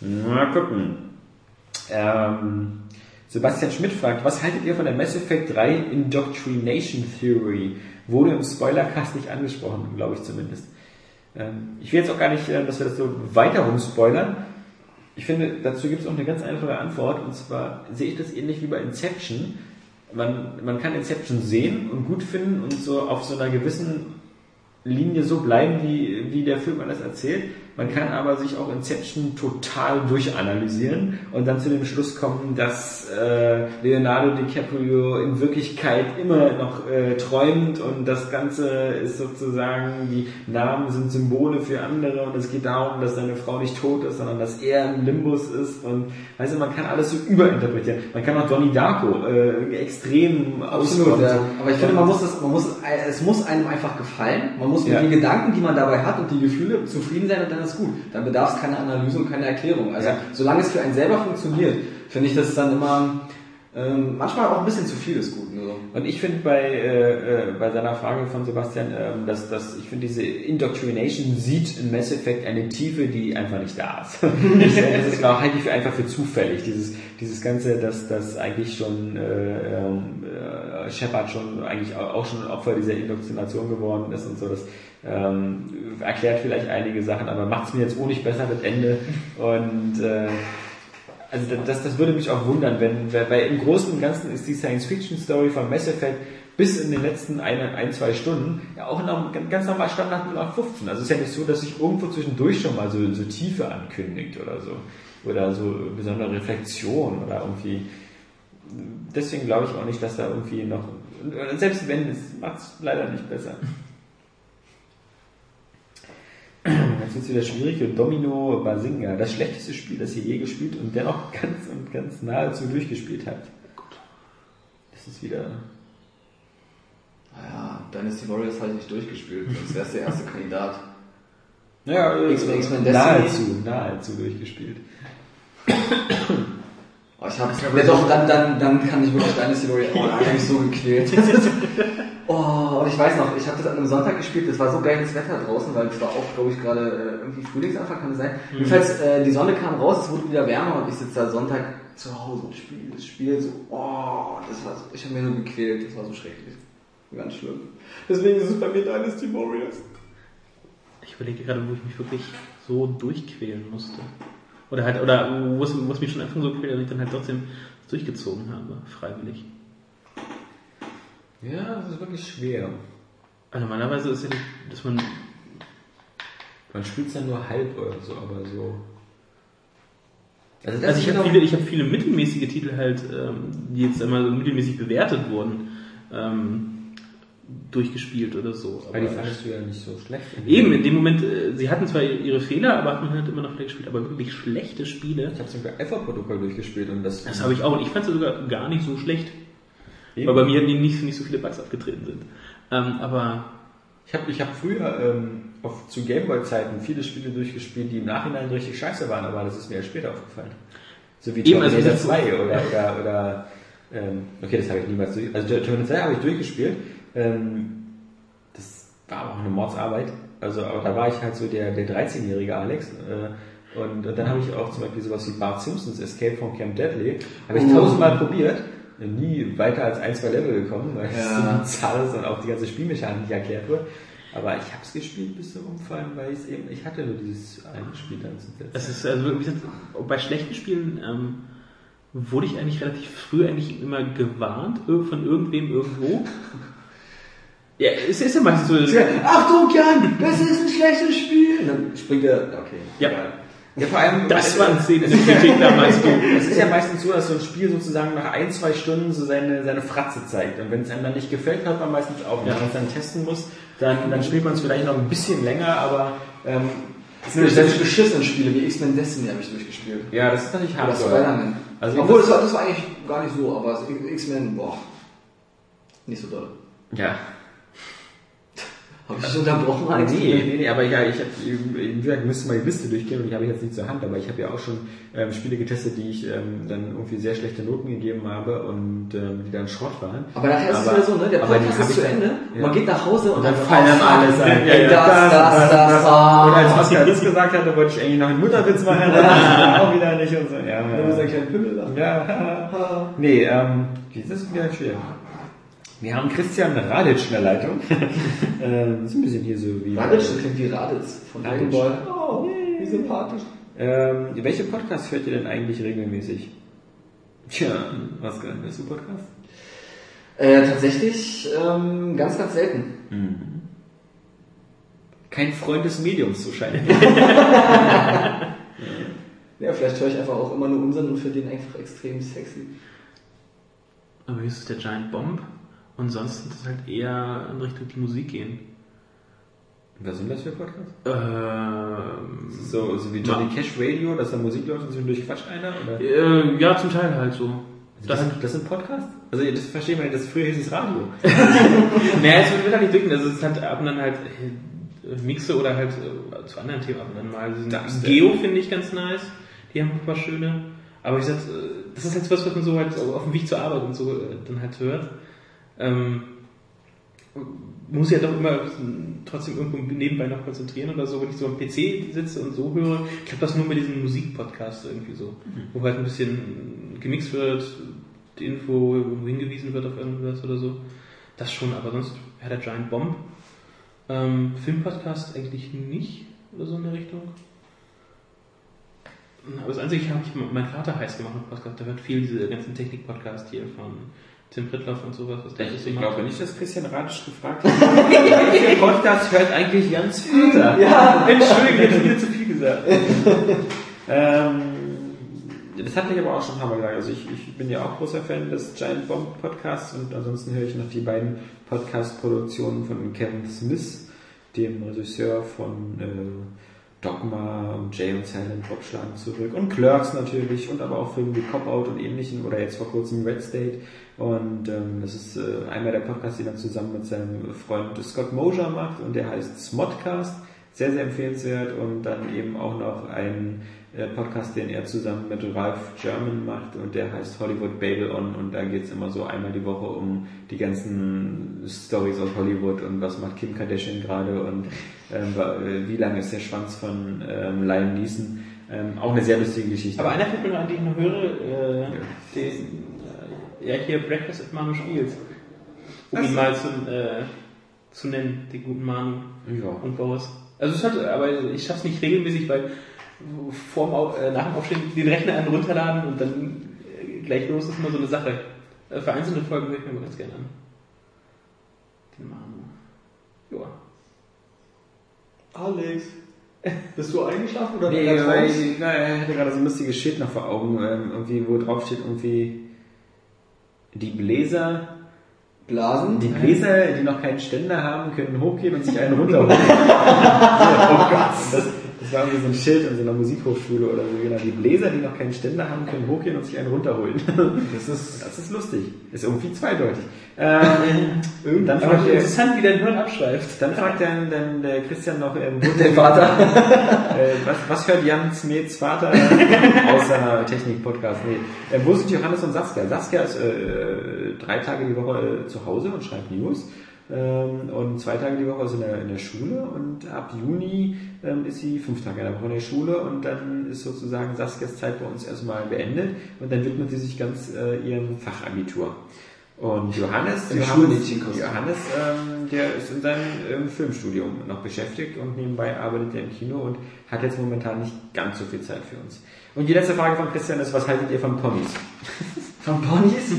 Mal gucken. Ähm, Sebastian Schmidt fragt, was haltet ihr von der Mass Effect 3 Indoctrination Theory? Wurde im Spoilercast nicht angesprochen, glaube ich zumindest. Ähm, ich will jetzt auch gar nicht, äh, dass wir das so weiter rumspoilern. Ich finde, dazu gibt es auch eine ganz einfache Antwort, und zwar sehe ich das ähnlich wie bei Inception. Man, man kann Inception sehen und gut finden und so auf so einer gewissen Linie so bleiben, wie, wie der Film alles erzählt. Man kann aber sich auch Inception total durchanalysieren und dann zu dem Schluss kommen, dass äh, Leonardo DiCaprio in Wirklichkeit immer noch äh, träumt und das Ganze ist sozusagen, die Namen sind Symbole für andere und es geht darum, dass seine Frau nicht tot ist, sondern dass er im Limbus ist und weißt du, man kann alles so überinterpretieren. Man kann auch Donnie Darko äh, extrem Absolut, ausbauen. ja. Aber ich finde, man muss es, man muss, es muss einem einfach gefallen. Man muss mit Ja. den Gedanken, die man dabei hat und die Gefühle zufrieden sein und dann ist gut. Dann bedarf es keine Analyse und keine Erklärung. Also, Ja. solange es für einen selber funktioniert, finde ich das dann immer, ähm, manchmal auch ein bisschen zu viel ist gut. Nur. Und ich finde bei, äh, äh, bei seiner Frage von Sebastian, ähm, dass, dass ich finde, diese Indoctrination sieht in Mass Effect eine Tiefe, die einfach nicht da ist. das, ist auch halte ich für einfach für zufällig. Dieses, dieses Ganze, dass das eigentlich schon äh, ähm, äh, Shepard schon eigentlich auch auch schon Opfer dieser Indoktrination geworden ist und so. Das ähm, erklärt vielleicht einige Sachen, aber macht es mir jetzt auch nicht besser mit Ende. Und äh, also das, das würde mich auch wundern, wenn, weil im Großen und Ganzen ist die Science-Fiction-Story von Mass Effect bis in den letzten ein, ein zwei Stunden ja auch noch ganz normal Standard 0815. Also es ist ja nicht so, dass sich irgendwo zwischendurch schon mal so, so Tiefe ankündigt oder so. Oder so besondere Reflexion oder irgendwie. Deswegen glaube ich auch nicht, dass da irgendwie noch. Selbst wenn, es macht es leider nicht besser. Jetzt wird es wieder schwierig. Und Domino Basinga, das schlechteste Spiel, das ihr je gespielt und dennoch ganz und ganz nahezu durchgespielt habt. Das ist wieder. Naja, Dynasty Warriors habe ich nicht durchgespielt. Das wäre der erste Kandidat. Naja, X-Men, nahezu, nahezu durchgespielt. Oh, ich habe ja doch, dann, dann, dann kann ich wirklich Dynasty Warriors. Oh, da habe ich mich so gequält. oh, und ich weiß noch, ich habe das an einem Sonntag gespielt, das war so geiles Wetter draußen, weil es war auch, glaube ich, gerade äh, irgendwie Frühlingsanfang, kann es sein. Jedenfalls, äh, die Sonne kam raus, es wurde wieder wärmer und ich sitze da Sonntag zu Hause und spiele das Spiel so, oh, das war so, ich habe mir so gequält, das war so schrecklich. Ganz schlimm. Deswegen ist es bei mir Dynasty Warriors. Ich überlege gerade, wo ich mich wirklich so durchquälen musste. Oder halt, oder wo es, wo es mich schon einfach so quält, dass ich dann halt trotzdem durchgezogen habe, freiwillig. Ja, das ist wirklich schwer. Also normalerweise ist ja, die- dass man Man spielt es dann nur halb oder so, aber so. Also, Also ich habe noch- viele, ich habe viele mittelmäßige Titel halt, ähm, die jetzt einmal so mittelmäßig bewertet wurden, ähm, durchgespielt oder so. Weil die fandest du ja nicht so schlecht. eben in dem Moment, äh, sie hatten zwar ihre Fehler, aber hat man halt immer noch wieder gespielt, aber wirklich schlechte Spiele. Ich habe Beispiel Alpha-Protokoll durchgespielt und das. Das habe ich auch und ich fand es sogar gar nicht so schlecht, Eben. weil bei mir nicht, nicht so viele Bugs abgetreten sind. Ähm, aber Ich habe ich hab früher ähm, auf, zu Gameboy-Zeiten viele Spiele durchgespielt, die im Nachhinein richtig scheiße waren, aber das ist mir erst später aufgefallen. So wie also Terminator das- 2 oder, oder, oder ähm, okay, das habe ich niemals durch. Also Terminator 2 habe ich durchgespielt. Ähm, das war aber auch eine Mordsarbeit. Also, aber da war ich halt so der, der 13-jährige Alex. Äh, und, und dann habe ich auch zum Beispiel sowas wie Bart Simpsons Escape from Camp Deadly. Habe ich Oh. tausendmal probiert. Nie weiter als ein, zwei Level gekommen, weil es Ja. so zahl ist und auch die ganze Spielmechanik nicht erklärt wird. Aber ich habe es gespielt bis zum Umfallen, weil ich eben, ich hatte nur dieses eine Spiel dann zum letzten. es ist also wie gesagt, bei schlechten Spielen ähm, wurde ich eigentlich relativ früh eigentlich immer gewarnt von irgendwem irgendwo. Ja, es ist ja meistens so. Achtung, Jan, das ist ein schlechtes Spiel. Und dann springt er, okay. Ja. egal. Ja, vor allem, Das war ein Szene in der Kritik damals. Du. Es ist ja meistens so, dass so ein Spiel sozusagen nach ein, zwei Stunden so seine, seine Fratze zeigt. Und wenn es einem dann nicht gefällt, hört man meistens auf. Und Ja. wenn man es dann testen muss, dann, dann spielt man es vielleicht noch ein bisschen länger, aber ähm, Nö, selbst beschissene Spiele wie X-Men Destiny habe ich durchgespielt. ja, das ist natürlich Oder hart. Spider-Man. Also Obwohl, das- das war, das war eigentlich gar nicht so, aber X-Men, boah, nicht so doll. Ja. Hab ich dich unterbrochen, Alex? Nee, nee, nee, aber ja, ich habe, wie gesagt, müsste mal die Liste durchgehen und die habe ich jetzt nicht zur Hand, aber ich habe ja auch schon ähm, Spiele getestet, die ich ähm, dann irgendwie sehr schlechte Noten gegeben habe und ähm, die dann Schrott waren. Aber nachher ist es Aber- wieder so, ne? Der aber Podcast ist zu dann- Ende, ja. man geht nach Hause und, Und dann fallen einem alles ein. Ja, das, das, das, ah. Und als Oscar das gesagt hatte, wollte ich eigentlich noch einen Mutterwitz machen, dann das auch wieder nicht und so. Ja, Du bist ja. ein kleiner Pimmel da. ja. Nee, ähm, das ist wieder schwer. Wir haben Christian Radic in der Leitung. ähm, ist ein bisschen hier so wie... Radic, das klingt wie Raditz von Dragon. Ball. Oh, wie sympathisch. Ähm, welche Podcasts hört ihr denn eigentlich regelmäßig? Tja, was hörst du Podcast? Äh, tatsächlich ähm, ganz, ganz selten. Kein Freund des Mediums, so scheint. Ja, vielleicht höre ich einfach auch immer nur unseren und finde den einfach extrem sexy. Aber hier ist es der Giant Bomb. Und sonst wird es halt eher in Richtung die Musik gehen. Was sind das für Podcasts? Ähm, So, so wie Johnny Cash Radio, dass da Musik läuft und zwischendurch quatscht einer? Oder? äh, ja, zum Teil halt so. Das, sind, das sind Podcasts? Also das verstehen wir nicht, das früher hieß es Radio. naja, es wird halt nicht wirken. Also es ist halt ab und an halt äh, Mixe oder halt äh, zu anderen Themen ab und an mal. Dubstep. Geo finde ich ganz nice. Die haben ein paar schöne. Aber ich sag, äh, das ist halt was, was man so halt auf dem Weg zur Arbeit und so äh, dann halt hört. Ähm, muss ja doch immer trotzdem irgendwo nebenbei noch konzentrieren oder so, wenn ich so am PC sitze und so höre. Ich glaube, das nur mit diesem Musikpodcast irgendwie so, wo halt ein bisschen gemixt wird, die Info irgendwo hingewiesen wird auf irgendwas oder so. Das schon, aber sonst ja, der Giant Bomb. Ähm, Filmpodcast eigentlich nicht oder so in der Richtung. Aber das Einzige, ich habe ich, mein Vater heiß gemacht im Podcast, der hört viel diese ganzen Technik-Podcasts hier von Tim Prittloff und sowas. Was der Ich macht. glaube nicht, dass Christian Radic gefragt hat. Welcher Podcast hört eigentlich Jans Vater? Ja, Entschuldigung, ich habe wieder zu viel gesagt. Ähm, das hatte ich aber auch schon ein paar Mal gesagt. Also ich, ich bin ja auch großer Fan des Giant Bomb Podcasts und ansonsten höre ich noch die beiden Podcast-Produktionen von Kevin Smith, dem Regisseur von äh, Dogma und Jay und Silent Bob schlagen zurück und Clerks natürlich und aber auch Filme wie Cop Out und ähnlichen oder jetzt vor kurzem Red State und ähm, das ist äh, einmal der Podcast, den er zusammen mit seinem Freund Scott Mosier macht und der heißt Smodcast, sehr, sehr empfehlenswert und dann eben auch noch ein äh, Podcast, den er zusammen mit Ralph German macht und der heißt Hollywood Babel On und da geht's immer so einmal die Woche um die ganzen Stories aus Hollywood und was macht Kim Kardashian gerade und ähm, äh, wie lang ist der Schwanz von ähm, Liam Neeson. Ähm, auch eine sehr lustige Geschichte. Aber einer fällt mir noch an, den ich noch höre, äh, den, ja, hier Breakfast at Manu Spiels. Um Ach ihn so. mal zu, äh, zu nennen, den guten Manu ja. und Boris. Also es hat, aber ich schaff's nicht regelmäßig, weil vor dem, äh, nach dem Aufstehen den Rechner an runterladen und dann äh, gleich los ist immer so eine Sache. Äh, für einzelne Folgen höre ich mir immer ganz gerne an. Den Manu. Ja. Alex, bist du eingeschlafen oder Nee, weil raus? ich, na, er hatte gerade so ein lustiges Schild noch vor Augen, ähm, irgendwie, wo drauf steht irgendwie die Bläser, Blasen? die Bläser, die noch keinen Ständer haben, können hochgehen und sich einen runterholen. oh Gott. Das, das war irgendwie so ein Schild in so einer Musikhochschule oder so. Genau. Die Bläser, die noch keinen Ständer haben, können hochgehen und sich einen runterholen. Das ist Das ist lustig. Ist irgendwie zweideutig. Ähm, dann fragt der, interessant, wie dein Hirn abschweift. dann fragt dann, dann der Christian noch, ähm, wo der Vater. äh, was, was hört Jan Smets Vater außer Technik-Podcast? Nee. Äh, wo sind Johannes und Saskia? Saskia ist äh, drei Tage die Woche äh, zu Hause und schreibt News. Ähm, und zwei Tage die Woche ist in der, in der Schule und ab Juni ähm, ist sie fünf Tage in der Woche in der Schule und dann ist sozusagen Saskias Zeit bei uns erstmal beendet und dann widmet sie sich ganz äh, ihrem Fachabitur. Und Johannes, Im Johannes. Johannes ähm, der ist in seinem ähm, Filmstudium noch beschäftigt und nebenbei arbeitet er im Kino und hat jetzt momentan nicht ganz so viel Zeit für uns. Und die letzte Frage von Christian ist, was haltet ihr von Ponys? Von Ponys?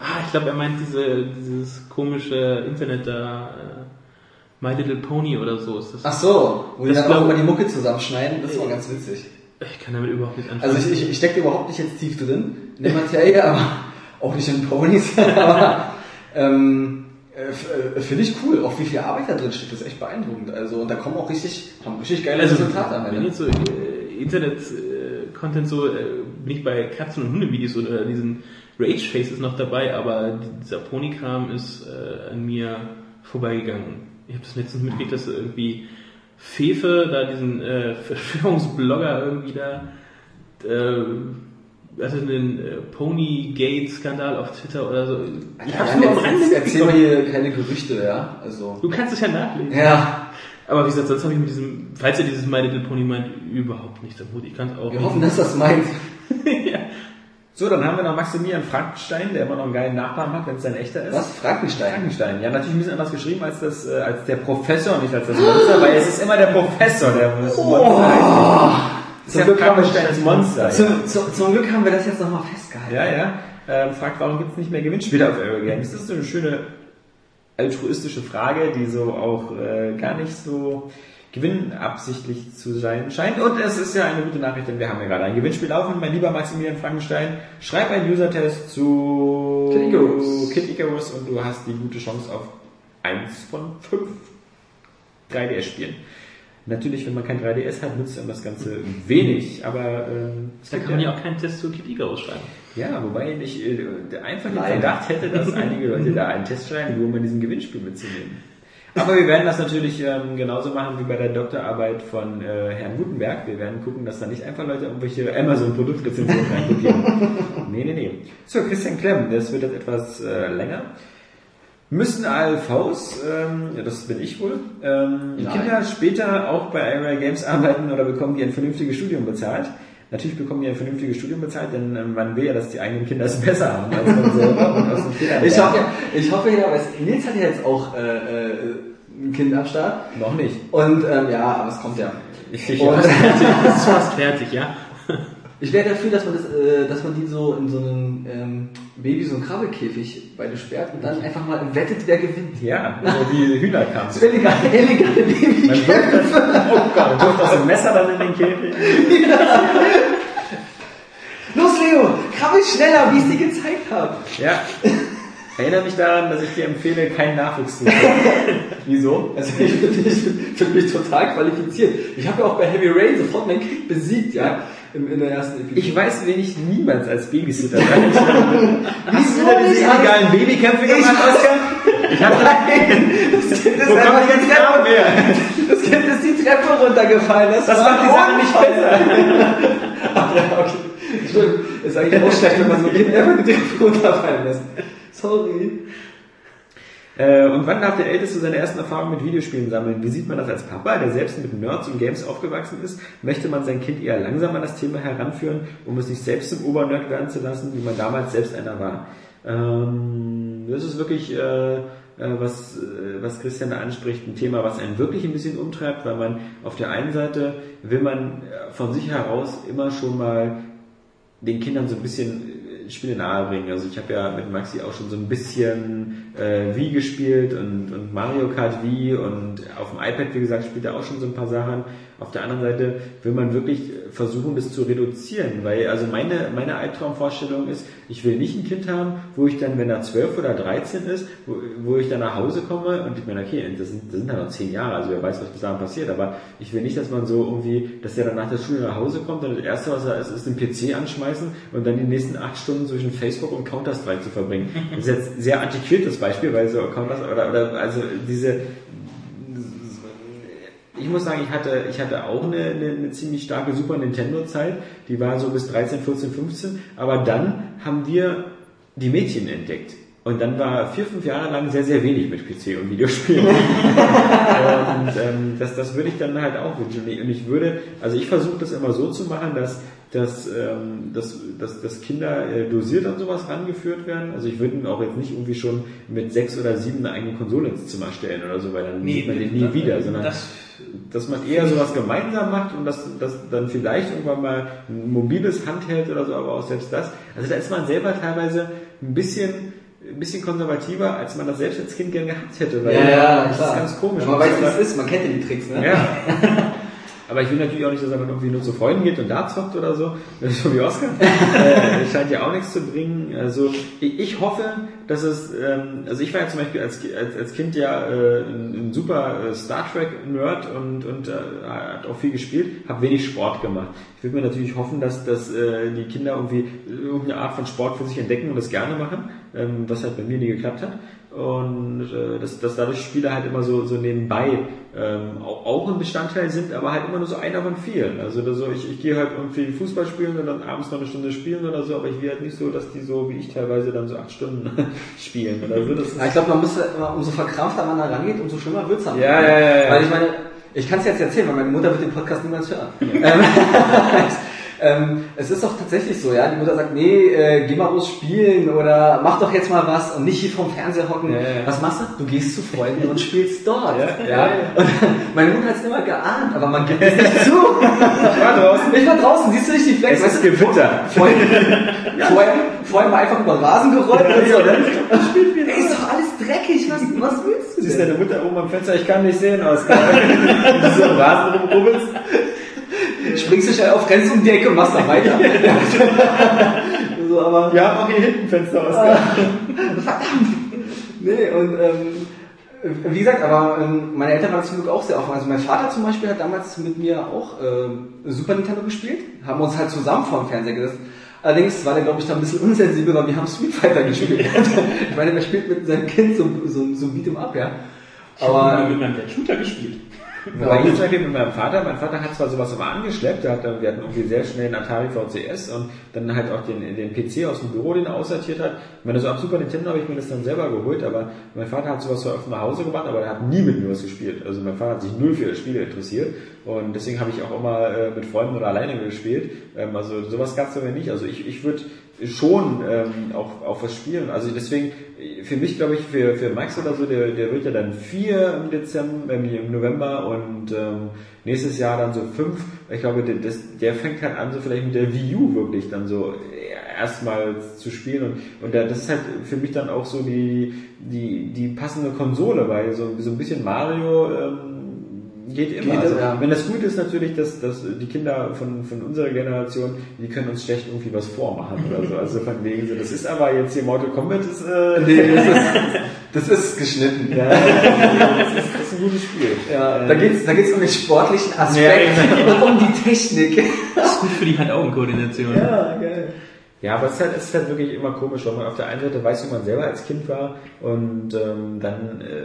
Ah, ich glaube, er meint diese, dieses komische Internet da, äh, My Little Pony oder so ist das. Ach so, wo die dann auch glaub- immer die Mucke zusammenschneiden, das war ganz witzig. Ich kann damit überhaupt nicht anfangen. Also ich, ich, ich stecke überhaupt nicht jetzt tief drin in der Materie, aber auch nicht in Ponys, aber ähm, äh, äh, finde ich cool, auch wie viel Arbeit da drin steckt, das ist echt beeindruckend. Also und da kommen auch richtig, haben richtig geile also, Resultate am wenn Ende. jetzt so äh, Internet-Content so, äh, bin ich bei Katzen- und Hundevideos oder diesen Rage-Faces noch dabei, aber dieser Pony-Kram ist äh, an mir vorbeigegangen. Ich habe das letztens mitgekriegt, dass irgendwie Fefe, da diesen äh, Verschwörungsblogger irgendwie da, äh, hatte einen äh, Ponygate-Skandal auf Twitter oder so. Ich hab's Ja, nur am Rande Erzähl mal mitbekommen. hier keine Gerüchte, ja. Also. Du kannst es ja nachlesen. Ja. Aber wie gesagt, sonst habe ich mit diesem, falls ihr dieses My Little Pony meint, überhaupt nichts am Hut. Ich kann es auch Wir hoffen, dass das meint. So, dann haben wir noch Maximilian Frankenstein, der immer noch einen geilen Nachnamen hat, wenn es ein echter ist. Was? Frankenstein. Frankenstein. Ja, natürlich ein bisschen anders geschrieben als, das, äh, als der Professor, nicht als das Monster, weil es ist immer der Professor, der das Monster. Das ist ja Monster. Ja. Zum, zum, zum Glück haben wir das jetzt nochmal festgehalten. Ja, ja. Ähm, fragt, warum gibt es nicht mehr Gewinnspiele auf Eurogames? Das ist so eine schöne altruistische Frage, die so auch äh, gar nicht so gewinnabsichtlich zu sein scheint. Und es ist ja eine gute Nachricht, denn wir haben ja gerade ein Gewinnspiel laufen. Mein lieber Maximilian Frankenstein, schreib einen User-Test zu Kid Icarus. Kid Icarus und du hast die gute Chance auf eins von fünf 3DS-Spielen. Natürlich, wenn man kein 3DS hat, nützt einem das Ganze wenig, aber ähm, Da kann man ja auch keinen Test zu Kid Icarus schreiben. ja, wobei ich äh, einfach den. Verdacht hätte, dass einige Leute da einen Test schreiben, nur um in diesem Gewinnspiel mitzunehmen. Aber wir werden das natürlich ähm, genauso machen wie bei der Doktorarbeit von äh, Herrn Gutenberg. Wir werden gucken, dass da nicht einfach Leute irgendwelche Amazon-Produktrezensionen reinkopieren. nee, nee, nee. So, Christian Klemm, das wird jetzt etwas äh, länger. Müssen ALVs, ähm, ja, das bin ich wohl, ähm, Nein. Kinder später auch bei IRA Games arbeiten oder bekommen die ein vernünftiges Studium bezahlt? Natürlich bekommen die ein vernünftiges Studium bezahlt, denn ähm, man will ja, dass die eigenen Kinder es besser haben als man selber und aus den Fehlern Ich hoffe, ja, ich hoffe ja, weil es- Nils hat ja jetzt auch äh, äh, ein Kind am Start. Noch nicht. Und ähm, ja, aber es kommt ja. Ich, Und Das ist fast fertig, ja? Ich wäre dafür, dass man das, äh, dass man die so in so einen ähm, Baby, so einen Krabbelkäfig beide sperrt und dann einfach mal wettet, wer gewinnt. ja, so wie Hühnerkampf. Illegale, illegale Baby. Man wirft das, oh Gott, man wirft das ein Messer dann in den Käfig. Los, Leo, krabbel schneller, wie ich es dir gezeigt habe. Ja. Erinnere mich daran, dass ich dir empfehle, keinen Nachwuchs zu bekommen. Wieso? Also ich finde ich find mich total qualifiziert. Ich habe ja auch bei Heavy Rain sofort mein Kind besiegt, ja, in, in der ersten Episode. Ich weiß, wen ich niemals als Babysitter du Wieso wieder diese illegalen Babykämpfe gemacht, Oskar? Ich hab Nein, das Kind ist einfach die Treppe, her? das Kind ist die Treppe runtergefallen. Das, Das war macht die Sache nicht besser. Ach ja, okay. Entschuldigung, ist eigentlich auch schlecht, wenn man so ein Kind einfach die Treppe runterfallen lässt. Sorry. Äh, und wann darf der Älteste seine ersten Erfahrungen mit Videospielen sammeln? Wie sieht man das als Papa, der selbst mit Nerds und Games aufgewachsen ist? Möchte man sein Kind eher langsam an das Thema heranführen, um es nicht selbst zum Obernerd werden zu lassen, wie man damals selbst einer war? Ähm, das ist wirklich, äh, äh, was, äh, was Christian da anspricht, ein Thema, was einen wirklich ein bisschen umtreibt, weil man auf der einen Seite will man äh, von sich heraus immer schon mal den Kindern so ein bisschen Spiele nahe bringen. Also ich habe ja mit Maxi auch schon so ein bisschen äh, Wii gespielt und, und Mario Kart Wii und auf dem iPad, wie gesagt, spielt er auch schon so ein paar Sachen. Auf der anderen Seite will man wirklich versuchen, das zu reduzieren, weil also meine, meine Albtraumvorstellung ist, ich will nicht ein Kind haben, wo ich dann, wenn er 12 oder 13 ist, wo, wo ich dann nach Hause komme und ich meine, okay, das sind, das sind halt noch 10 Jahre, also wer weiß, was bis dahin passiert, aber ich will nicht, dass man so irgendwie, dass er dann nach der Schule nach Hause kommt und das erste, was er ist, ist den PC anschmeißen und dann die nächsten 8 Stunden zwischen Facebook und Counter-Strike zu verbringen. Das ist jetzt sehr antiquiertes Beispiel, weil so Counter oder, oder also diese ich muss sagen, ich hatte, ich hatte auch eine, eine, eine ziemlich starke Super Nintendo-Zeit. Die war so bis 13, 14, 15. Aber dann haben wir die Mädchen entdeckt. Und dann war vier, fünf Jahre lang sehr, sehr wenig mit PC und Videospielen. und ähm, das, das würde ich dann halt auch wünschen. Und ich würde, also ich versuche das immer so zu machen, dass dass, ähm, dass, dass, dass Kinder äh, dosiert an sowas rangeführt werden. Also ich würde auch jetzt nicht irgendwie schon mit sechs oder sieben eine eigene Konsole ins Zimmer stellen oder so, weil dann sieht man den nie wieder, sondern das, dass man eher sowas gemeinsam macht und dass, dass dann vielleicht irgendwann mal ein mobiles Handheld oder so, aber auch selbst das. Also da ist man selber teilweise ein bisschen ein bisschen konservativer, als man das selbst als Kind gern gehabt hätte, weil das ist ganz komisch. Man weiß, wie es ist, man kennt ja die Tricks, ne? Ja. Aber ich will natürlich auch nicht, dass er dann irgendwie nur zu Freunden geht und da zockt oder so, so wie Oscar. äh, scheint ja auch nichts zu bringen. Also ich, ich hoffe, dass es, ähm, also ich war ja zum Beispiel als, als, als Kind ja äh, ein, ein super äh, Star Trek Nerd und, und äh, hat auch viel gespielt, habe wenig Sport gemacht. Ich würde mir natürlich hoffen, dass, dass äh, die Kinder irgendwie irgendeine Art von Sport für sich entdecken und das gerne machen. Ähm, was halt bei mir nie geklappt hat. Und äh, dass, dass dadurch Spiele halt immer so, so nebenbei ähm, auch, auch ein Bestandteil sind, aber halt immer nur so einer von vielen. Also so, ich, ich gehe halt irgendwie Fußball spielen und dann abends noch eine Stunde spielen oder so, aber ich will halt nicht so, dass die so wie ich teilweise dann so acht Stunden spielen oder so. Das Ja, ich glaube, man muss immer, umso verkrampfter man da rangeht, umso schlimmer wird's am Ja, ja, ja, ja. Weil ich meine, ich kann es jetzt erzählen, weil meine Mutter wird den Podcast niemals hören. Ähm, ähm, es ist doch tatsächlich so, ja. Die Mutter sagt, nee, äh, geh mal raus spielen oder mach doch jetzt mal was und nicht hier vorm Fernseher hocken. Ja, ja. Was machst du? Du gehst zu Freunden und spielst dort. Ja, ja. Und meine Mutter hat es immer geahnt, aber man gibt es nicht zu. Ich war draußen. Ich war draußen, siehst du nicht die Flecken? Es ist Gewitter. Vorher, vorher, vorher mal einfach über den Rasen gerollt und so. Ne? Ey, ist doch alles dreckig, was, was willst du Siehst deine Mutter oben am Fenster, ich kann nicht sehen, Oskar. Wenn du so im Rasen rumrubbelst. Springst du schnell auf, rennst um die Ecke und machst dann weiter. so, aber, Ja, mach hier hinten Fenster, Oskar. nee, und, ähm, wie gesagt, aber ähm, meine Eltern waren zum Glück auch sehr offen. Also mein Vater zum Beispiel hat damals mit mir auch ähm, Super Nintendo gespielt, haben uns halt zusammen vor dem Fernseher gesetzt. Allerdings war der, glaube ich, da ein bisschen unsensibel, weil wir haben Street Fighter gespielt. ich meine, wer spielt mit seinem Kind so, so, so Beat'em Up, ja. Ich habe Aber mit meinem Dad Shooter gespielt. Aber hier zum Beispiel mit meinem Vater, mein Vater hat zwar sowas immer angeschleppt, der hat dann, wir hatten irgendwie sehr schnell einen Atari VCS und dann halt auch den, den PC aus dem Büro, den er aussortiert hat. Ich meine, so am Super Nintendo habe ich mir das dann selber geholt, aber mein Vater hat sowas zwar oft nach Hause gebracht, aber er hat nie mit mir was gespielt. Also mein Vater hat sich null für Spiele interessiert und deswegen habe ich auch immer äh, mit Freunden oder alleine gespielt. Ähm, also sowas gab es bei mir nicht. Also ich, ich würde schon ähm, auch, auch was spielen. Also deswegen, für mich glaube ich, für, für Max oder so, der, der wird ja dann vier im Dezember, ähm, im November und ähm, nächstes Jahr dann so fünf. Ich glaube, der, das, der fängt halt an, so vielleicht mit der Wii U wirklich dann so erstmal zu spielen und, und da, das ist halt für mich dann auch so die, die, die passende Konsole, weil so, so ein bisschen Mario ähm, geht immer. Geht, also, ja. Wenn das gut ist natürlich, dass, dass die Kinder von, von unserer Generation, die können uns schlecht irgendwie was vormachen oder so. Also von wegen so, das ist aber jetzt hier Mortal Kombat ist, äh, nee, das ist, das ist geschnitten. ja, das, ist, das ist ein gutes Spiel. Ja, da geht's, da geht's um den sportlichen Aspekt Ja, und um die Technik. Das ist gut für die Hand-Augen-Koordination. Ja, geil. Ja, aber es ist, halt, es ist halt wirklich immer komisch, weil man auf der einen Seite weiß, wie man selber als Kind war und ähm, dann äh,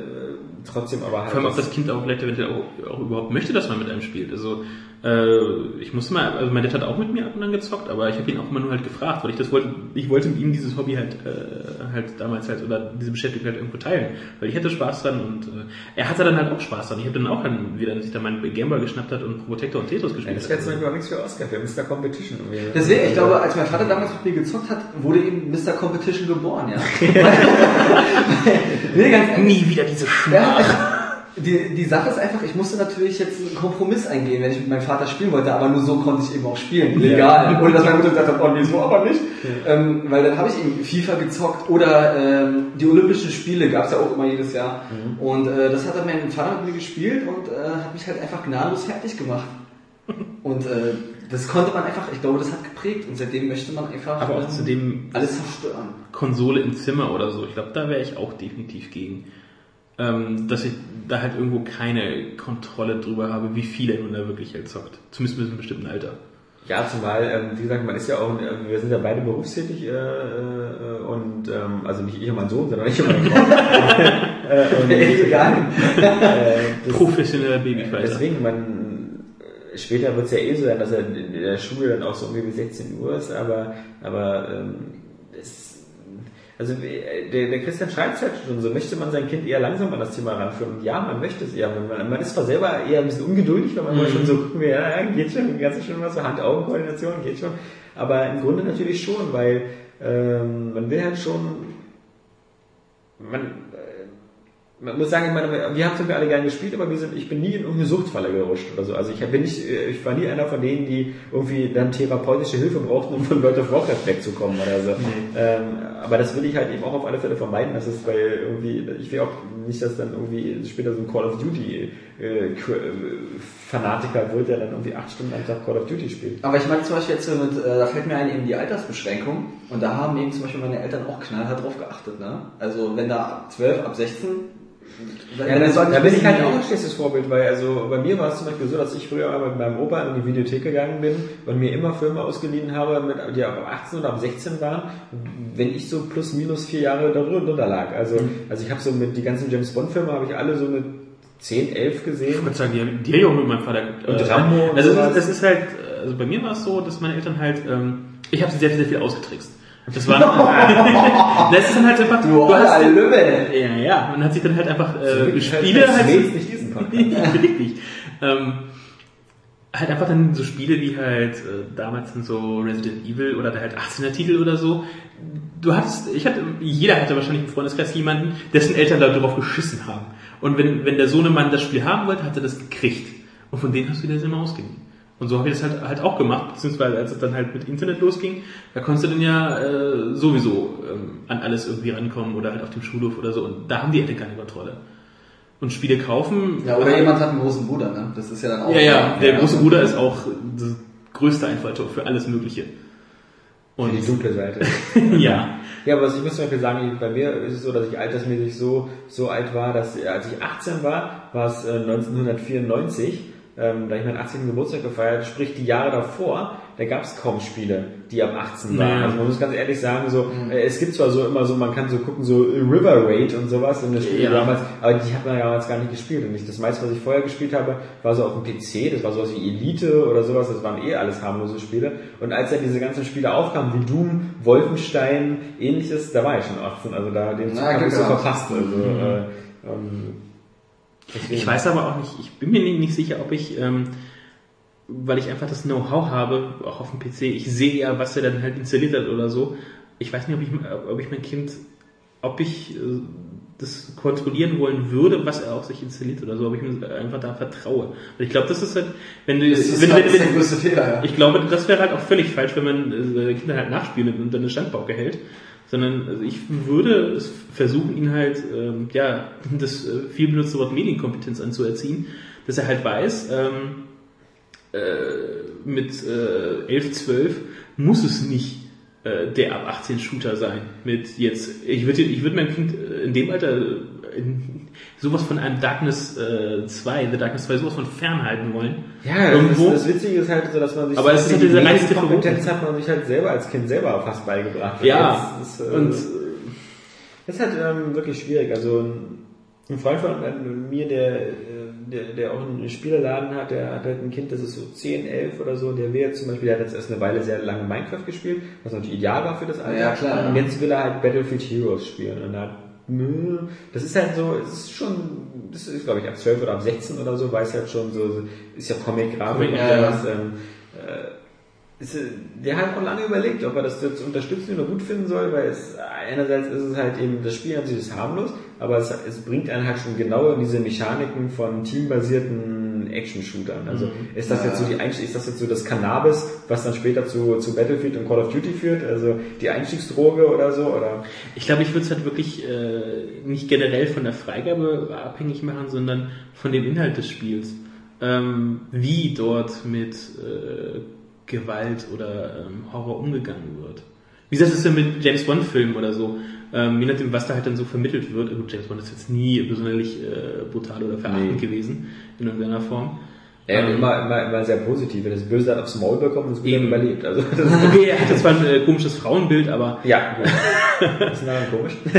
trotzdem aber halt. Vor allem, ob das Kind auch vielleicht eventuell auch, auch überhaupt möchte, dass man mit einem spielt. Also äh, ich musste mal, also mein Dad hat auch mit mir ab und an gezockt, aber ich habe ihn auch immer nur halt gefragt, weil ich das wollte, ich wollte mit ihm dieses Hobby halt äh, halt damals halt oder diese Beschäftigung halt irgendwo teilen, weil ich hatte Spaß dran und äh, er hatte dann halt auch Spaß dran. Ich habe dann auch dann wieder sich dann meinen Gameboy geschnappt hat und Protector und Tetris ja, gespielt. das wäre jetzt Beispiel auch nichts für Oscar, für Mr. Competition. irgendwie. Deswegen, ich glaube, als mein Vater damals mit mir gezockt hat, wurde eben Mr. Competition geboren, ja. nee, ganz ehrlich. Nie wieder diese Schmach. Ja, die, die Sache ist einfach, ich musste natürlich jetzt einen Kompromiss eingehen, wenn ich mit meinem Vater spielen wollte, aber nur so konnte ich eben auch spielen, legal. Ohne dass meine Mutter gesagt hat, oh nee, so aber nicht. Ähm, weil dann habe ich eben FIFA gezockt oder ähm, die Olympischen Spiele gab es ja auch immer jedes Jahr. Und äh, das hat dann mein Vater mit mir gespielt und äh, hat mich halt einfach gnadenlos fertig gemacht. Und äh, das konnte man einfach, ich glaube, das hat geprägt und seitdem möchte man einfach Aber auch ähm, zu dem alles zerstören. Konsole im Zimmer oder so. Ich glaube, da wäre ich auch definitiv gegen. Ähm, dass ich da halt irgendwo keine Kontrolle drüber habe, wie viel er nun da wirklich halt zockt. Zumindest bis zu einem bestimmten Alter. Ja, zumal, ähm, wie gesagt, man ist ja auch, äh, wir sind ja beide berufstätig äh, äh, und ähm, also nicht ich und mein Sohn, sondern ich und meine Frau. äh, und, Egal. äh, das, Professioneller Babyfighter. deswegen, man äh, später wird es ja eh so sein, dass er in der Schule dann auch so irgendwie bis 16 Uhr ist, aber aber ähm, es, also äh, der, der Christian schreibt es halt schon so, möchte man sein Kind eher langsam an das Thema ranführen? Und ja, man möchte es eher. Man, man ist zwar selber eher ein bisschen ungeduldig, weil man immer schon so gucken will, ja, geht schon, ganz schön was, so Hand-Augen-Koordination, geht schon. Aber im Grunde natürlich schon, weil ähm, man will halt schon, man, man muss sagen, ich meine, wir haben zum Beispiel alle gerne gespielt, aber wir sind, ich bin nie in irgendeine Suchtfalle gerutscht oder so. Also ich bin nicht, äh, ich war nie einer von denen, die irgendwie dann therapeutische Hilfe brauchten, um von World of Warcraft wegzukommen oder so. Ähm, aber das will ich halt eben auch auf alle Fälle vermeiden, dass es, weil irgendwie, ich will auch nicht, dass dann irgendwie später so ein Call of Duty äh, äh, Fanatiker wird, der dann irgendwie acht Stunden am Tag Call of Duty spielt. Aber ich meine zum Beispiel jetzt so mit, äh, da fällt mir ein eben die Altersbeschränkung und da haben eben zum Beispiel meine Eltern auch knallhart drauf geachtet. Ne? Also wenn da ab 12, ab 16 Ja, das, da bin ich halt auch ein schlechtes Vorbild, weil also bei mir war es zum Beispiel so, dass ich früher mit meinem Opa in die Videothek gegangen bin und mir immer Filme ausgeliehen habe, mit, die ab 18 oder ab 16 waren, wenn ich so plus minus vier Jahre darunter lag. Also, also ich habe so mit die ganzen James Bond Filme habe ich alle so mit 10, 11 gesehen. Ich würde sagen, die, haben- die auch mit meinem Vater. Und Rambo und also es sowas. ist, es ist halt, also bei mir war es so, dass meine Eltern halt, ähm, ich habe sie sehr, sehr viel ausgetrickst. Das war, das ist dann halt einfach, Du alter Lümmel. ja, ja, man hat sich dann halt einfach äh, Spiele halt, halt, halt nicht diesen Podcast. Richtig. Ähm, halt einfach dann so Spiele wie halt äh, damals dann so Resident Evil oder halt 18er Titel oder so. Du hattest, ich hatte, jeder hatte wahrscheinlich im Freundeskreis jemanden, dessen Eltern da drauf geschissen haben. Und wenn, wenn der Sohnemann das Spiel haben wollte, hat er das gekriegt. Und von denen hast du dir das immer ausgeliehen. Und so habe ich das halt, halt auch gemacht, beziehungsweise als es dann halt mit Internet losging, da konntest du dann ja äh, sowieso ähm, an alles irgendwie rankommen oder halt auf dem Schulhof oder so. Und da haben die Eltern keine Kontrolle. Und Spiele kaufen. Ja, oder jemand hat einen großen Bruder, ne? Das ist ja dann auch. Ja, ja, der große Bruder ist auch das größte Einfalltor für alles Mögliche. Und Die dunkle Seite. ja, Ja, aber ich muss zum Beispiel sagen, bei mir ist es so, dass ich altersmäßig so, so alt war, dass als ich 18 war, war es äh, 1994, ähm, da ich meinen 18. Geburtstag gefeiert, sprich die Jahre davor, da gab es kaum Spiele, die ab 18 waren. Naja. Also man muss ganz ehrlich sagen, so äh, es gibt zwar so immer so, man kann so gucken, so River Raid und sowas in das Spiel Ja. damals, aber die hat man ja damals gar nicht gespielt. Und ich, das meiste, was ich vorher gespielt habe, war so auf dem PC, das war sowas wie Elite oder sowas, das waren eh alles harmlose Spiele. Und als dann diese ganzen Spiele aufkamen, wie Doom, Wolfenstein, ähnliches, da war ich schon 18, also da den Zug Na, habe ich so verpasst. Also, äh, ähm, deswegen- ich weiß aber auch nicht, ich bin mir nicht sicher, ob ich, ähm, weil ich einfach das Know-how habe, auch auf dem PC, ich sehe ja, was er dann halt installiert hat oder so. Ich weiß nicht, ob ich, ob ich mein Kind, ob ich äh, das kontrollieren wollen würde, was er auf sich installiert oder so, ob ich mir einfach da vertraue. Und ich glaube, das ist halt, wenn du, Das wenn, halt wenn, das ist wenn, der größte Fehler, ja. Ich glaube, das wäre halt auch völlig falsch, wenn man äh, Kinder halt nachspielt und dann eine Standbauke hält. Sondern also ich würde versuchen, ihn halt, ähm, ja, das äh, viel benutzte Wort Medienkompetenz anzuerziehen, dass er halt weiß, ähm, äh, mit äh, 11, 12 muss es nicht äh, der ab 18 Shooter sein. Mit jetzt, ich würde ich würde mein Kind äh, in dem Alter äh, in, sowas von einem Darkness äh, 2, The Darkness 2, sowas von fernhalten wollen. Ja, Irgendwo. Das, das Witzige ist halt so, dass man sich Aber so es ist die halt diese reinste Kompetenz hat man sich halt selber als Kind selber fast beigebracht. Ja, das ist, äh, und Das ist halt ähm, wirklich schwierig. Also ein- Freund von äh, mir, der, der, der auch einen Spielerladen hat, der hat halt ein Kind, das ist so 10, 11 oder so, der will jetzt zum Beispiel, der hat jetzt erst eine Weile sehr lange Minecraft gespielt, was natürlich ideal war für das Alter. Ja, klar. Und jetzt will er halt Battlefield Heroes spielen. Und er hat, das ist halt so, es ist schon, das ist glaube ich ab 12 oder ab 16 oder so, weiß halt schon so, ist ja Comic-Grafik und Ja, ja. sowas. Ähm, äh, ist, der hat auch lange überlegt, ob er das jetzt unterstützen oder gut finden soll, weil es einerseits ist es halt eben, das Spiel an sich ist harmlos, aber es, es bringt einen halt schon genau in diese Mechaniken von teambasierten Action-Shootern. Also ist das Ja. jetzt so die Einstieg, ist das jetzt so das Cannabis, was dann später zu, zu Battlefield und Call of Duty führt? Also die Einstiegsdroge oder so? Oder? Ich glaube, ich würde es halt wirklich äh, nicht generell von der Freigabe abhängig machen, sondern von dem Inhalt des Spiels. Ähm, wie dort mit äh, Gewalt oder ähm, Horror umgegangen wird. Wie gesagt, das ist ja mit James Bond-Filmen oder so. Ähm, je nachdem, was da halt dann so vermittelt wird. Gut, James Bond ist jetzt nie besonders äh, brutal oder verachtend Nee. gewesen in irgendeiner Form. Ja, Ähm, immer, immer, immer sehr positiv. Wenn das Böse hat aufs Maul bekommen, das Gute überlebt. Also, das Okay, er hatte zwar ein äh, komisches Frauenbild, aber ja, gut. Das ist nachher komisch.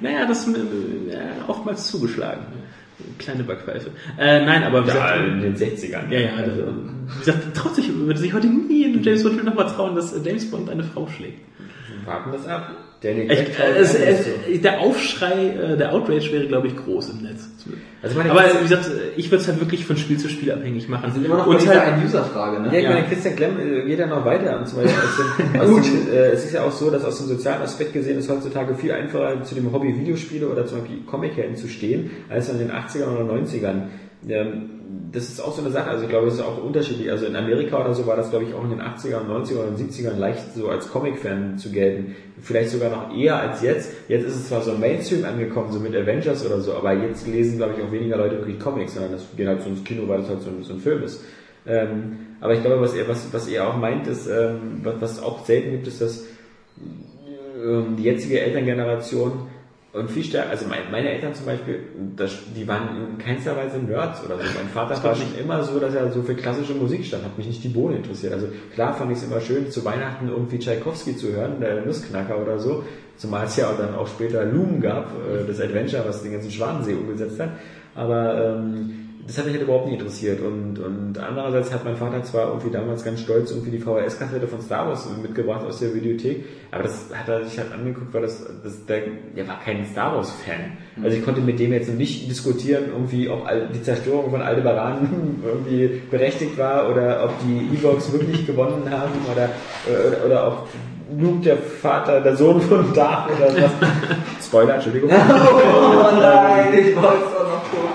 Naja, das ist mir äh, oftmals zugeschlagen. Kleine Backpfeife. Äh, nein, aber wie Ja, gesagt, in den 60ern. ja, ja, also, wie gesagt, traut sich, würde sich heute nie in James Bond Film nochmal trauen, dass äh, James Bond eine Frau schlägt. Warten das ab. Daniel Ich, äh, es, es, so. der Aufschrei, äh, der Outrage wäre, glaube ich, groß im Netz. Also meine Aber wie gesagt, äh, ich würde es halt wirklich von Spiel zu Spiel abhängig machen. Wir sind immer noch Und halt, Ein-User-Frage, ne? Ja, ich Ja. meine, Christian Klemm äh, geht ja noch weiter. Und zum Beispiel aus dem, aus dem, äh, es ist ja auch so, dass aus dem sozialen Aspekt gesehen es heutzutage viel einfacher zu dem Hobby Videospiele oder zum Beispiel Comic-Helden zu stehen, als in den 80ern oder 90ern. Ähm, das ist auch so eine Sache, also ich glaube, es ist auch unterschiedlich. Also in Amerika oder so war das, glaube ich, auch in den 80ern, 90ern und 70ern leicht so als Comic-Fan zu gelten. Vielleicht sogar noch eher als jetzt. Jetzt ist es zwar so Mainstream angekommen, so mit Avengers oder so, aber jetzt lesen, glaube ich, auch weniger Leute wirklich Comics, sondern das geht halt so ins Kino, weil das halt so ein, so ein Film ist. Ähm, aber ich glaube, was er, was, was er auch meint, ist, ähm, was, was auch selten gibt, ist, dass ähm, die jetzige Elterngeneration und viel stärker, also mein, meine Eltern zum Beispiel, das, die waren in keinster Weise Nerds oder so. Mein Vater war schon immer so, dass er so für klassische Musik stand, hat mich nicht die Bohne interessiert. Also klar fand ich es immer schön, zu Weihnachten irgendwie Tchaikovsky zu hören, der Nussknacker oder so. Zumal es ja auch dann auch später Loom gab, äh, das Adventure, was den ganzen Schwanensee umgesetzt hat. Aber ähm, das hat mich halt überhaupt nicht interessiert. Und, und andererseits hat mein Vater zwar irgendwie damals ganz stolz irgendwie die VHS-Kassette von Star Wars mitgebracht aus der Videothek, aber das hat er sich halt angeguckt, weil das, das der, der war kein Star Wars-Fan. Also ich konnte mit dem jetzt noch nicht diskutieren, irgendwie, ob die Zerstörung von Aldebaran irgendwie berechtigt war oder ob die Evox wirklich gewonnen haben oder, oder, oder ob Luke der Vater, der Sohn von Darth oder was. Spoiler, Entschuldigung. Oh nein, ich wollte es auch noch gucken.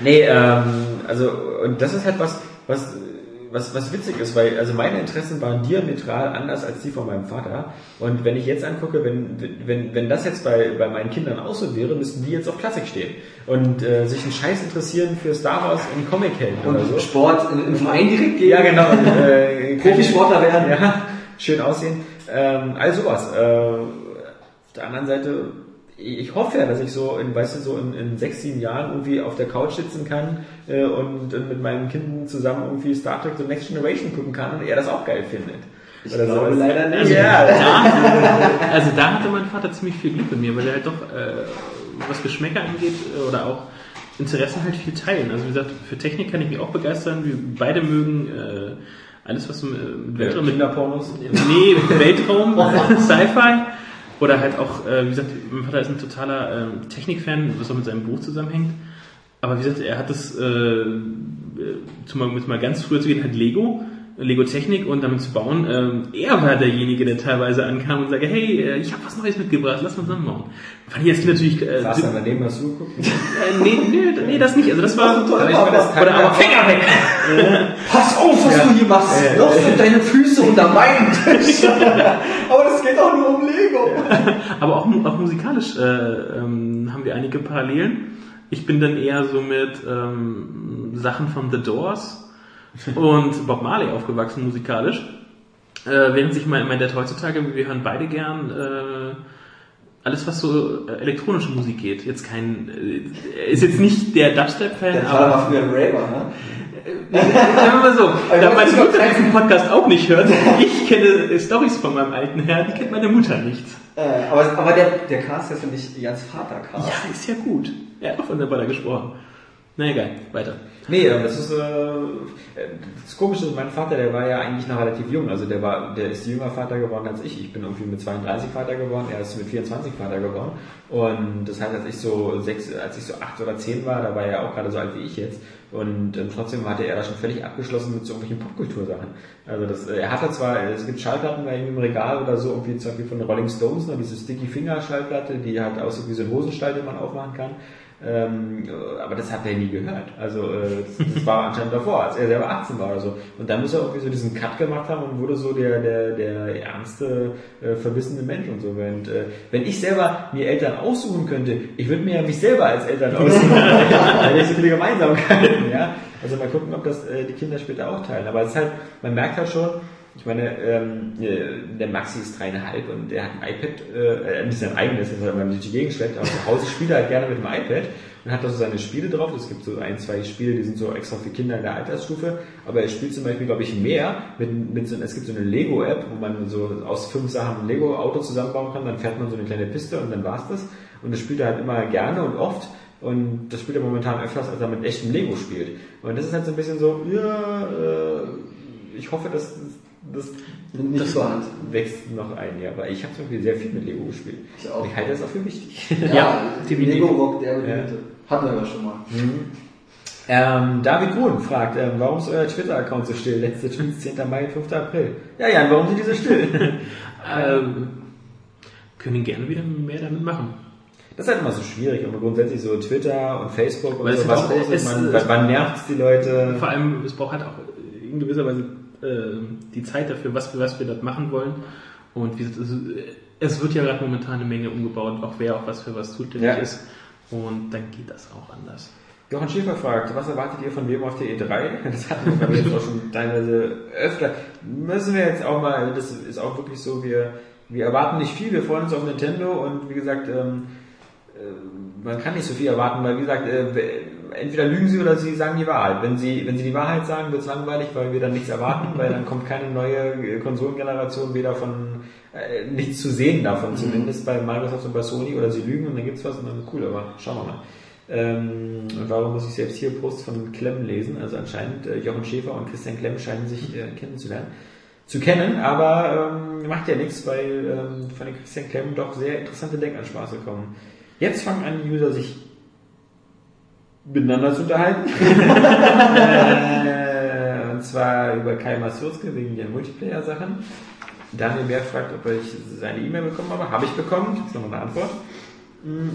Nee, ähm, also, und das ist halt was, was, was, was witzig ist, weil, also meine Interessen waren diametral anders als die von meinem Vater. Und wenn ich jetzt angucke, wenn, wenn, wenn das jetzt bei, bei meinen Kindern auch so wäre, müssten die jetzt auf Klassik stehen. Und äh, sich einen Scheiß interessieren für Star Wars in Comic-Helden oder so. Und Sport im, im Verein direkt gehen. Ja, genau. Und, äh, Profisportler werden. Ja, schön aussehen. Ähm, all sowas. Äh, auf der anderen Seite, ich hoffe ja, dass ich so in, weißt du, so in, in sechs, sieben Jahren irgendwie auf der Couch sitzen kann äh, und, und mit meinen Kindern zusammen irgendwie Star Trek The Next Generation gucken kann und er das auch geil findet. Ich Oder glaube sowas. leider nicht. Ja, Also da hatte mein Vater ziemlich viel Glück mit mir, weil er halt doch, äh, was Geschmäcker angeht äh, oder auch Interessen halt viel teilen. Also wie gesagt, für Technik kann ich mich auch begeistern. Wir beide mögen äh, alles, was so mit mit Weltraum, mit Kinderpornos. Nee, Weltraum, Sci-Fi. Oder halt auch, äh, wie gesagt, mein Vater ist ein totaler ähm, Technikfan, was auch mit seinem Buch zusammenhängt. Aber wie gesagt, er hat das, äh, äh, zum, um jetzt mal ganz früher zu gehen, halt Lego, Lego Technik und damit zu bauen. Ähm, er war derjenige, der teilweise ankam und sagte, hey, äh, ich habe was Neues mitgebracht, lass uns zusammen bauen. Fand ich Kind natürlich... Äh, Saß dann daneben, hast du geguckt? äh, nee, nee, nee, das nicht. Also das war... Aber ich meine, das Oder aber Finger weg! Pass auf, was du hier machst. Ja. Noch sind deine Füße unter meinem Tisch. Aber das geht auch nur um Lego. Aber auch, auch musikalisch äh, ähm, haben wir einige Parallelen. Ich bin dann eher so mit ähm, Sachen von The Doors und Bob Marley aufgewachsen musikalisch. Äh, während sich mein, mein Dad heutzutage, wir hören beide gern äh, alles, was so äh, elektronische Musik geht. Jetzt kein, äh, ist jetzt nicht der Dubstep-Fan, Der aber Vater war früher ein Raver, ne? Sagen wir mal so, da das meine Mutter diesen Podcast auch nicht hört, ich kenne Stories von meinem alten Herr, die kennt meine Mutter nicht. Äh, aber, aber der, der Cast ist, finde ich, Jans Vater-Cast. Ja, ist ja gut. Er hat auch von der Butter gesprochen. Na egal, weiter. Nee, ähm, das ist äh, das Komische, mein Vater, der war ja eigentlich noch relativ jung, also der war, der ist jünger Vater geworden als ich. Ich bin irgendwie mit 32 Vater geworden, er ist mit 24 Vater geworden. Und das heißt, als ich so sechs, als ich so acht oder zehn war, da war er auch gerade so alt wie ich jetzt. Und ähm, trotzdem hatte er da schon völlig abgeschlossen mit so irgendwelchen Popkultursachen. Also das, äh, er hatte zwar, es gibt Schallplatten bei ihm im Regal oder so, irgendwie zum Beispiel von Rolling Stones, noch diese Sticky Finger Schallplatte, die halt aussieht wie so ein Hosenstall, den man aufmachen kann. Ähm, äh, aber das hat er nie gehört. Also äh, das, das war anscheinend davor, als er selber 18 war oder so. Und dann muss er irgendwie so diesen Cut gemacht haben und wurde so der, der, der ernste, äh, verbissene Mensch und so. Während, äh, wenn ich selber mir Eltern aussuchen könnte, ich würde mir ja mich selber als Eltern aussuchen. da hätte ich so viele Gemeinsamkeiten, ja. Also mal gucken, ob das äh, die Kinder später auch teilen. Aber es ist halt, man merkt halt schon, ich meine, ähm, äh, der Maxi ist dreieinhalb und er hat ein iPad, äh, nicht sein eigenes, das er durch die Gegend schleppt, aber zu Hause spielt er halt gerne mit dem iPad und hat da so seine Spiele drauf. Es gibt so ein, zwei Spiele, die sind so extra für Kinder in der Altersstufe, aber er spielt zum Beispiel, glaube ich, mehr mit, mit so, es gibt so eine Lego-App, wo man so aus fünf Sachen ein Lego-Auto zusammenbauen kann, dann fährt man so eine kleine Piste und dann war's das. Und das spielt er halt immer gerne und oft. Und das spielt er momentan öfters, als er mit echtem Lego spielt. Und das ist halt so ein bisschen so, ja, äh, ich hoffe, dass das, Nicht das überhand. wächst noch ein, ja. Aber ich habe zum Beispiel sehr viel mit Lego gespielt. Ich auch. Ich halte das auch für wichtig. Ja, definitiv. Lego Rock, der Ja. Hatten wir aber schon mal. Ähm, David Grun fragt, ähm, warum ist euer Twitter-Account so still? Letzte Tweets 10. Mai, 5. April. Ja, Jan, warum sind die so still? Ähm, können gerne wieder mehr damit machen. Das ist halt immer so schwierig, aber grundsätzlich so Twitter und Facebook und Weil es so, was es- man, es- wann nervt die Leute? Vor allem, es braucht halt auch in gewisser Weise die Zeit dafür, was wir, was wir dort machen wollen. Und wie es, wird ja gerade momentan eine Menge umgebaut, auch wer auch was für was zuständig Ja. ist. Und dann geht das auch anders. Johann Schäfer fragt, was erwartet ihr von wem auf der E3? Das hatten wir jetzt auch schon teilweise öfter. Müssen wir jetzt auch mal, das ist auch wirklich so, wir, wir erwarten nicht viel, wir freuen uns auf Nintendo und wie gesagt, ähm, man kann nicht so viel erwarten, weil wie gesagt, äh, entweder lügen sie oder sie sagen die Wahrheit. Wenn sie, wenn sie die Wahrheit sagen, wird es langweilig, weil wir dann nichts erwarten, weil dann kommt keine neue äh, Konsolengeneration weder von äh, nichts zu sehen davon, zumindest bei Microsoft und bei Sony oder sie lügen und dann gibt's was und dann ist cool, aber schauen wir mal. Ähm, warum muss ich selbst hier Posts von Klemm lesen? Also anscheinend äh, Jochen Schäfer und Christian Klemm scheinen sich äh, kennenzulernen zu kennen, aber ähm, macht ja nichts, weil ähm, von den Christian Klemm doch sehr interessante Denkanspaße kommen. Jetzt fangen an, die User sich miteinander zu unterhalten. äh, und zwar über Kai Masurske wegen der Multiplayer-Sachen. Daniel Bär fragt, ob ich seine E-Mail bekommen habe. Habe ich bekommen. Gibt es nochmal eine Antwort? Hm.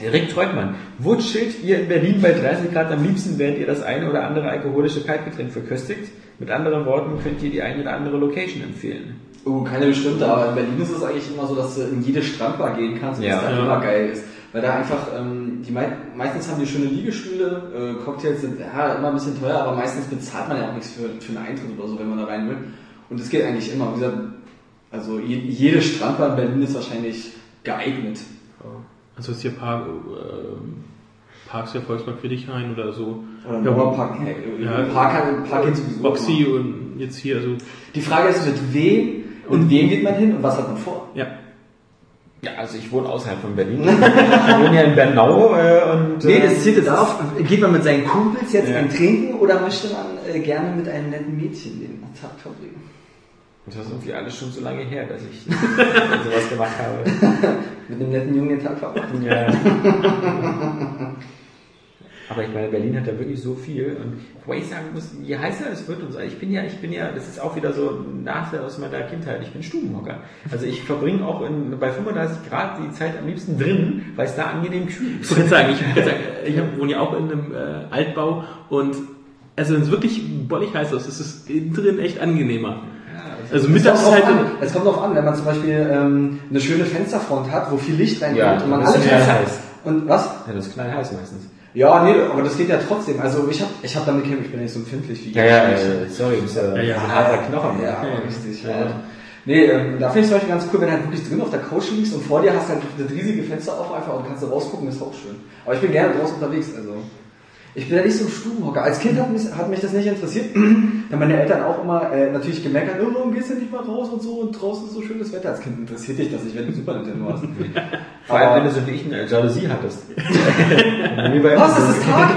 Rick Treutmann, wo chillt ihr in Berlin bei 30 Grad am liebsten, während ihr das eine oder andere alkoholische Kaltgetränk verköstigt? Mit anderen Worten, könnt ihr die eine oder andere Location empfehlen? Oh, keine bestimmte, aber in Berlin ist es eigentlich immer so, dass du in jede Strandbar gehen kannst und Ja. das da Ja. immer geil ist. Weil da einfach, ähm, die mei meistens haben die schöne Liegestühle, äh, Cocktails sind ja immer ein bisschen teuer, aber meistens bezahlt man ja auch nichts für, für einen Eintritt oder so, wenn man da rein will. Und es geht eigentlich immer. Wie gesagt, also je, jede Strandbar in Berlin ist wahrscheinlich geeignet. Also ist hier Park, äh, Parks der Volkspark für dich rein oder so. Oder Ja, Mauerpark, Ja, Park, Park geht sowieso. Boxy und jetzt hier, also Die Frage ist, mit wem und wem geht man hin und was hat man vor? ja. Ja, also ich wohne außerhalb von Berlin. ich wohne ja in Bernau äh, und... Nee, äh, das zielte darauf, geht man mit seinen Kumpels jetzt Ja. ein Trinken oder möchte man äh, gerne mit einem netten Mädchen den Tag verbringen? Das ist irgendwie alles schon so lange her, dass ich sowas gemacht habe. Mit einem netten Jungen den Tag verbringen? Ja. Aber ich meine, Berlin hat ja wirklich so viel und wobei ich sagen muss, je heißer es wird und so, ich bin ja, ich bin ja, das ist auch wieder so ein Nachteil aus meiner Kindheit, ich bin Stubenhocker. Also ich verbringe auch in, bei 35 Grad die Zeit am liebsten drin, weil es da angenehm kühl Ich ist. sagen, ich, wollte sagen, ich hab, wohne ja auch in einem äh, Altbau und also wenn es wirklich bollig heiß ist, ist es innen drin echt angenehmer. Also Es kommt, mittags drauf halt an, es kommt drauf an, wenn man zum Beispiel ähm, eine schöne Fensterfront hat, wo viel Licht reinkommt Ja, und man das alle ist ja Fenster heiß. Und was? Ja, das ist knallheiß meistens. Ja, nee, aber das geht ja trotzdem. Also ich habe ich hab damit gekämpft, ich bin nicht so empfindlich wie Ja, ihr. ja, äh, sorry, du bist ja, Ja, ja. ein harter Knochen. Ja, richtig. Ja. Ja. Nee, ähm, da finde ich es zum Beispiel ganz cool, wenn du halt wirklich drin auf der Couch liegst und vor dir hast halt das riesige Fenster auf einfach und kannst du rausgucken, ist auch schön. Aber ich bin gerne draußen unterwegs, also. Ich bin ja nicht so ein Stubenhocker. Als Kind hat mich, hat mich das nicht interessiert. da meine Eltern auch immer äh, natürlich gemeckert, oh, warum gehst du nicht mal raus und so und draußen ist so schönes Wetter. Als Kind interessiert dich das nicht, wenn du Super Nintendo hast. Vor allem, wenn du so wie ich eine Jalousie hattest. Was, ist es Tag?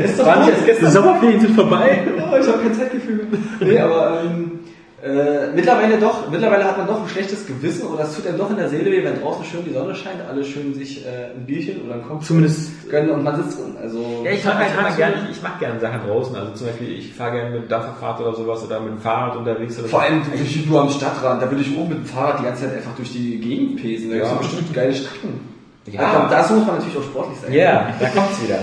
Es war nicht erst Die gestern. Sommerferien sind vorbei. Oh, ich habe kein Zeitgefühl mehr. Nee, aber ähm, äh, mittlerweile doch, mittlerweile hat man doch ein schlechtes Gewissen oder es tut einem doch in der Seele weh, wenn draußen schön die Sonne scheint, alle schön sich äh, ein Bierchen oder ein Cocktail Zumindest- gönnen und man sitzt drin. Also Ja, ich mache halt immer Tagsüber- gerne, ich mache gerne Sachen draußen. Also zum Beispiel, ich fahre gerne mit Dampferfahrt oder sowas oder mit dem Fahrrad unterwegs. Oder vor allem durch du am Stadtrand, da würde ich oben mit dem Fahrrad die ganze Zeit einfach durch die Gegend pesen. Da Ja. gibt es bestimmt geile Strecken. Ja. Ja. Aber dazu muss man natürlich auch sportlich sein. Ja, da kommt's wieder.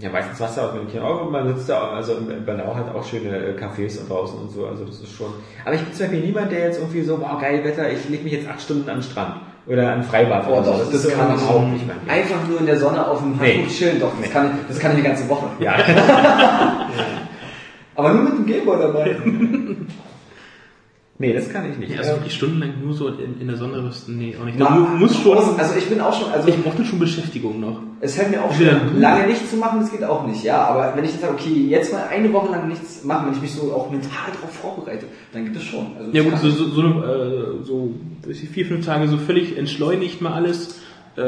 Ja. Meistens machst du auch mit dem man sitzt da, also in Bernau hat auch schöne äh, Cafés und draußen und so, also das ist schon. Aber ich bin zum Beispiel niemand, der jetzt irgendwie so, boah, geil Wetter, ich leg mich jetzt acht Stunden an den Strand. Oder an Freibad Oh, doch, das, kann ich überhaupt nicht Ding. Einfach nur in der Sonne auf dem Nee. Handtuch chillen, doch, das, kann ich, das kann ich eine ganze Woche. Ja. Aber nur mit dem Gameboy dabei. nee, das kann ich nicht. Ja, also wirklich stundenlang nur so in, in der Sonne rüsten, nee, auch nicht. Na, Du musst schon, Also ich bin auch schon, also ich brauchte schon Beschäftigung noch. es fällt mir auch schon lange nichts zu machen, das geht auch nicht, ja. Aber wenn ich jetzt sage, okay, jetzt mal eine Woche lang nichts machen, wenn ich mich so auch mental darauf vorbereite, dann gibt es schon. Also Ja gut, so, so, so, äh, so vier, fünf Tage so völlig entschleunigt mal alles, äh,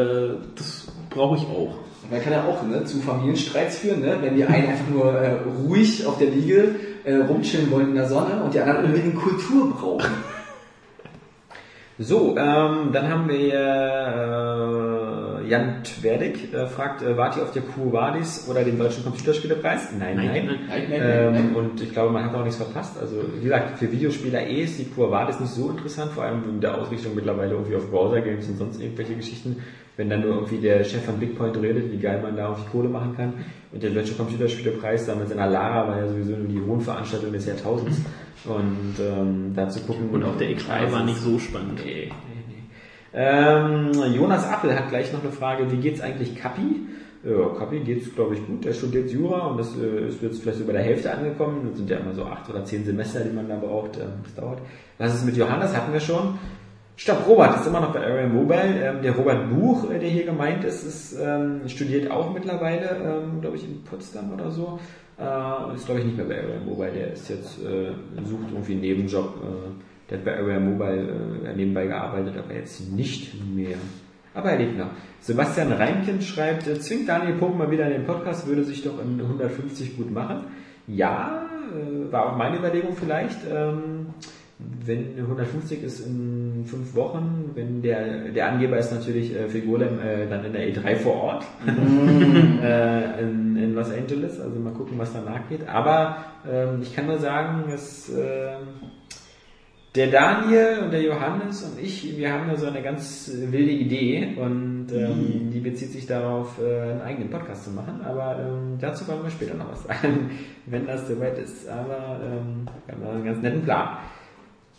das brauche ich auch. Man kann ja auch ne, zu Familienstreits führen, ne? wenn die einen einfach nur äh, ruhig auf der Liege äh, rumchillen wollen in der Sonne und die anderen unbedingt Kultur brauchen. So, ähm, dann haben wir äh, Jan Twerdig, äh, fragt, äh, wart ihr auf der Quo Vadis oder dem Deutschen Computerspielepreis? Nein, nein. Nein, Nein, nein, Ähm, nein. und ich glaube, man hat auch nichts verpasst. Also, wie gesagt, für Videospieler eh ist die Quo Vadis nicht so interessant, vor allem wegen der Ausrichtung mittlerweile irgendwie auf Browser-Games und sonst irgendwelche Geschichten. Wenn dann nur irgendwie der Chef von Bigpoint redet, wie geil man da irgendwie Kohle machen kann. Und der Deutsche Computerspielepreis da mit seiner Lara war ja sowieso nur die Hohenveranstaltung des Jahrtausends. Und ähm, da zu gucken. Und auch der X3 war nicht so spannend. Nee, nee, nee. Ähm, Jonas Appel hat gleich noch eine Frage, wie geht's eigentlich Kapi? Ja, Kapi geht's, glaube ich, gut. Der studiert Jura und das äh, ist jetzt vielleicht so bei der Hälfte angekommen. Das sind ja immer so acht oder zehn Semester, die man da braucht. Ähm, das dauert. Was ist mit Johannes? Hatten wir schon. Stopp, Robert ist immer noch bei Area Mobile. Ähm, der Robert Buch, äh, der hier gemeint ist, ist ähm, studiert auch mittlerweile, ähm, glaube ich, in Potsdam oder so. Äh, ist, glaube ich, nicht mehr bei Area Mobile. Der ist jetzt, äh, sucht irgendwie einen Nebenjob. Äh, der hat bei Area Mobile äh, nebenbei gearbeitet, aber jetzt nicht mehr. Aber er lebt noch. Sebastian Reinkind schreibt, zwingt Daniel Pope mal wieder in den Podcast, würde sich doch in 150 gut machen. Ja, war auch meine Überlegung vielleicht. Wenn 150 ist in fünf Wochen, wenn der, der Angeber ist natürlich äh, für Golem äh, dann in der E3 vor Ort äh, in, in Los Angeles, also mal gucken, was danach geht. Aber ähm, ich kann nur sagen, dass äh, der Daniel und der Johannes und ich, wir haben da so eine ganz wilde Idee und ähm, die bezieht sich darauf, äh, einen eigenen Podcast zu machen. Aber ähm, dazu wollen wir später noch was sagen, wenn das soweit ist. Aber ähm, wir haben da einen ganz netten Plan.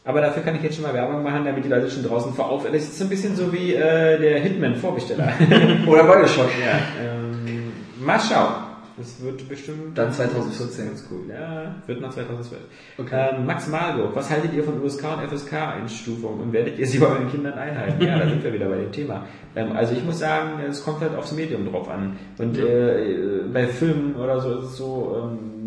Aber dafür kann ich jetzt schon mal Werbung machen, damit die Leute schon draußen vorauf. Das ist so ein bisschen so wie äh, der Hitman-Vorbesteller. Oder Bioshock. ja, ähm, mal schauen. Das wird bestimmt Dann 2014. ganz cool. Ja, wird nach 2012. Okay. Ähm, Max Marburg, was haltet ihr von USK und FSK-Einstufung und werdet ihr sie bei euren Kindern einhalten? Ja, da sind wir wieder bei dem Thema. Ähm, also ich muss sagen, es kommt halt aufs Medium drauf an. Und äh, bei Filmen oder so ist es so, ähm,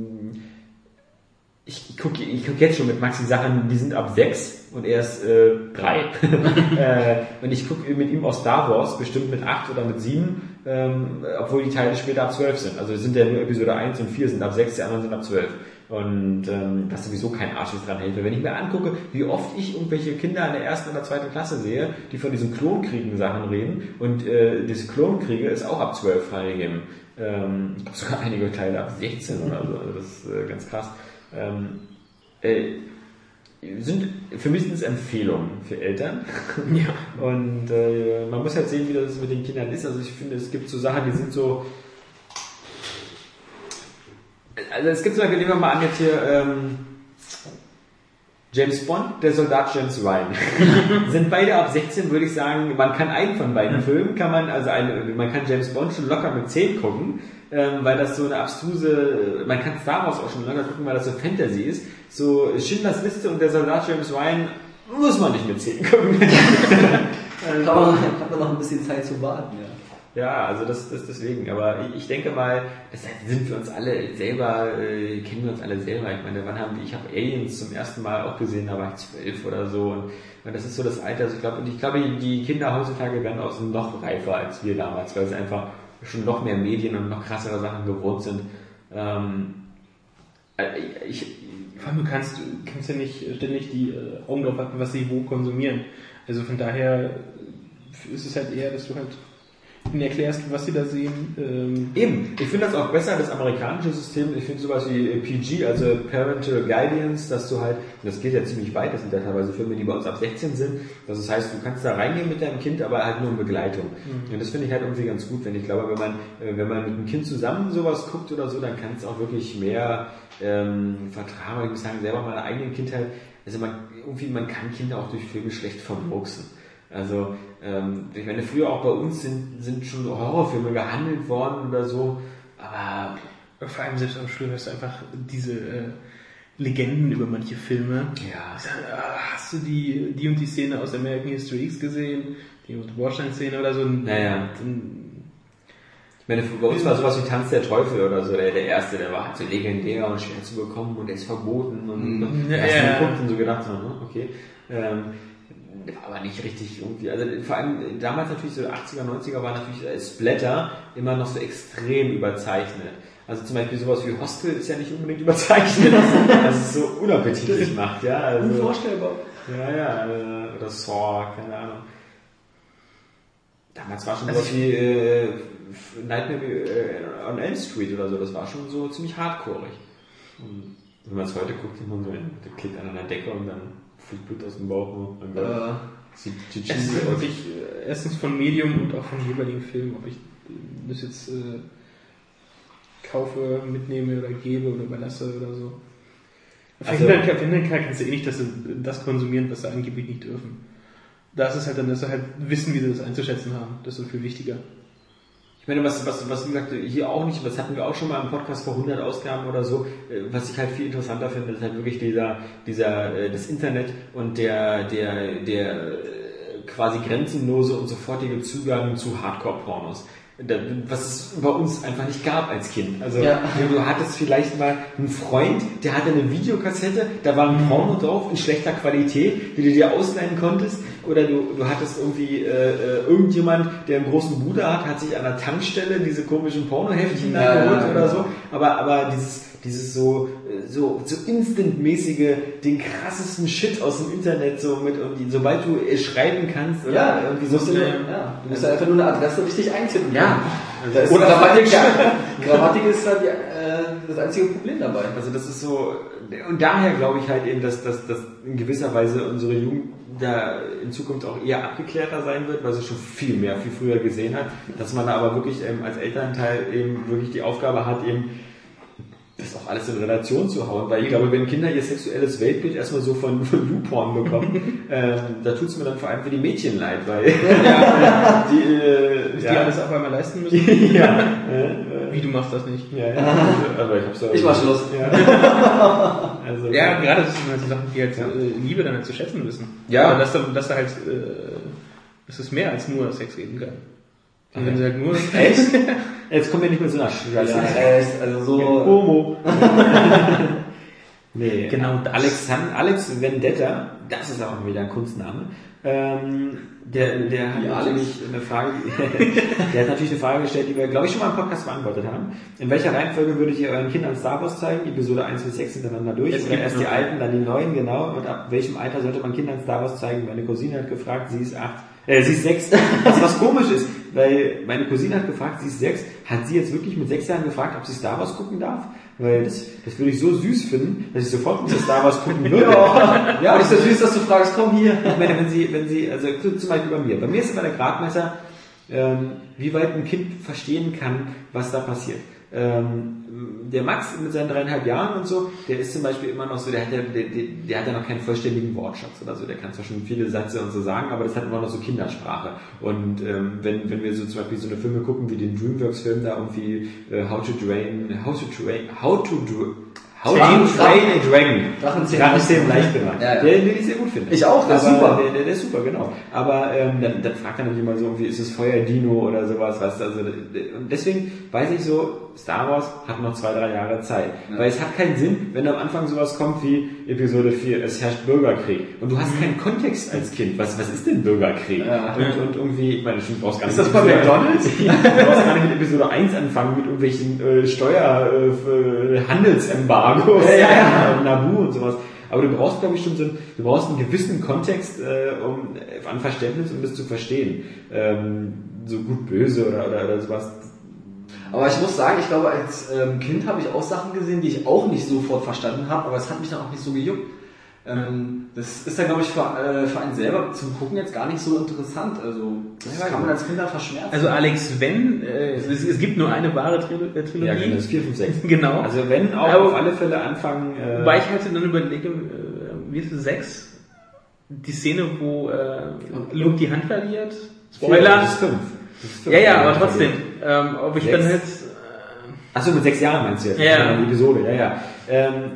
ich gucke ich guck jetzt schon mit Maxi Sachen, die sind ab sechs und er ist äh, drei. äh, und ich gucke mit ihm auch Star Wars, bestimmt mit acht oder mit sieben, ähm, obwohl die Teile später ab zwölf sind. Also sind ja nur Episode 1 und 4 sind ab sechs, die anderen sind ab zwölf. Und ähm, das sowieso kein Arsch dran hält. Weil Wenn ich mir angucke, wie oft ich irgendwelche Kinder in der ersten oder zweiten Klasse sehe, die von diesen Klonkriegen-Sachen reden, und äh, diese Klonkriege ist auch ab zwölf freigegeben. Ähm, sogar einige Teile ab 16 oder so. Also das ist äh, ganz krass. Ähm, äh, sind für mich sind es Empfehlungen für Eltern. Ja. Und äh, man muss halt sehen, wie das mit den Kindern ist. Also ich finde, es gibt so Sachen, die sind so. Also es gibt zum Beispiel, nehmen wir mal an jetzt hier ähm, James Bond, der Soldat James Ryan. sind beide ab 16, würde ich sagen, man kann einen von beiden Filmen, kann man, also eine, man kann James Bond schon locker mit 10 gucken, ähm, weil das so eine abstruse, man kann Star Wars auch schon locker gucken, weil das so Fantasy ist. So Schindlers Liste und der Soldat James Ryan muss man nicht mit 10 gucken. Man, hat man noch ein bisschen Zeit zu warten, ja. Ja, also das, das deswegen. Aber ich, ich denke mal, das sind wir uns alle selber, äh, kennen wir uns alle selber. Ich meine, wann haben wir, ich habe Aliens zum ersten Mal auch gesehen, da war ich zwölf oder so. Und, und das ist so das Alter. Also ich glaube, und ich glaube, die Kinder heutzutage werden auch noch reifer als wir damals, weil sie einfach schon noch mehr Medien und noch krassere Sachen gewohnt sind. Ähm, äh, ich, Vor allem, du kannst, du kannst ja nicht ständig die äh, Augen drauf halten, was sie wo konsumieren. Also von daher ist es halt eher, dass du halt erklärst, was sie da sehen. Ähm, Eben, ich finde das auch besser, das amerikanische System. Ich finde sowas wie PG, also Parental Guidance, dass du halt, das geht ja ziemlich weit, das sind ja teilweise Filme, die bei uns ab 16 sind. Das heißt, du kannst da reingehen mit deinem Kind, aber halt nur in Begleitung. Und das finde ich halt irgendwie ganz gut, wenn ich glaube, wenn man, äh, wenn man mit einem Kind zusammen sowas guckt oder so, dann kann es auch wirklich mehr ähm, vertragen. Ich muss sagen, selber meine eigene Kindheit, also man, irgendwie, man kann Kinder auch durch Filme schlecht vermurksen. Also, ähm, ich meine, früher auch bei uns sind, sind schon Horrorfilme gehandelt worden oder so, aber vor allem selbst am Schluss hast du einfach diese äh, Legenden über manche Filme. ja, Ah, Hast du die, die und die Szene aus American History X gesehen? Die Bordstein-Szene oder so? Ein, Ja, ja. ein- ich meine, bei uns war sowas wie Tanz der Teufel oder so, der, der erste, der war halt so legendär und schwer zu bekommen und der ist verboten und Mhm. ja, Ja, und so gedacht, hm, okay. Ähm, aber nicht richtig irgendwie, also vor allem damals natürlich so 80er, 90er war natürlich äh, Splatter immer noch so extrem überzeichnet. Also zum Beispiel sowas wie Hostel ist ja nicht unbedingt überzeichnet, dass es so unappetitlich macht, ja. Also, Unvorstellbar. ja, ja, äh, oder Saw, keine Ahnung. Damals war schon Also sowas wie äh, Nightmare äh, on Elm Street oder so, das war schon so ziemlich hardcoreig. Und wenn man es heute guckt, sieht man so, der klebt an einer Decke und dann fliegt Blut aus dem Bauch. Dann Äh, Es ist wirklich äh, erstens von Medium und auch vom jeweiligen Film, ob ich das jetzt äh, kaufe, mitnehme oder gebe oder überlasse oder so. Also- Verhindern, kann- verhindern kann, kannst du eh nicht, dass sie das konsumieren, was sie angeblich nicht dürfen. Da ist es halt dann, dass sie halt wissen, wie sie das einzuschätzen haben. Das ist viel wichtiger. Ich meine, was, was, was wie gesagt, hier auch nicht, was hatten wir auch schon mal im Podcast vor 100 Ausgaben oder so, äh, was ich halt viel interessanter finde, ist halt wirklich dieser, dieser, äh, das Internet und der, der, der, äh, quasi grenzenlose und sofortige Zugang zu Hardcore-Pornos. Was es bei uns einfach nicht gab als Kind. Also Ja. du hattest vielleicht mal einen Freund, der hatte eine Videokassette, da war ein Porno drauf in schlechter Qualität, die du dir ausleihen konntest. Oder du, du hattest irgendwie äh, äh, irgendjemand, der einen großen Bruder hat, hat sich an der Tankstelle diese komischen Pornoheftchen Ja, geholt ja, oder ja. so. Aber, aber dieses, dieses so, äh, so, so instantmäßige, den krassesten Shit aus dem Internet, so mit irgendwie, sobald du äh, schreiben kannst, oder Ja, irgendwie du so. musst, ja, du musst ja einfach nur eine Adresse richtig eintippen. Ja. Da ist Oder Grammatik, Grammatik ist halt äh, das einzige Problem dabei. Also das ist so, und daher glaube ich halt eben, dass, dass, dass in gewisser Weise unsere Jugend da in Zukunft auch eher abgeklärter sein wird, weil sie schon viel mehr, viel früher gesehen hat, dass man da aber wirklich ähm, als Elternteil eben wirklich die Aufgabe hat, eben das auch alles in Relation zu hauen, weil ich glaube, wenn Kinder ihr sexuelles Weltbild erstmal so von, von YouPorn bekommen, ähm, da tut es mir dann vor allem für die Mädchen leid, weil die, äh, Die ja, alles auf einmal leisten müssen. ja, äh, Wie, du machst das nicht? ja, ja, aber ich hab's ja Ich mach Schluss. Ja. also, Ja, gerade das sind halt so Sachen, die halt äh, Liebe dann halt zu schätzen wissen. Ja. Aber dass da, dass da halt, äh, dass es mehr als nur Sex geben kann. Und wenn sie halt nur... Echt? Jetzt kommen wir nicht mit so einer Scheiße. Ja, also so. Homo. nee, Genau das. Alexand Alex Vendetta, das ist auch wieder ein Kunstname. Ähm, der, der hat Alex? natürlich eine Frage, der hat natürlich eine Frage gestellt, die wir, glaube ich, schon mal im Podcast beantwortet haben. In welcher Reihenfolge würdet ihr euren Kindern Star Wars zeigen? Episode 1 bis 6 hintereinander durch? Es Oder erst die alten, dann die neuen, genau. Und ab welchem Alter sollte man Kindern Star Wars zeigen? Meine Cousine hat gefragt, sie ist 8. Äh, sie ist sechs. Was, was komisch ist, weil meine Cousine hat gefragt, sie ist sechs. Hat sie jetzt wirklich mit sechs Jahren gefragt, ob sie Star Wars gucken darf? Weil das, das würde ich so süß finden, dass ich sofort mit Star Wars gucken würde. Ja, ja aber ist das süß, dass du fragst, komm hier. ich meine, wenn sie, wenn sie, also zum Beispiel bei mir. Bei mir ist immer der Gradmesser, ähm, wie weit ein Kind verstehen kann, was da passiert. Ähm, der Max mit seinen dreieinhalb Jahren und so, der ist zum Beispiel immer noch so, der hat ja, der, der, der hat ja noch keinen vollständigen Wortschatz oder so, der kann zwar schon viele Sätze und so sagen, aber das hat immer noch so Kindersprache. Und ähm, wenn, wenn wir so zum Beispiel so eine Filme gucken wie den Dreamworks-Film da irgendwie äh, How to Drain, How to Train, How to Dra- How to Drachen- Train a Dragon. Drachenzähmen Drachenzähmen leicht gemacht. Ja, ja. Der, den ich sehr gut finde. Ich auch, der ist super. Der, der, der ist super, genau. Aber ähm, dann, dann fragt er natürlich mal so, irgendwie, ist es Feuerdino oder sowas, du, also deswegen weiß ich so, Star Wars hat noch zwei, drei Jahre Zeit. Weil es hat keinen Sinn, wenn am Anfang sowas kommt wie Episode 4, es herrscht Bürgerkrieg. Und du hast keinen Kontext als Kind. Was, was ist denn Bürgerkrieg? Ja. Und, und irgendwie, ich meine, du brauchst gar nicht Ist das bei McDonald's? du brauchst gar nicht mit Episode 1 anfangen, mit irgendwelchen äh, Steuer, äh, f- Handelsembargos, Ja, ja, ja. Nabu und sowas. Aber du brauchst, glaube ich, schon so einen, du brauchst einen gewissen Kontext äh, um, äh, an Verständnis, um das zu verstehen. Ähm, so gut böse oder, oder, oder sowas. Aber ich muss sagen, ich glaube, als ähm, Kind habe ich auch Sachen gesehen, die ich auch nicht sofort verstanden habe, aber es hat mich dann auch nicht so gejuckt. Ähm, das ist dann, glaube ich, für, äh, für einen selber zum Gucken jetzt gar nicht so interessant. Also, das Ja, kann man als Kind dann verschmerzen. Also Alex, wenn, äh, es, es gibt nur eine wahre Trilo äh, Trilogie. Ja, genau, das ist 4, 5, 6. Genau. Also wenn auch Aber- auf alle Fälle anfangen. Äh, Wobei ich halt dann überlege, äh, wie ist es, sechs? Die Szene, wo äh, Luke die Hand verliert. Spoiler. Das ist 5. Ja, ja, aber trotzdem. Ähm, ob ich Sechs. dann halt... Achso, mit sechs Jahren meinst du jetzt? Ja. Die Episode, ja, ja. Ähm,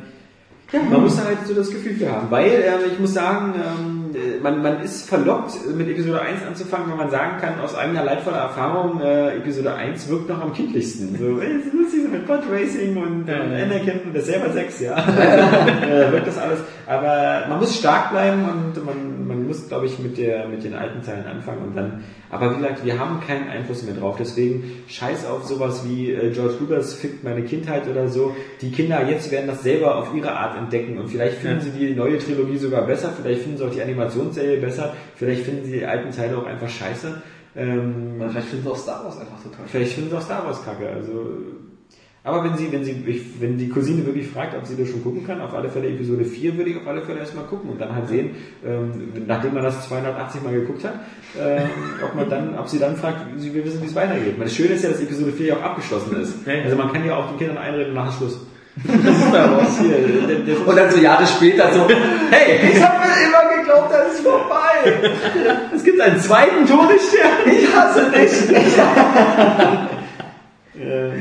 ja, man muss da halt so das Gefühl für haben. Weil, äh, ich muss sagen, ähm, äh, man, man ist verlockt, mit Episode 1 anzufangen, wenn man sagen kann, aus eigener leidvoller Erfahrung, äh, Episode 1 wirkt noch am kindlichsten. So, ey, ist lustig, so mit Pod Racing und Ja, äh, ja. Anakin, und der selber sechs, ja. äh, wirkt das alles. Aber man muss stark bleiben und man, man muss, glaube ich, mit, der, mit den alten Teilen anfangen und dann, aber wie gesagt, wir haben keinen Einfluss mehr drauf. Deswegen scheiß auf sowas wie äh, George Lucas fickt meine Kindheit oder so. Die Kinder jetzt werden das selber auf ihre Art entdecken und vielleicht finden Ja. sie die neue Trilogie sogar besser, vielleicht finden sie auch die Animationsserie besser, vielleicht finden sie die alten Teile auch einfach scheiße. Ähm, vielleicht finden sie auch Star Wars einfach total Vielleicht finden sie auch Star Wars kacke. Also, aber wenn sie, wenn sie, wenn die Cousine wirklich fragt, ob sie das schon gucken kann, auf alle Fälle Episode 4 würde ich auf alle Fälle erstmal gucken und dann halt sehen, ähm, nachdem man das 280 Mal geguckt hat, ähm, ob man dann, ob sie dann fragt, sie will wissen, wie es weitergeht. Das Schöne ist ja, dass Episode 4 ja auch abgeschlossen ist. Ja, ja. Also man kann ja auch den Kindern einreden nach Schluss. Star Wars. Hier, der, der, Und dann so Jahre später so, hey, ich habe mir immer geglaubt, das ist vorbei. es gibt einen zweiten Todesstern. Ich hasse dich. Äh, äh, ja.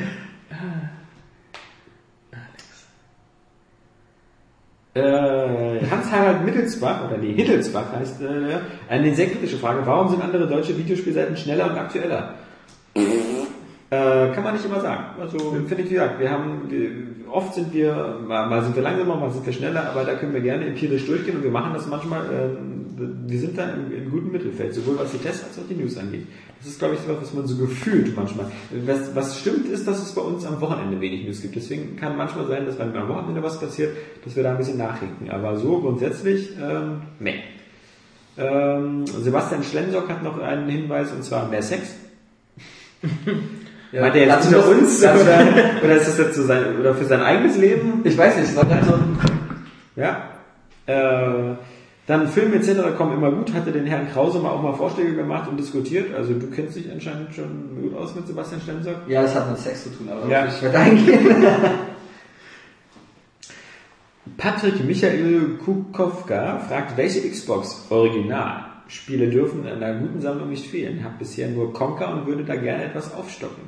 Hans-Harald Mittelsbach, oder nee, Hittelsbach heißt, äh, eine sehr kritische Frage. Warum sind andere deutsche Videospielseiten schneller und aktueller? Äh, kann man nicht immer sagen. Also finde ich, wie gesagt, wir haben, wir, oft sind wir, mal, mal sind wir langsamer, mal sind wir schneller, aber da können wir gerne empirisch durchgehen und wir machen das manchmal, ähm, wir sind da im, im guten Mittelfeld, sowohl was die Tests als auch die News angeht. Das ist, glaube ich, so was, was man so gefühlt manchmal. Was, was stimmt, ist, dass es bei uns am Wochenende wenig News gibt. Deswegen kann manchmal sein, dass wenn am Wochenende was passiert, dass wir da ein bisschen nachhinken. Aber so grundsätzlich, ähm, meh. Ähm, Sebastian Schlensock hat noch einen Hinweis, und zwar mehr Sex. Ja, Meint er jetzt unter das- uns lassen oder, ist das jetzt so sein, oder für sein eigenes Leben? Ich weiß nicht, halt so ein Ja. Äh, dann Filme etc. kommen immer gut. Hatte den Herrn Krause mal auch mal Vorschläge gemacht und diskutiert. Also du kennst dich anscheinend schon gut aus mit Sebastian Stenzock. Ja, es hat mit Sex zu tun, aber Ja. ich werde eingehen. Patrick Michael Kukowka fragt, welche Xbox Original Spiele dürfen in einer guten Sammlung nicht fehlen? Hab bisher nur Conker und würde da gerne etwas aufstocken.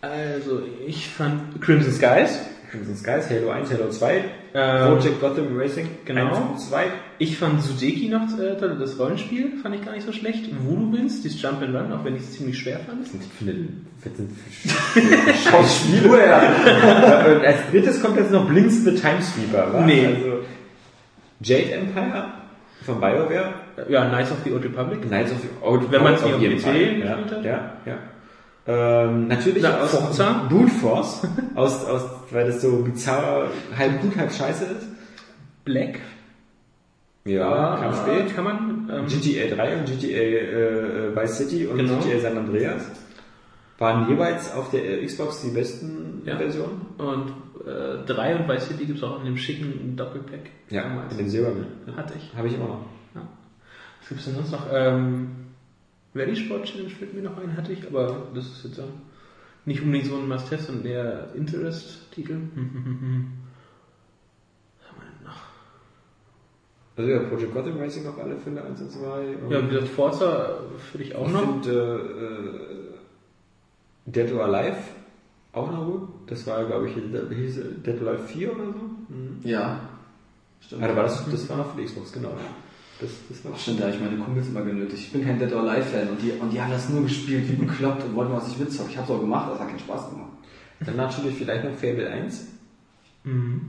Also, ich fand Crimson Skies. Crimson Skies, Halo 1, Halo 2, Ähm, Project Gotham Racing genau. 1 und 2. Ich fand Sudeki noch, äh, toll, das Rollenspiel fand ich gar nicht so schlecht. Du willst, dieses Jump and Run, auch wenn ich es ziemlich schwer fand. Das sind das für Schauspieler? ja. Und als drittes kommt jetzt noch Blinks the Timesweeper, wa? Nee. Also Jade Empire von BioWare. Ja, Knights of the Old Republic. Knights of the Old Wenn man es auf auf PC Fall. gespielt ja, hat. Ja, ja. Ähm, natürlich Na, aus Forza. Boot Force, aus, aus, weil das so bizarr, halb gut, halb scheiße ist. Black. Ja, kam spät. Kann man. Ähm, GTA 3 und GTA äh, Vice City und Genau. GTA San Andreas waren jeweils auf der äh, Xbox die besten Ja. Versionen. und äh, 3 und Vice City gibt es auch in dem schicken Doppelpack. Ja, Damals. in dem Silbernen. Hatte ich. Habe ich immer noch. Was gibt es denn sonst noch? Ähm, Rally Sport Challenge fällt mir noch ein, hatte ich, aber das ist jetzt nicht unbedingt so ein Must-Have, sondern eher Interest-Titel. Was haben wir denn noch? Also ja, Project Gotham Racing auf alle Fälle 1 und 2. Und Ja, wie gesagt, Forza für dich auch ich noch. finde äh, Dead or Alive auch noch gut. Das war, glaube ich, hieß Dead or Alive 4 oder so. Mhm. Ja. Stimmt. Ah, da war das, das war noch für die Xbox, genau. Das, das war Ach, stimmt, da habe ich meine Kumpels immer genötigt. Ich bin kein Dead or Alive Fan und die, und die haben das nur gespielt wie bekloppt und wollten was ich mitzocken. Ich habe es auch gemacht, das hat keinen Spaß gemacht. Dann natürlich vielleicht noch Fable 1. Mhm.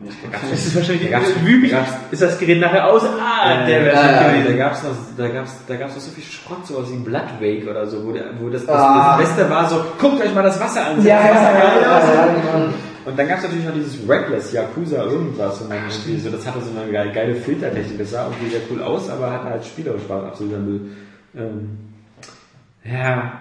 Ja, Das ist wahrscheinlich Da da gab's- Ist das Gerät nachher aus? Ah, der wäre ja, ja, schon da gewesen. gab's noch, da gab's, da gab's noch so viel Schrott, sowas wie Blood Wake oder so, wo, der, wo das, das, Ah. das Beste war so, guckt euch mal das Wasser an. Ja, das ja, Wasser ja, geil ja, aus. ja, genau. Und dann gab's natürlich noch dieses Reckless, Yakuza irgendwas, und dann irgendwie so, das hatte so eine geile, Filtertechnik, das sah irgendwie sehr cool aus, aber hatte halt spielerisch war absoluter Müll. Ähm, ja.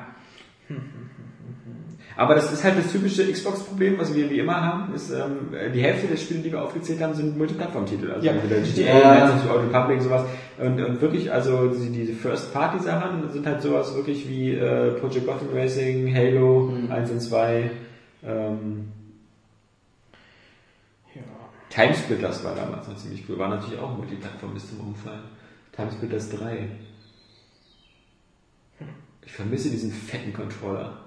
Aber das ist halt das typische Xbox-Problem, was wir wie immer haben, ist, ähm, die Hälfte der Spiele, die wir aufgezählt haben, sind Multiplattform-Titel. Also Ja. entweder GTA, the Old Republic, sowas. Und, und wirklich, also die- diese First-Party-Sachen sind halt sowas wirklich wie äh, Project Gotham Racing, Halo Mhm. 1 und 2, ähm, Timesplitters war damals noch ziemlich cool. War natürlich auch Multiplattform bis zum Umfallen. Timesplitters 3. Ich vermisse diesen fetten Controller.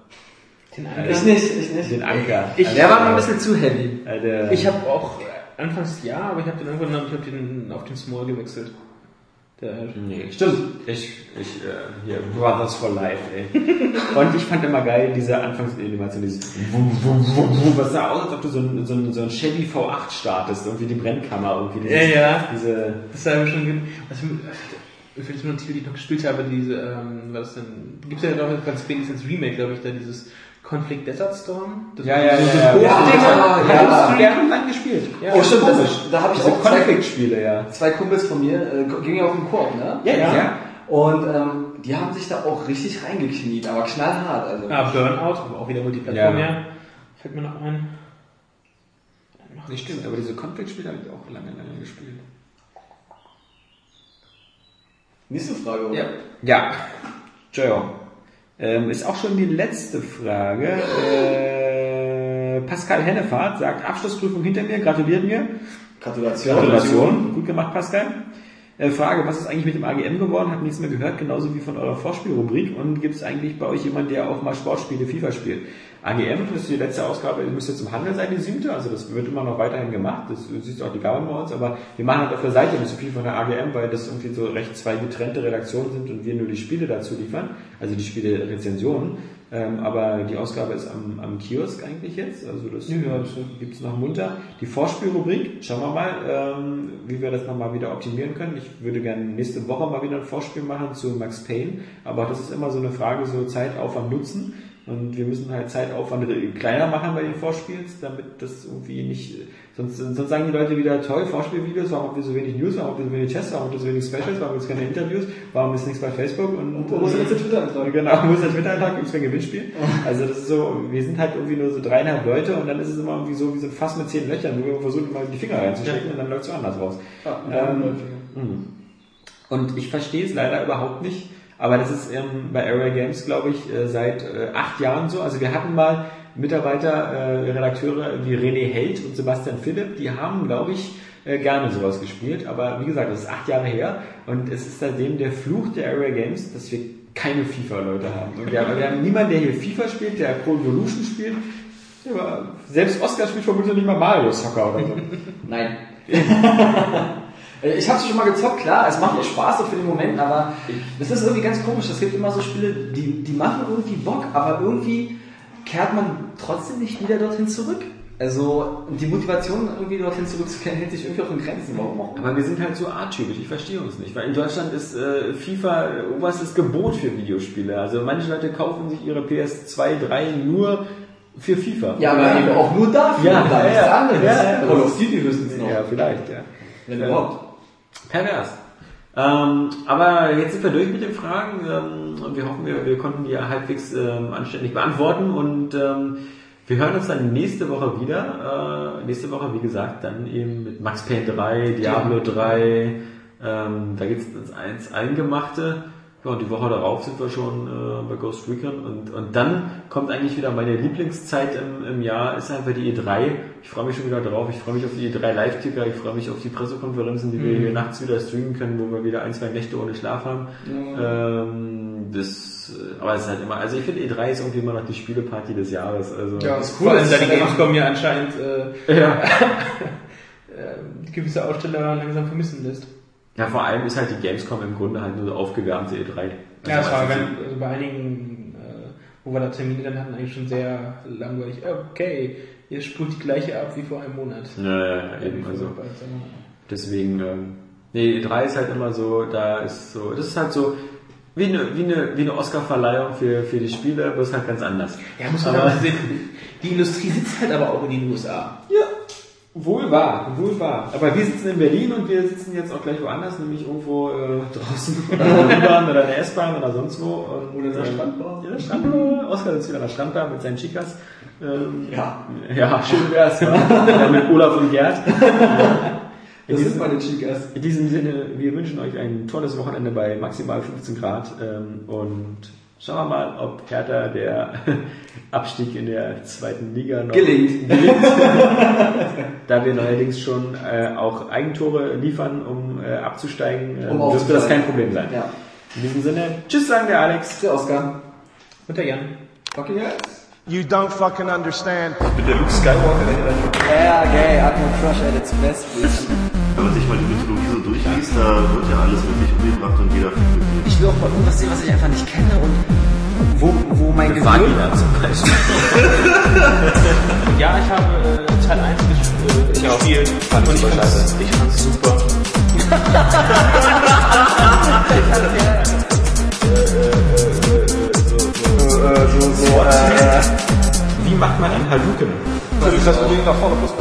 Den Ich nicht, ich nicht. Den Anker. Ich- Der war noch ein bisschen zu heavy. Alter. Ich habe auch äh, anfangs ja, aber ich habe den irgendwann ich hab den auf den Small gewechselt. Der, Nee, stimmt. Ich, ich, äh, hier, Brothers for Life, ey. Und ich fand immer geil, diese Anfangsanimation, dieses Wum, Wum, Wum, Wum, was sah aus, als ob du so ein, so ein, so ein Chevy V8 startest, irgendwie die Brennkammer, irgendwie dieses, Ja, ja. diese, das war schon ge- was mir fällt jetzt nur ein Titel, die ich noch gespielt habe, diese, ähm, was denn, gibt's ja noch ganz spätestens Remake, glaube ich, da dieses Conflict Desert Storm. Das Ja, ja, so, ja, so ja. Ja, ja, Ja, ja. jahrelang gespielt. Ja, oh, stimmt, das, da habe ich Diese auch zwei, Conflict-Spiele, ja. zwei Kumpels von mir, äh, ging ja auf den Koop, ne? Ja, ja. Und ähm, die haben sich da auch richtig reingekniet, aber knallhart. Also. Ah, Burnout, aber auch wieder Multiplattform, Ja. ja. Fällt mir noch ein. Das stimmt, aber diese Conflict-Spiele habe ich auch lange, lange gespielt. Nächste Frage, oder? Ja. Ja. Joe. Ähm, ist auch schon die letzte Frage. Äh, Pascal Hennefahrt sagt, Abschlussprüfung hinter mir, gratuliert mir. Gratulation. Gratulation. Gut gemacht, Pascal. Äh, Frage, was ist eigentlich mit dem AGM geworden? Hab nichts mehr gehört, genauso wie von eurer Vorspielrubrik. Und gibt es eigentlich bei euch jemanden, der auch mal Sportspiele FIFA spielt? AGM, das ist die letzte Ausgabe, müsste jetzt im Handel sein, die siebte, also das wird immer noch weiterhin gemacht, das siehst auch die Gaben bei uns, aber wir machen halt auf der Seite nicht so viel von der AGM, weil das irgendwie so recht zwei getrennte Redaktionen sind und wir nur die Spiele dazu liefern, also die Spiele Rezensionen, ähm, aber die Ausgabe ist am, am Kiosk eigentlich jetzt, also das, ja, das gibt's noch munter. Die Vorspielrubrik, schauen wir mal, ähm, wie wir das nochmal wieder optimieren können. Ich würde gerne nächste Woche mal wieder ein Vorspiel machen zu Max Payne, aber das ist immer so eine Frage, so Zeit, Aufwand, Nutzen. Und wir müssen halt Zeitaufwand kleiner machen bei den Vorspiels, damit das irgendwie nicht, sonst, sonst sagen die Leute wieder, toll, Vorspielvideos, warum haben wir so wenig News, warum haben wir so wenig Tests, warum haben wir so wenig Specials, warum gibt es keine Interviews, warum ist nichts bei Facebook und, Wo ist jetzt der Twitter-Eintrag? Genau, wo ist der Twitter-Eintrag, gibt es kein Gewinnspiel. Also das ist so, wir sind halt irgendwie nur so dreieinhalb Leute und dann ist es immer irgendwie so wie so Fass mit zehn Löchern, wo wir versuchen mal die Finger reinzustecken und dann läuft es so anders raus. Ähm, mh. und ich verstehe es leider überhaupt nicht, aber das ist ähm, bei Area Games, glaube ich, äh, seit äh, acht Jahren so. Also wir hatten mal Mitarbeiter, äh, Redakteure wie René Held und Sebastian Philipp, die haben, glaube ich, äh, gerne sowas gespielt. Aber wie gesagt, das ist acht Jahre her und es ist seitdem der Fluch der Area Games, dass wir keine FIFA-Leute haben. Und wir, haben. wir haben niemanden, der hier FIFA spielt, der Pro Evolution spielt. Ja, selbst Oscar spielt vermutlich nicht mal Mario Soccer oder so. Nein. Ich habe es schon mal gezockt, klar, es macht mir Spaß so für den Moment, aber das ist irgendwie ganz komisch. Es gibt immer so Spiele, die, die machen irgendwie Bock, aber irgendwie kehrt man trotzdem nicht wieder dorthin zurück. Also die Motivation, irgendwie dorthin zurückzukehren, hält sich irgendwie auch in Grenzen. Warum auch? Aber wir sind halt so arttypisch, ich verstehe uns nicht. Weil in Deutschland ist äh, FIFA oberstes Gebot für Videospiele. Also manche Leute kaufen sich ihre PS2, 3 nur für FIFA. Ja, aber eben auch nur dafür. Ja, da ja, nichts ja. anderes. Ja, ja. Call of Duty höchstens noch. Ja, vielleicht, ja. Wenn überhaupt. Pervers. Ähm, aber jetzt sind wir durch mit den Fragen ähm, und wir hoffen, wir, wir konnten die halbwegs ähm, anständig beantworten und ähm, wir hören uns dann nächste Woche wieder. Äh, nächste Woche, wie gesagt, dann eben mit Max Payne 3, Diablo 3, ähm, da geht's ins eins Eingemachte. Ja, und die Woche darauf sind wir schon äh, bei Ghost Recon und, und dann kommt eigentlich wieder meine Lieblingszeit im, im Jahr, ist einfach die E3. Ich freue mich schon wieder drauf. Ich freue mich auf die E3 Live-Ticker, ich freue mich auf die Pressekonferenzen, die wir hier nachts wieder streamen können, wo wir wieder ein, zwei Nächte ohne Schlaf haben. Ähm, das, äh, aber es ist halt immer, also ich finde E3 ist irgendwie immer noch die Spieleparty des Jahres. Also Ja, das ist cool. Vor allem, da die Gamescom ja anscheinend äh, ja. äh, gewisse Aussteller langsam vermissen lässt. Ja, vor allem ist halt die Gamescom im Grunde halt nur so aufgewärmte E3. Ja, das war Also, ganz, also bei einigen, äh, wo wir da Termine dann hatten, eigentlich schon sehr langweilig. Okay, ihr spult die gleiche ab wie vor einem Monat. ja, ja, ja, eben, also. Deswegen, ähm, nee, E3 ist halt immer so, da ist so, das ist halt so, wie eine, wie eine, wie eine Oscar-Verleihung für, für die Spiele, bloß halt ganz anders. Ja, muss man aber sehen. Die Industrie sitzt halt aber auch in den USA. Ja, wohl wahr, wohl wahr. Aber wir sitzen in Berlin und wir sitzen jetzt auch gleich woanders, nämlich irgendwo äh, draußen oder in der U-Bahn oder in der S-Bahn oder sonst wo. Und, Oder in der ähm, Strandbar. Ja, der Strandbar. Oskar sitzt wieder an der Strandbar mit seinen Chicas. Ähm, Ja. Ja, schön wär's. wa? ja, mit Olaf und Gerd. In Das diesem- sind meine Chicas. In diesem Sinne, wir wünschen euch ein tolles Wochenende bei maximal 15 Grad ähm, und schauen wir mal, ob Hertha der Abstieg in der zweiten Liga noch Gelingt. Da wir neuerdings schon äh, auch Eigentore liefern, um äh, abzusteigen, äh, Um dürfte das kein Problem sein. Ja. In diesem Sinne, tschüss sagen der Alex. Der Oscar. Und der Jan. Fucking yes. You don't fucking understand. Mit der Luke Skywalker, Ja, gay, Atman Crush at its best, bitch. Wenn man sich mal die Mythologie da wird ja alles wirklich umgebracht und jeder. Ich will auch mal irgendwas sehen, was ich einfach nicht kenne und wo, wo mein Gehirn... Vagina zum Beispiel. Ja, ich habe äh, Teil 1 ges äh, gespielt. Fand und ich super fand's, scheiße. ich fand's super. Wie macht man einen Hadouken? das Ding nach vorne plus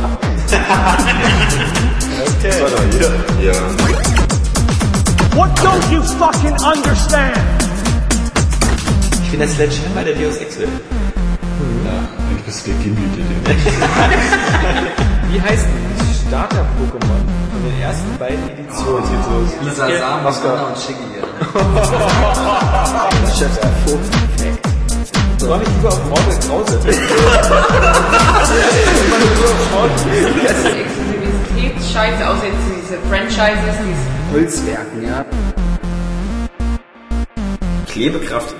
Ja. What don't you fucking understand? Ich bin der Sledgehammer der Deus Ex. Eigentlich bist du der Gimli, der Wie heißt das Starter-Pokémon von den ersten beiden Editionen? Lisa Sam, Oscar und Shiggy. Soll ich lieber auf Morbid Krause? Exklusivität scheiße, außer jetzt diese Franchises, die es Holzwerken, ja. Klebekraft